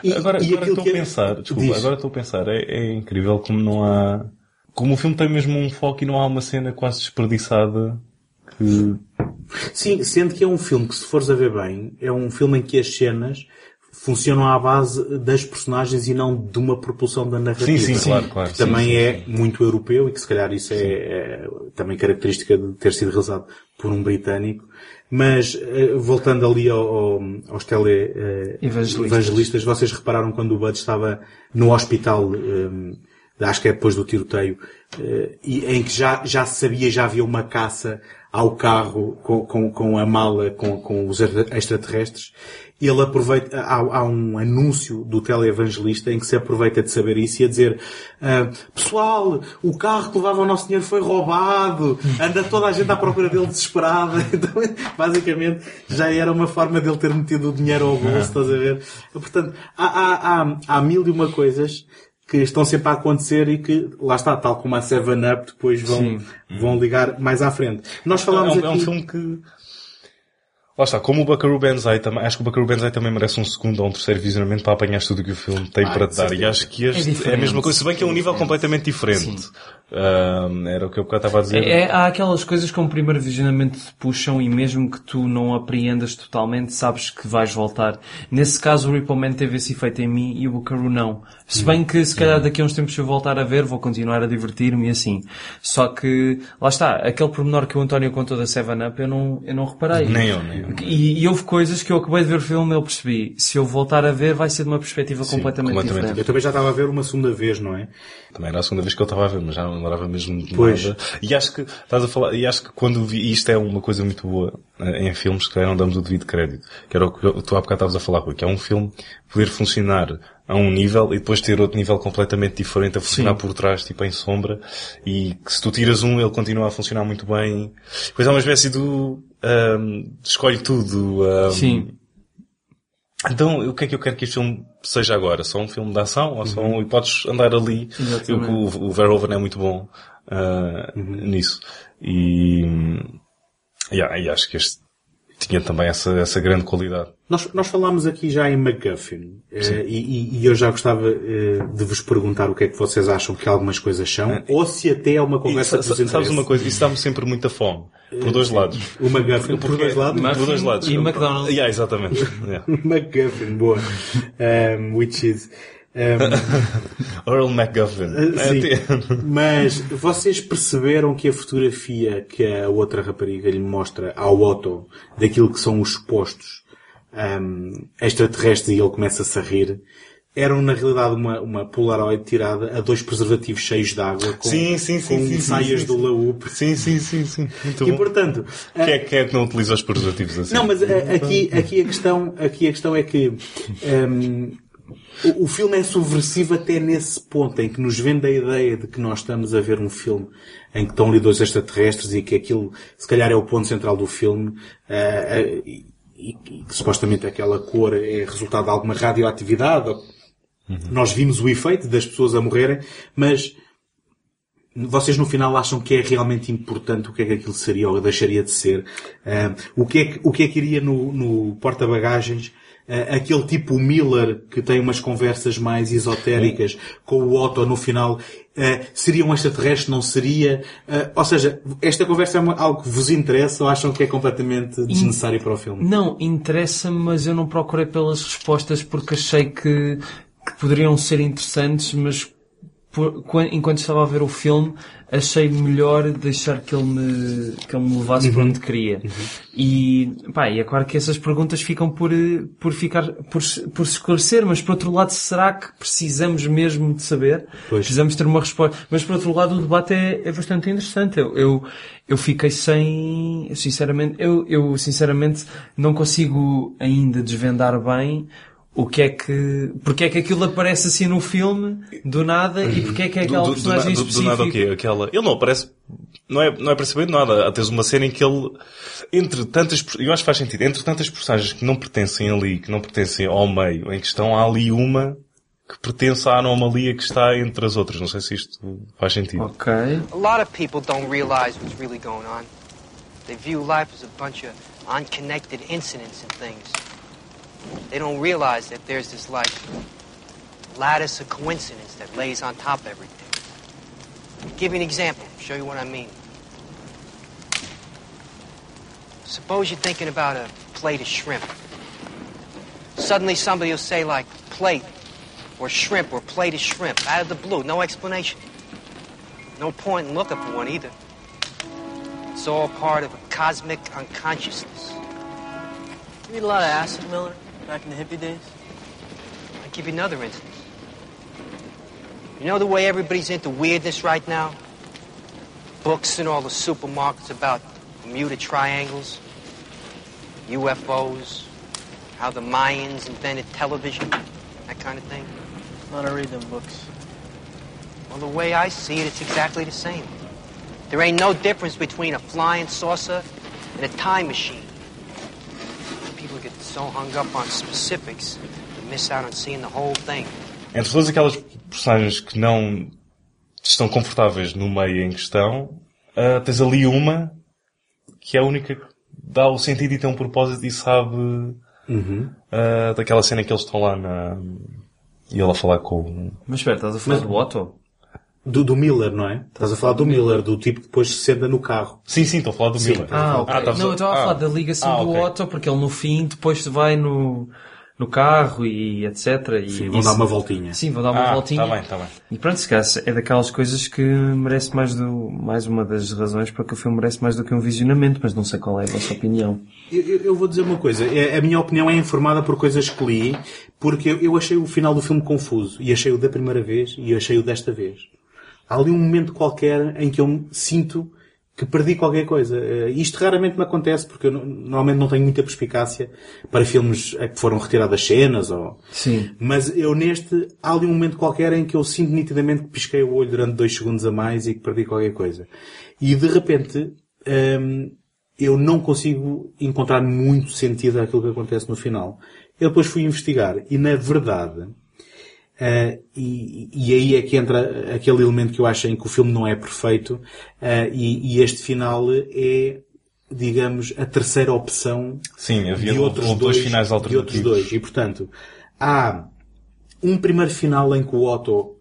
e agora aquilo estou que a é- pensar, desculpa, Diz. agora estou a pensar, é, é incrível como não há. Como o filme tem mesmo um foco e não há uma cena quase desperdiçada que. Sim, sendo que é um filme que, se fores a ver bem, é um filme em que as cenas funcionam à base das personagens e não de uma propulsão da narrativa. Sim, sim, claro, claro. Que também Sim, sim, é muito europeu e que se calhar isso é, é também característica de ter sido realizado por um britânico. Mas, eh, voltando ali ao- ao- aos tele eh, Evangelistas. evangelistas, vocês repararam quando o Bud estava no hospital, eh, acho que é depois do tiroteio, eh, e em que já, já se sabia, já havia uma caça ao carro com, com, com a mala com, com os extra- extraterrestres. Ele aproveita, há, há um anúncio do teleevangelista em que se aproveita de saber isso e a dizer, ah, pessoal, o carro que levava o nosso dinheiro foi roubado, anda toda a gente à procura dele desesperada. [LAUGHS] Então, basicamente, já era uma forma dele ter metido o dinheiro ao bolso, estás a ver? Portanto, há, há, há, há mil e uma coisas que estão sempre a acontecer e que, lá está, tal como a Seven Up, depois vão, Sim. vão ligar mais à frente. Nós falámos é, um, é um aqui... filme que. Lá está, como o Buckaroo Banzai também, acho que o Buckaroo Banzai também merece um segundo ou um terceiro visionamento para apanhar tudo o que o filme tem Ah, para te dar. E acho que É este é, a diferente. mesma coisa, se bem que é um nível completamente diferente. Ahm, era o que eu bocado estava a dizer. É, é- há aquelas coisas que um primeiro visionamento te puxam e mesmo que tu não apreendas totalmente, sabes que vais voltar. Nesse caso, o Ripple Man teve esse efeito em mim e o Buckaroo não. Se bem que, se calhar, daqui a uns tempos se eu voltar a ver, vou continuar a divertir-me e assim. Só que, lá está, aquele pormenor que o António contou da Seven Up, eu não, eu não reparei. Nem eu, nem eu. E, e houve coisas que eu acabei de ver o filme e eu percebi. Se eu voltar a ver, vai ser de uma perspectiva completamente, completamente diferente. Eu também já estava a ver uma segunda vez, não é? Também era a segunda vez que eu estava a ver, mas já não lembrava mesmo de Pois. nada. E acho que, estás a falar, e acho que quando vi, e isto é uma coisa muito boa eh, em filmes que não damos o devido crédito. Que era o que tu há bocado estavas a falar, Rui, que é um filme poder funcionar a um nível e depois ter outro nível completamente diferente a funcionar Sim. por trás, tipo em sombra, e que se tu tiras um, ele continua a funcionar muito bem. Pois é uma espécie do, ahm, escolhe tudo, ahm, Sim. Então, o que é que eu quero que este filme seja agora? Só um filme de ação? Ou só um... E podes andar ali. Eu, o, o Verhoeven é muito bom ah, nisso. E, yeah, e acho que este tinha também essa, essa grande qualidade. Nós, nós falámos aqui já em MacGuffin eh, e, e- eu já gostava eh, de vos perguntar o que é que vocês acham que algumas coisas são, ou se até é uma conversa E sabes uma coisa? Isso dá-me sempre muita fome. Por dois lados. O MacGuffin, por dois lados? Por dois lados. E McDonald's. Yeah, exatamente. Yeah. [LAUGHS] MacGuffin, boa. [LAUGHS] Um, which is... um, [LAUGHS] Earl MacGuffin. Uh, É, sim. [LAUGHS] tem- Mas vocês perceberam que a fotografia que a outra rapariga lhe mostra ao Otto daquilo que são os supostos um, extraterrestres e ele começa-se a rir eram na realidade uma, uma Polaroid tirada a dois preservativos cheios de água com, Sim, sim, sim, com sim, saias do laúpe. Sim, sim, sim, sim. Muito E bom. portanto, Quem é, quem é que não utiliza os preservativos assim? não, mas a- aqui, aqui, a questão, aqui a questão é que hum, o, o filme é subversivo até nesse ponto em que nos vende a ideia de que nós estamos a ver um filme em que estão ali dois extraterrestres e que aquilo se calhar é o ponto central do filme ah, ah, e, e que supostamente aquela cor é resultado de alguma radioatividade. Nós vimos o efeito das pessoas a morrerem, mas vocês no final acham que é realmente importante o que é que aquilo seria ou deixaria de ser? Ah, o, que é que, o que é que iria no, no porta-bagagens? Ah, aquele tipo Miller que tem umas conversas mais esotéricas com o Otto no final, ah, seria um extraterrestre, não seria? Ou seja, esta conversa é algo que vos interessa ou acham que é completamente desnecessário para o filme? Não, interessa-me, mas eu não procurei pelas respostas porque achei que, que poderiam ser interessantes, mas por- quan- enquanto estava a ver o filme, achei melhor deixar que ele me, que ele me levasse para onde queria. E, pá, e é claro que essas perguntas ficam por, eh, por ficar, por, se- por se esclarecer, mas por outro lado, será que precisamos mesmo de saber? Pois. Precisamos ter uma resposta. Mas por outro lado, o debate é, é bastante interessante. Eu, eu, eu fiquei sem, sinceramente, eu, eu sinceramente não consigo ainda desvendar bem o que é que, porque é que aquilo aparece assim no filme, do nada, e porque é que é aquela do, do, personagem do, do, do nada o quê? Aquela... Ele não aparece... Não é, não é para saber nada. Há tens uma cena em que ele... Entre tantas... Eu acho que faz sentido. Entre tantas personagens que não pertencem ali, que não pertencem ao meio, em que estão há ali uma que pertence à anomalia que está entre as outras. Não sei se isto faz sentido. Ok. A lot of people don't realize what's really going on. They view life as a bunch of unconnected incidents and things. They don't realize that there's this like lattice of coincidence that lays on top of everything. I'll give you an example, show you what I mean. Suppose you're thinking about a plate of shrimp. Suddenly somebody will say like plate or shrimp or plate of shrimp out of the blue, no explanation. No point in looking for one either. It's all part of a cosmic unconsciousness. You eat a lot of acid, Miller, back in the hippie days? I'll give you another instance. You know the way everybody's into weirdness right now? Books in all the supermarkets about Bermuda triangles, UFOs, how the Mayans invented television, that kind of thing. I don't read them books. Well, the way I see it, it's exactly the same. There ain't no difference between a flying saucer and a time machine. So hung up on specifics, they miss out on seeing the whole thing. entre todas aquelas personagens que não estão confortáveis no meio em questão, ah, tens ali uma que é a única que dá o sentido e tem um propósito e sabe Uhum. ah, daquela cena que eles estão lá na... E ele a falar com... o- Mas espera, estás a falar Mas- do Otto? Do, do Miller, não é? Estás a falar do Miller, do tipo que depois se senta no carro. Sim, sim, estou a falar do Sim, Miller. Ah, falar- ok. estavas não, eu a- estava a ah. falar da ligação Ah, do ok. Otto, porque ele no fim depois vai no, no carro e etc. E Sim, vão isso- dar uma voltinha. Sim, vão dar uma Ah, voltinha. tá bem, tá bem. E pronto, se calhar é daquelas coisas que merece mais do, mais uma das razões para que o filme merece mais do que um visionamento, mas não sei qual é a vossa opinião. Eu, eu- vou dizer uma coisa. É- A minha opinião é informada por coisas que li, porque eu, eu achei o final do filme confuso. E achei-o da primeira vez e achei-o desta vez. Há ali um momento qualquer em que eu me sinto que perdi qualquer coisa. Eh, Isto raramente me acontece, porque eu no- normalmente não tenho muita perspicácia para filmes a que foram retiradas cenas ou... Sim. Mas eu neste, há ali um momento qualquer em que eu sinto nitidamente que pisquei o olho durante dois segundos a mais e que perdi qualquer coisa. E de repente, hum, eu não consigo encontrar muito sentido àquilo que acontece no final. Eu depois fui investigar e na verdade, eh, e, e aí é que entra aquele elemento que eu acho em que o filme não é perfeito, eh, e, e este final é, digamos, a terceira opção Sim, havia de outros houve dois dois, finais de outros alternativos. dois. E portanto, há um primeiro final em que o Otto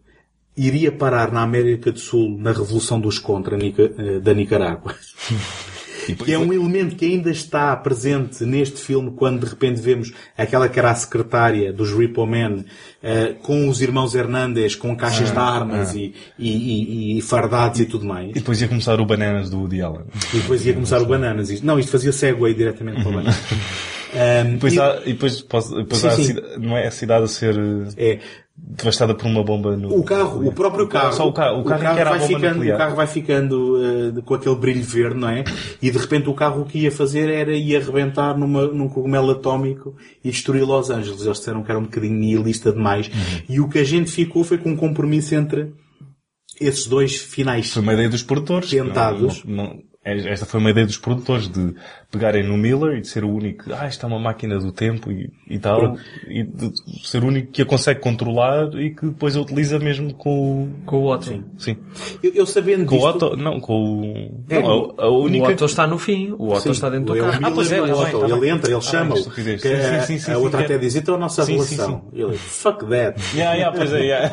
iria parar na América do Sul na Revolução dos Contra eh, da Nicarágua. [LAUGHS] que é um elemento que ainda está presente neste filme quando de repente vemos aquela que era a secretária dos Repo Men eh, com os irmãos Hernandes com caixas Ah, de armas ah. e, e, e, e fardados e tudo mais. E depois ia começar o Bananas do Woody Allen. E depois ia começar o Bananas. Não, isto fazia segue diretamente para o Bananas. [LAUGHS] Um, Depois e- há, e depois, depois Sim, há a sim. cida- não é a cidade a ser É. devastada por uma bomba no... O carro, o próprio carro, Só o carro, o carro, é era a vai bomba ficando, nuclear. o carro vai ficando eh, com aquele brilho verde, não é? E de repente o carro o que ia fazer era ia arrebentar numa, num cogumelo atómico e destruir Los Angeles. Eles disseram que era um bocadinho nihilista demais. Uhum. E o que a gente ficou foi com um compromisso entre esses dois finais. Foi uma ideia dos produtores. Tentados. Não- não- esta foi uma ideia dos produtores de pegarem no Miller e de ser o único, ah, isto é uma máquina do tempo e, e tal, Pronto. e de ser o único que a consegue controlar e que depois a utiliza mesmo com o... Com o Otto. Sim. Eu, eu sabendo Com o disto- Otto, não, com o... É, não, a, a única... O Otto está no fim, o Otto Sim, está dentro do é o carro. Ah, pois é, e o Otto. ele entra, ele Ah, chama-o. que estupidez. Que Sim, a- sim, sim, sim, a outra sim, até é. diz, então a nossa Sim, sim, relação. sim. Ele, fuck that. Yeah, yeah, pois é, yeah.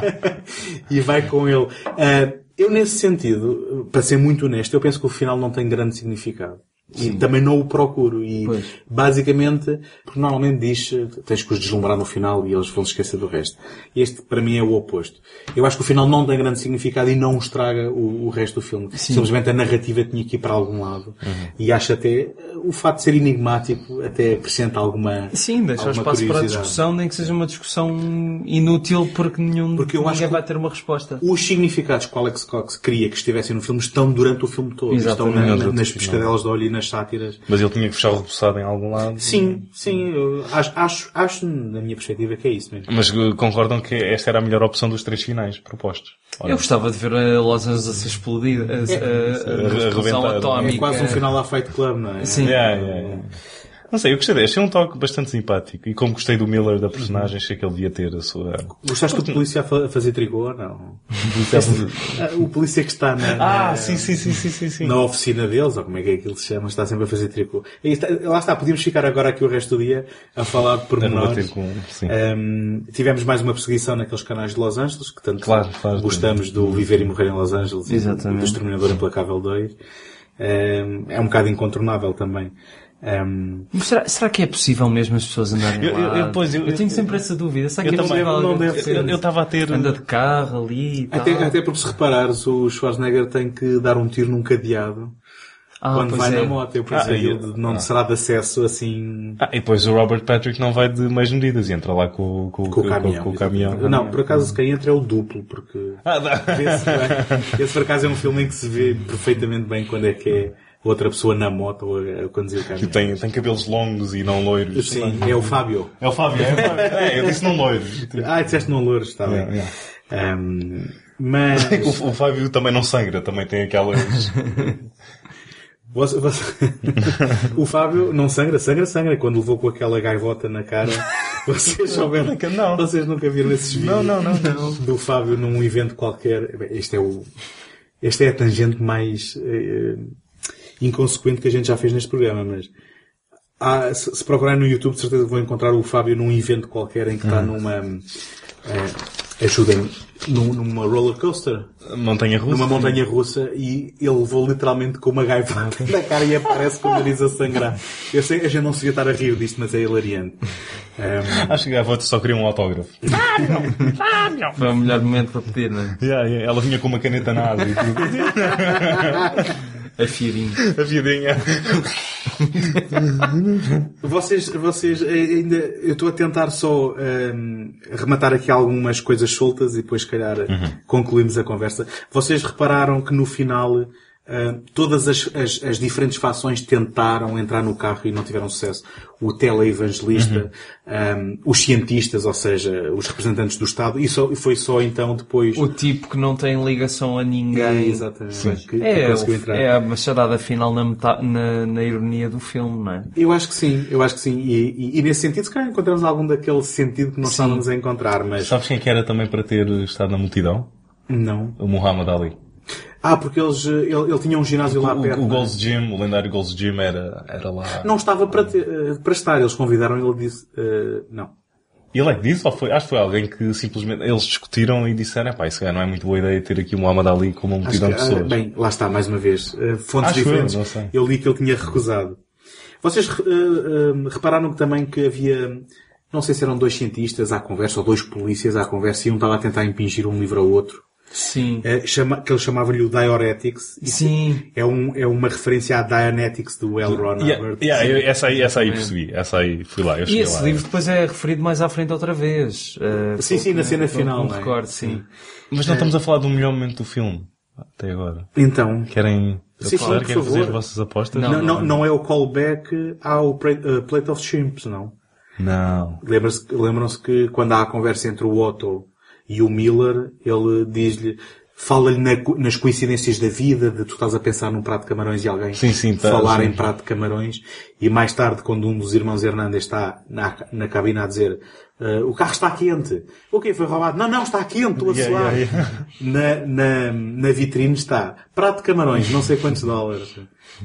[LAUGHS] e vai com ele. Ah, eu, nesse sentido, para ser muito honesto, eu penso que o final não tem grande significado. E também não o procuro. E basicamente, porque normalmente diz tens que os deslumbrar no final e eles vão se esquecer do resto. Este, para mim, é o oposto. Eu acho que o final não tem grande significado e não estraga o, o resto do filme. Simplesmente a narrativa tinha que ir para algum lado. E acho até o facto de ser enigmático até acrescenta alguma. Sim, deixa espaço para a discussão, nem que seja uma discussão inútil porque nenhum Porque eu ninguém vai ter uma resposta. Os significados que o Alex Cox queria que estivessem no filme estão durante o filme todo. Estão Exatamente. na- na- o nas pescadelas de olho e nas sátiras. Mas ele tinha que fechar o repousado em algum lado. Sim, sim, acho, acho, acho, na minha perspectiva, que é isso mesmo. Mas uh, concordam que esta era a melhor opção dos três finais propostos. Ora, Eu gostava de ver a Los Angeles a ser explodida, a, a, a, a. É um final à Fight Club, não é? Sim. Yeah, yeah, yeah. Não sei, eu gostei deste. É um toque bastante simpático. E como gostei do Miller, da personagem, achei que ele devia ter a sua... Gostaste do polícia a fa- a fazer tricô ou não? [LAUGHS] Ah, O polícia que está na, na- Ah, sim, sim, sim, sim, sim, sim. na oficina deles, ou como é que é que ele se chama, está sempre a fazer tricô. E está- lá está, podíamos ficar agora aqui o resto do dia a falar de pormenores. com- sim. Um, tivemos mais uma perseguição naqueles canais de Los Angeles, que tanto Claro, claro. gostamos do Viver e Morrer em Los Angeles Exatamente. e do Exterminador Implacável 2. Um, é um bocado incontornável também. Um, Mas será, será que é possível mesmo as pessoas andarem Eu- eu- lá? eu- pois, eu- tenho sempre essa dúvida. Será eu que é também. possível Não deve ser. Eu estava a ter... anda de carro ali e tal? até, até porque se reparares, o Schwarzenegger tem que dar um tiro num cadeado Ah, quando vai é. na moto. Eu Ah, pensei, ele não ah. será de acesso assim Ah, e depois o Robert Patrick não vai de mais medidas e entra lá com, com, com o caminhão. com o caminhão. Não, por acaso quem entra é o duplo, porque Ah, bem. [LAUGHS] Esse por acaso é um filme em que se vê perfeitamente bem quando é que é outra pessoa na moto a, conduzir o Que caminhão. tem, tem cabelos longos e não loiros. Sim, é o Fábio. É o Fábio, é, o Fábio. [LAUGHS] É, eu disse não loiros. Ah, disseste não louros, está bem. Yeah, yeah. Um, mas [LAUGHS] O, o Fábio também não sangra, também tem aquelas... [LAUGHS] você- você- o Fábio não sangra, sangra, sangra. Quando levou com aquela gaivota na cara, Vocês souberam que não. Vocês nunca viram esses vídeos? Não, não, não, não. Do Fábio num evento qualquer. Este é o, este é a tangente mais eh, inconsequente que a gente já fez neste programa, mas há- se, se procurarem no YouTube, de certeza que vão encontrar o Fábio num evento qualquer em que está Uhum. numa, eh, ajudem, num- numa roller coaster. Montanha russa. Numa montanha russa e ele levou literalmente com uma gaivota [LAUGHS] na cara e aparece com o nariz a sangrar. Eu sei, a gente não se devia estar a rir disto, mas é hilariante. Um, Acho que a avó só queria um autógrafo. Foi o melhor momento para pedir, não é? Yeah, yeah, Ela vinha com uma caneta na asa e tudo. [LAUGHS] Afiadinho. Afiadinha. Vocês, vocês ainda, eu estou a tentar só hum, rematar aqui algumas coisas soltas e depois, se calhar, concluímos a conversa. Vocês repararam que no final hum, todas as, as, as diferentes fações tentaram entrar no carro e não tiveram sucesso. O teleevangelista, hum, os cientistas, ou seja, os representantes do Estado, e só, foi só então depois. O tipo que não tem ligação a ninguém. Exatamente. Sim. Que- que é, conseguiu o- entrar. é a machadada final na, meta- na, na ironia do filme, não é? Eu acho que sim, eu acho que sim. E, e- e nesse sentido, se calhar encontramos algum daquele sentido que não estávamos a encontrar, mas. Sabes quem é que era também para ter estado na multidão? Não. O Muhammad Ali. Ah, porque eles, eh, ele, ele tinha um ginásio lá o, perto. o não é? Gold's Gym, o lendário Gold's Gym era, era lá. Não estava para, ter- eh, para estar, eles convidaram e ele disse, eh, não. Ele é que disse, ou foi, acho que foi alguém que simplesmente, eles discutiram e disseram, pá, isso não é muito boa ideia ter aqui o Muhammad Ali com uma multidão que, de ah, pessoas. bem, lá está, mais uma vez. fontes Acho eu, diferentes. sei. Eu li que ele tinha recusado. Vocês eh, eh, repararam que também que havia, não sei se eram dois cientistas à conversa ou dois polícias à conversa e um estava a tentar impingir um livro ao outro. Sim. Eh, chama, que eles chamavam-lhe o Diuretics. Isso Sim. É, um, é uma referência à Dianetics do L. Ron Yeah, Hubbard. yeah, eu- essa aí, essa aí percebi, essa aí fui lá, eu E esse lá. livro depois é referido mais à frente outra vez. eh, Sim, sim, na cena final, não é? recordo, sim. Mas não estamos a falar do melhor momento do filme, até agora. Então. Querem, Sim, sim, por Querem fazer favor. as vossas apostas? Não, não, não é o callback ao eh, Plate of Shrimps, não. Não. Lembram-se que quando há a conversa entre o Otto e o Miller, ele diz-lhe, fala-lhe na nas coincidências da vida, de tu estás a pensar num prato de camarões e alguém Sim, sim, tá, falar sim. em prato de camarões. E mais tarde, quando um dos irmãos Hernandes está na, na cabina a dizer, "Ah, o carro está quente. O quê? Foi roubado? Não, não, está quente, estou a Yeah, suar. yeah, [LAUGHS] Na, na, na vitrine está prato de camarões, não sei quantos dólares.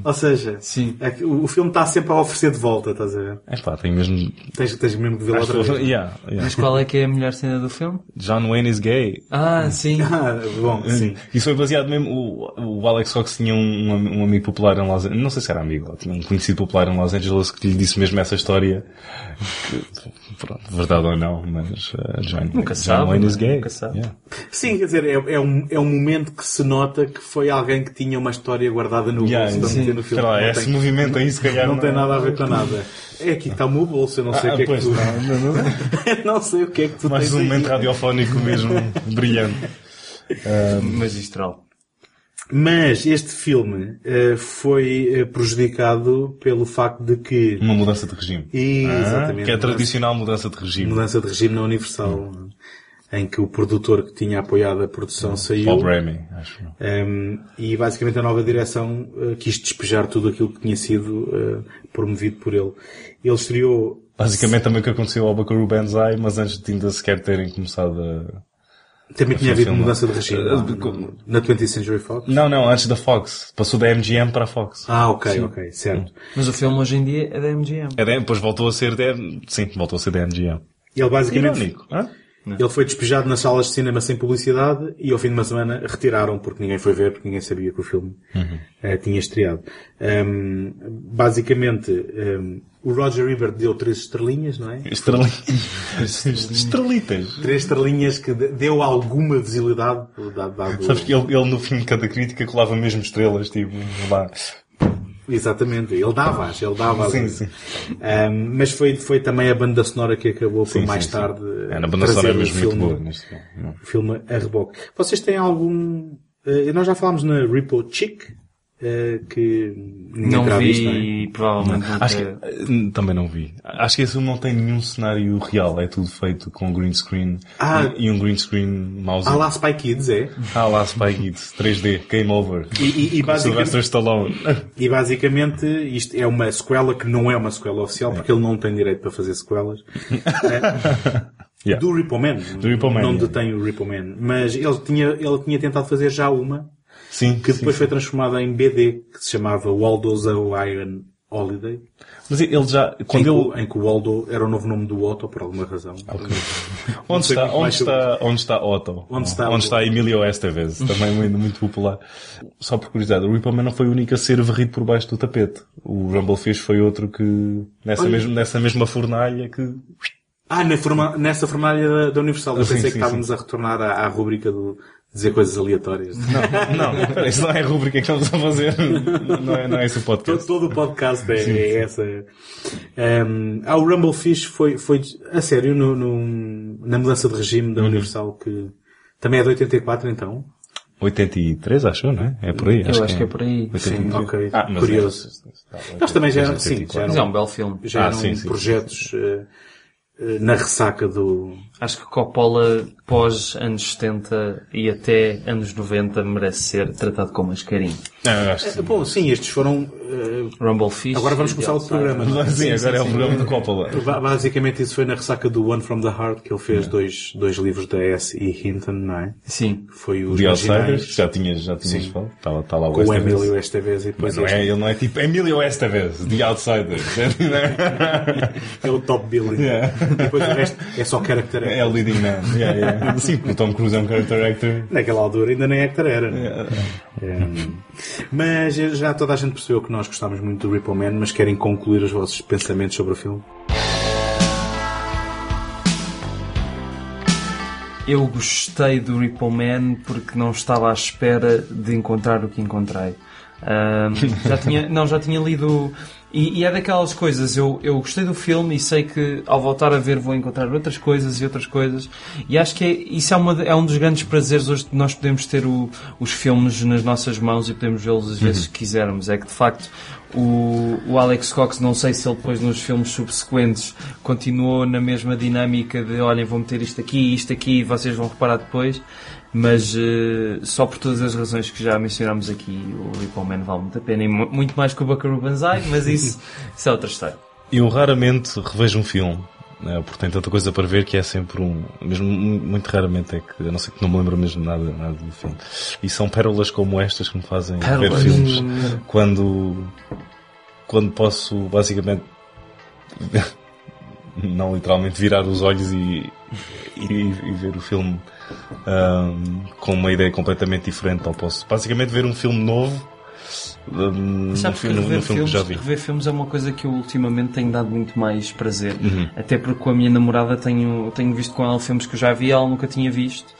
Ou seja, é que o o filme está sempre a oferecer de volta, estás a ver? É pá, tem mesmo... Tens, tens mesmo que vê-lo outra que- vez. yeah, yeah. Mas qual é que é a melhor cena do filme? John Wayne is gay. Ah, sim. [LAUGHS] Ah, bom, sim. Isso foi baseado mesmo, o, o Alex Cox tinha um, um, amigo popular em Los Angeles, não sei se era amigo, tinha um conhecido popular em Los Angeles que lhe disse mesmo essa história, que, pronto, verdade ou não, mas uh, John, Nunca John sabe, Wayne is é? gay. Nunca sabe. Yeah. Sim, quer dizer, é, é um, é um momento que se nota que foi alguém que tinha uma história guardada no Yeah, bolso para sim. meter no filme. Lá, Não esse tem- movimento aí, se calhar, Não não tem é- nada a ver com nada. É aqui que está o meu bolso, eu não sei Ah, o que é que tu... não, não, não. [LAUGHS] não sei o que é que tu Mais tens um aí. momento radiofónico mesmo, [LAUGHS] brilhante. Magistral. Mas este filme eh, foi eh, prejudicado pelo facto de que... Uma mudança de regime. Exatamente. Ah, que é a tradicional mudança de regime. Mudança de regime na Universal, em que o produtor que tinha apoiado a produção saiu. Paul Raimi, acho. Um, e basicamente a nova direção uh, quis despejar tudo aquilo que tinha sido uh, promovido por ele. Ele estreou. Basicamente também o que aconteceu ao Buckaroo Banzai, mas antes de ainda sequer terem começado a... Também tinha havido mudança de regime Uh, na 20th Century Fox. Não, não, antes da Fox. Passou da MGM para a Fox. Ah, ok, Sim. ok, certo. Mas o filme hoje em dia é da MGM. É da- depois voltou a ser da... Sim, voltou a ser da MGM. Ele basicamente. Irónico, hã? Ele foi despejado nas salas de cinema sem publicidade e ao fim de uma semana retiraram porque ninguém foi ver, porque ninguém sabia que o filme Uhum. eh, tinha estreado. Um, basicamente, um, o Roger Ebert deu três estrelinhas, não é? Estrelinhas. Estrelitas. Três estrelinhas que de- deu alguma visibilidade. Dado, dado- Sabes que ele, ele no fim de cada crítica colava mesmo estrelas, tipo, lá. Exatamente, ele dava-as, ele dava Sim, sim. mas foi, foi também a banda sonora que acabou por Sim, mais sim, sim. tarde É, na banda sonora o mesmo filme, boa neste filme. Não. o filme a reboque. Vocês têm algum... eh, nós já falámos na Repo Chick, que ninguém Não vi visto, não é? e provavelmente Não. nunca- Acho que, eh, também não vi. Acho que esse filme não tem nenhum cenário real. É tudo feito com green screen Ah. e, um green screen mouse. Há lá Spy Kids, é? Ah lá, Spy Kids 3D, Game Over. E, e, e basicamente, Sylvester Stallone. [LAUGHS] e basicamente isto é uma sequela que não é uma sequela oficial porque ele não tem direito para fazer sequelas. [LAUGHS] É, Yeah. Do Repo Man. Do Repo Man, Não yeah. detém o Repo Man. Mas ele tinha, ele tinha tentado fazer já uma Sim, que sim, depois sim. foi transformada em BD que se chamava Waldo's Iron Holiday. Mas ele já, Em quando que, ele, em que o Waldo era o novo nome do Otto por alguma razão. Não Onde sei [LAUGHS] está, muito onde está, onde está Otto? Onde está onde está Emilio Estevez? Também muito, muito popular. Só por curiosidade, o Reaper Man não foi o único a ser varrido por baixo do tapete. O Rumblefish foi outro que, nessa, Olha. mesma, nessa mesma fornalha que... Ah, na forma- nessa formalha da, da Universal. Eu Sim, pensei sim, que estávamos a retornar à, à rubrica do dizer coisas aleatórias. [LAUGHS] Não, não, isso não é a rubrica que estamos a fazer. Não é, não é esse o podcast. Todo, todo o podcast é, Sim, é essa. Um, ah, o Rumblefish foi, foi a sério no, no- na mudança de regime Uhum. da Universal que também é de 84 então. 83, acho, não é? É por aí. Eu acho que é por aí. 83. Sim, ok. Ah, mas Curioso. é- Mas também já eram, sim, 84. já eram, Mas é um belo filme. já Ah, eram sim, sim. projetos eh, eh, na ressaca do, Acho que Coppola, pós anos 70 e até anos 90, merece ser tratado com mais carinho. Ah, sim. Eh, Bom, sim, estes foram. eh, Rumble Fish. agora vamos começar outro programa. é? Sim, agora é o programa de Coppola. Ba- Basicamente isso foi na ressaca do One from the Heart que ele fez dois, dois livros da S. e Hinton, não é? Sim. Foi os The Outsiders, já tinhas, já tinhas Sim. falado. Está, está lá o com o Estevez. Emilio Estevez e depois Mas não este. é, ele não é tipo Emilio Estevez, The Outsiders. [LAUGHS] É o top billing. Yeah. E depois o resto é só character é o leading man. Yeah, yeah. Sim, porque o Tom Cruise é um character actor. Naquela altura ainda nem actor era. né? É. Mas já toda a gente percebeu que nós gostávamos muito do Repo Man, mas querem concluir os vossos pensamentos sobre o filme? Eu gostei do Repo Man porque não estava à espera de encontrar o que encontrei. Ahm, [LAUGHS] já tinha, não, já tinha lido. E, e é daquelas coisas, eu, eu gostei do filme e sei que ao voltar a ver vou encontrar outras coisas e outras coisas. E acho que é, isso é, uma, é um dos grandes prazeres hoje de nós podemos ter o- os filmes nas nossas mãos e podemos vê-los às vezes que quisermos. É que de facto o, o Alex Cox, não sei se ele depois nos filmes subsequentes continuou na mesma dinâmica de olhem, vou meter isto aqui, isto aqui, e vocês vão reparar depois. Mas eh, só por todas as razões que já mencionámos aqui, o Repo Man vale muito a pena. E mu- muito mais que o Buckaroo Banzai, mas isso, [LAUGHS] isso é outra história. Eu raramente revejo um filme. Né, porque tem tanta coisa para ver que é sempre um. Mesmo mu- muito raramente é que. A não ser que não me lembro mesmo nada, nada do filme. E são pérolas como estas que me fazem Pérolas. ver filmes. Quando. Quando posso, basicamente. [LAUGHS] não literalmente virar os olhos e, e, e ver o filme ahm, com uma ideia completamente diferente. Ou posso basicamente ver um filme novo num Sabes que filme, num rever filme que filmes, já vi. rever filmes é uma coisa que eu ultimamente tenho dado muito mais prazer. Uhum. Até porque com a minha namorada tenho, tenho visto com ela filmes que eu já vi, ela nunca tinha visto.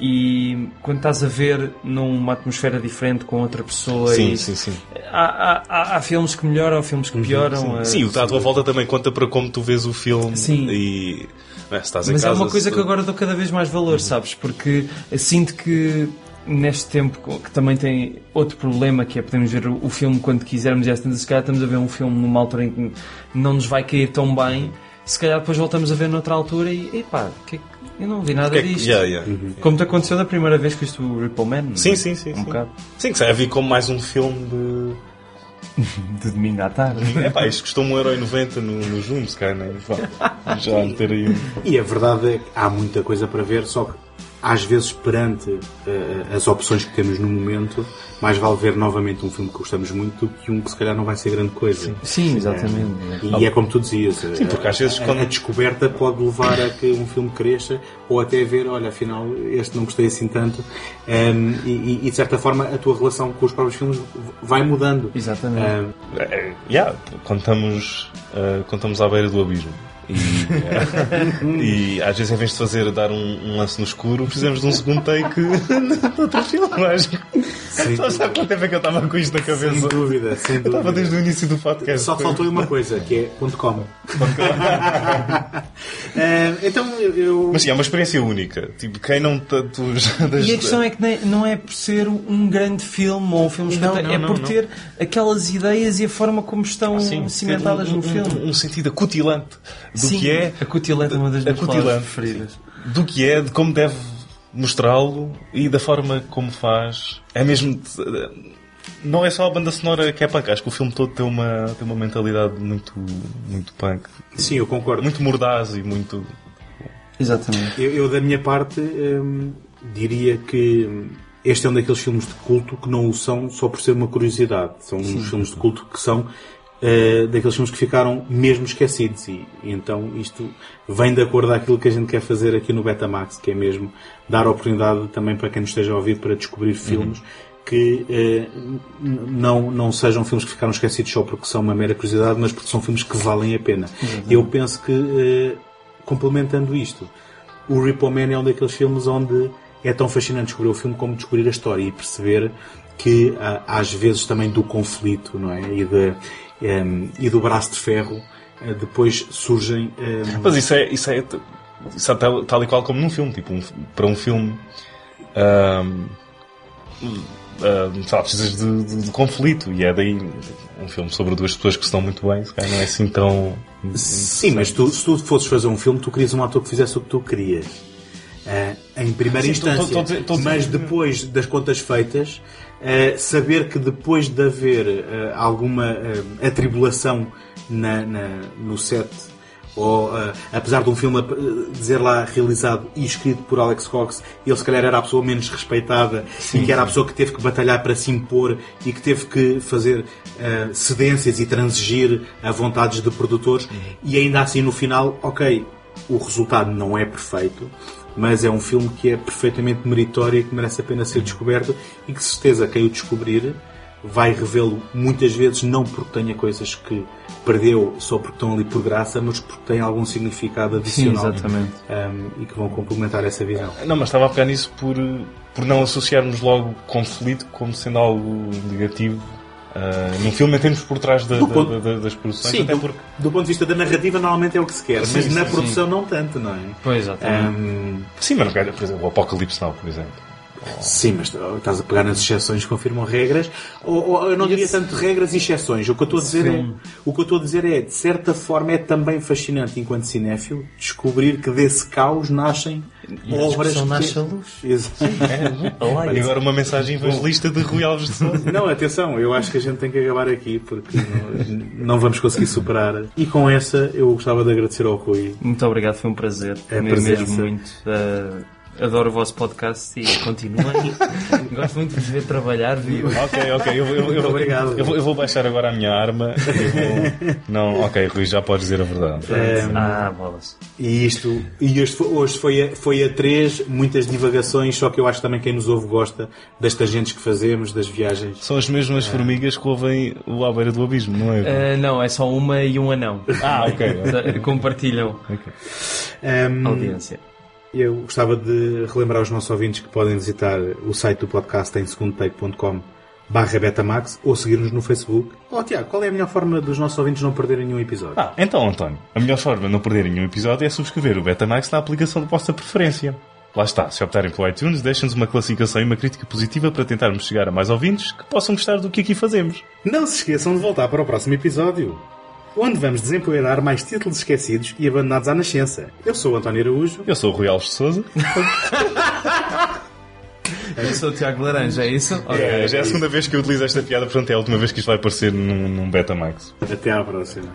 E quando estás a ver numa atmosfera diferente com outra pessoa Sim, e sim, sim. Há, há, há, filmes que melhoram, há filmes que pioram. Uhum, Sim, eh, o que está à tua volta também conta para como tu vês o filme Sim. e [LAUGHS] em Mas casa. é uma coisa se- que agora dou cada vez mais valor, sabes? Porque sinto que neste tempo que também tem outro problema que é podemos ver o filme quando quisermos e às tantas se calhar estamos a ver um filme numa altura em que não nos vai cair tão bem se calhar depois voltamos a ver noutra altura e epá, que é que- eu não vi nada Que é que- disto yeah, yeah. como te aconteceu da primeira vez que isto o Ripple Man Sim, sim, sim. um sim. bocado Sim, que serve como mais um filme de. [LAUGHS] de domingo à tarde É pá, isto custou 1,90€ no, no Zoom, se calhar, né? Já meter aí um. E a verdade é que há muita coisa para ver, só que às vezes perante eh, as opções que temos no momento, mais vale ver novamente um filme que gostamos muito do que um que se calhar não vai ser grande coisa. sim, exatamente E é como tu dizias, Sim, porque às vezes a, quando- a descoberta pode levar a que um filme cresça ou até ver, olha, afinal este não gostei assim tanto Ehm, e, e, de certa forma a tua relação com os próprios filmes vai mudando. exatamente Ehm, É, yeah, quando estamos, uh, quando estamos à beira do abismo. E, eh, e às vezes, em vez de fazer dar um, um lance no escuro, precisamos de um segundo take [LAUGHS] de outro filme, acho. Sem Só sabe quanto tempo é que eu estava com isto na cabeça? Sem dúvida, sem Eu estava dúvida. desde o início do podcast. Só faltou uma coisa, que é ponto .com. [LAUGHS] Eh, então eu... Mas sim, é uma experiência única. Tipo, quem não... ta- Tu já E a questão é que nem- não é por ser um grande filme ou um filme Não, espetacular, é não, por não. ter aquelas ideias e a forma como estão Sim, cimentadas um- no filme. Um, um sentido acutilante do Sim, que é... acutilante é uma das minhas palavras preferidas. Do que é, de como deve mostrá-lo e da forma como faz. É mesmo... Não é só a banda sonora que é punk. Acho que o filme todo tem uma, tem uma mentalidade muito, muito punk. Sim, eu concordo. Muito mordaz e muito... Exatamente. Eu, eu, da minha parte, hum, diria que este é um daqueles filmes de culto que não o são só por ser uma curiosidade. São Sim. uns filmes de culto que são eh, daqueles filmes que ficaram mesmo esquecidos. E, e então isto vem de acordo àquilo que a gente quer fazer aqui no Betamax, que é mesmo dar oportunidade também para quem nos esteja a ouvir para descobrir filmes que eh, n- não, não sejam filmes que ficaram esquecidos só porque são uma mera curiosidade, mas porque são filmes que valem a pena. Exatamente. Eu penso que, eh, complementando isto, o Repo Man é um daqueles filmes onde é tão fascinante descobrir o filme como descobrir a história e perceber que ah, às vezes também do conflito não é? e, de, em, e do braço de ferro eh, depois surgem em, Mas isso é, isso é, isso é tal, tal e qual como num filme. Tipo, um- para um filme. ahm, ahm, sei lá, precisas de, de- de conflito. E é daí um filme sobre duas pessoas que se dão muito bem. Se calhar não é assim tão. Sim, mas tu, se tu fosses fazer um filme, tu querias um ator que fizesse o que tu querias. Ah, em primeira instância. mas depois das contas feitas, ah, saber que depois de haver ah, alguma ah, atribulação na, na- no set, ou ah, apesar de um filme dizer lá realizado e escrito por Alex Cox, ele se calhar era a pessoa menos respeitada Sim, e que era a pessoa que teve que batalhar para se impor e que teve que fazer ah, cedências e transigir a vontades de produtores e ainda assim no final, ok, o resultado não é perfeito, mas é um filme que é perfeitamente meritório e que merece a pena ser descoberto e que, de certeza, quem o descobrir vai revê-lo muitas vezes não porque tenha coisas que perdeu só porque estão ali por graça, mas porque tem algum significado adicional exatamente. um, e que vão complementar essa visão. Não, mas estava a pegar nisso por, por não associarmos logo conflito como sendo algo negativo. Ah, num filme em termos por trás da- da- ponto- da- das produções. Sim, até do, porque do ponto de vista da narrativa, normalmente é o que se quer, Sim, mas na sim, produção sim. não tanto, não é? Pois, exatamente. Um, Sim, mas não quer, por exemplo, o Apocalipse Now, por exemplo. Sim, mas estás a pegar nas exceções que confirmam regras, ou, ou eu não diria tanto regras e exceções. O que eu estou a dizer é, o que eu estou a dizer é, de certa forma, é também fascinante enquanto cinéfilo descobrir que desse caos nascem E obras que... nasce a luz. [LAUGHS] Exato. E agora uma mensagem evangelista de Rui Alves de Sousa. [LAUGHS] Não, atenção, eu acho que a gente tem que acabar aqui porque não, não vamos conseguir superar. E com essa eu gostava de agradecer ao Rui. Muito obrigado, foi um prazer. É mesmo muito. Uh, adoro o vosso podcast e continuem. [LAUGHS] Gosto muito de vos ver trabalhar, viu? Ok, ok, eu, eu, eu, Obrigado. eu, vou, eu vou baixar agora a minha arma. e vou- Não, ok, Rui, já podes dizer a verdade. É, Ah, bolas. E isto, e este hoje foi a, foi a três, muitas divagações, só que eu acho que também quem nos ouve gosta das tangentes que fazemos, das viagens. São as mesmas formigas que ouvem o à beira do abismo, não é? Uh, não, é só uma e um anão. Ah, ok, [LAUGHS] ok. Compartilham Um, a audiência. Eu gostava de relembrar aos nossos ouvintes que podem visitar o site do podcast em segundotake.com barra Betamax ou seguir-nos no Facebook. Oh, Tiago, qual é a melhor forma dos nossos ouvintes não perderem nenhum episódio? Ah, então, António, a melhor forma de não perderem nenhum episódio é subscrever o Betamax na aplicação de vossa preferência. Lá está, se optarem pelo iTunes, deixem-nos uma classificação e uma crítica positiva para tentarmos chegar a mais ouvintes que possam gostar do que aqui fazemos. Não se esqueçam de voltar para o próximo episódio, onde vamos desempoeirar mais títulos esquecidos e abandonados à nascença. Eu sou o António Araújo. Eu sou o Rui Alves de Souza. Eu sou o Tiago Laranja, é isso? É, já é a segunda vez que eu utilizo esta piada, portanto é a última vez que isto vai aparecer num, num Betamax. Até à próxima.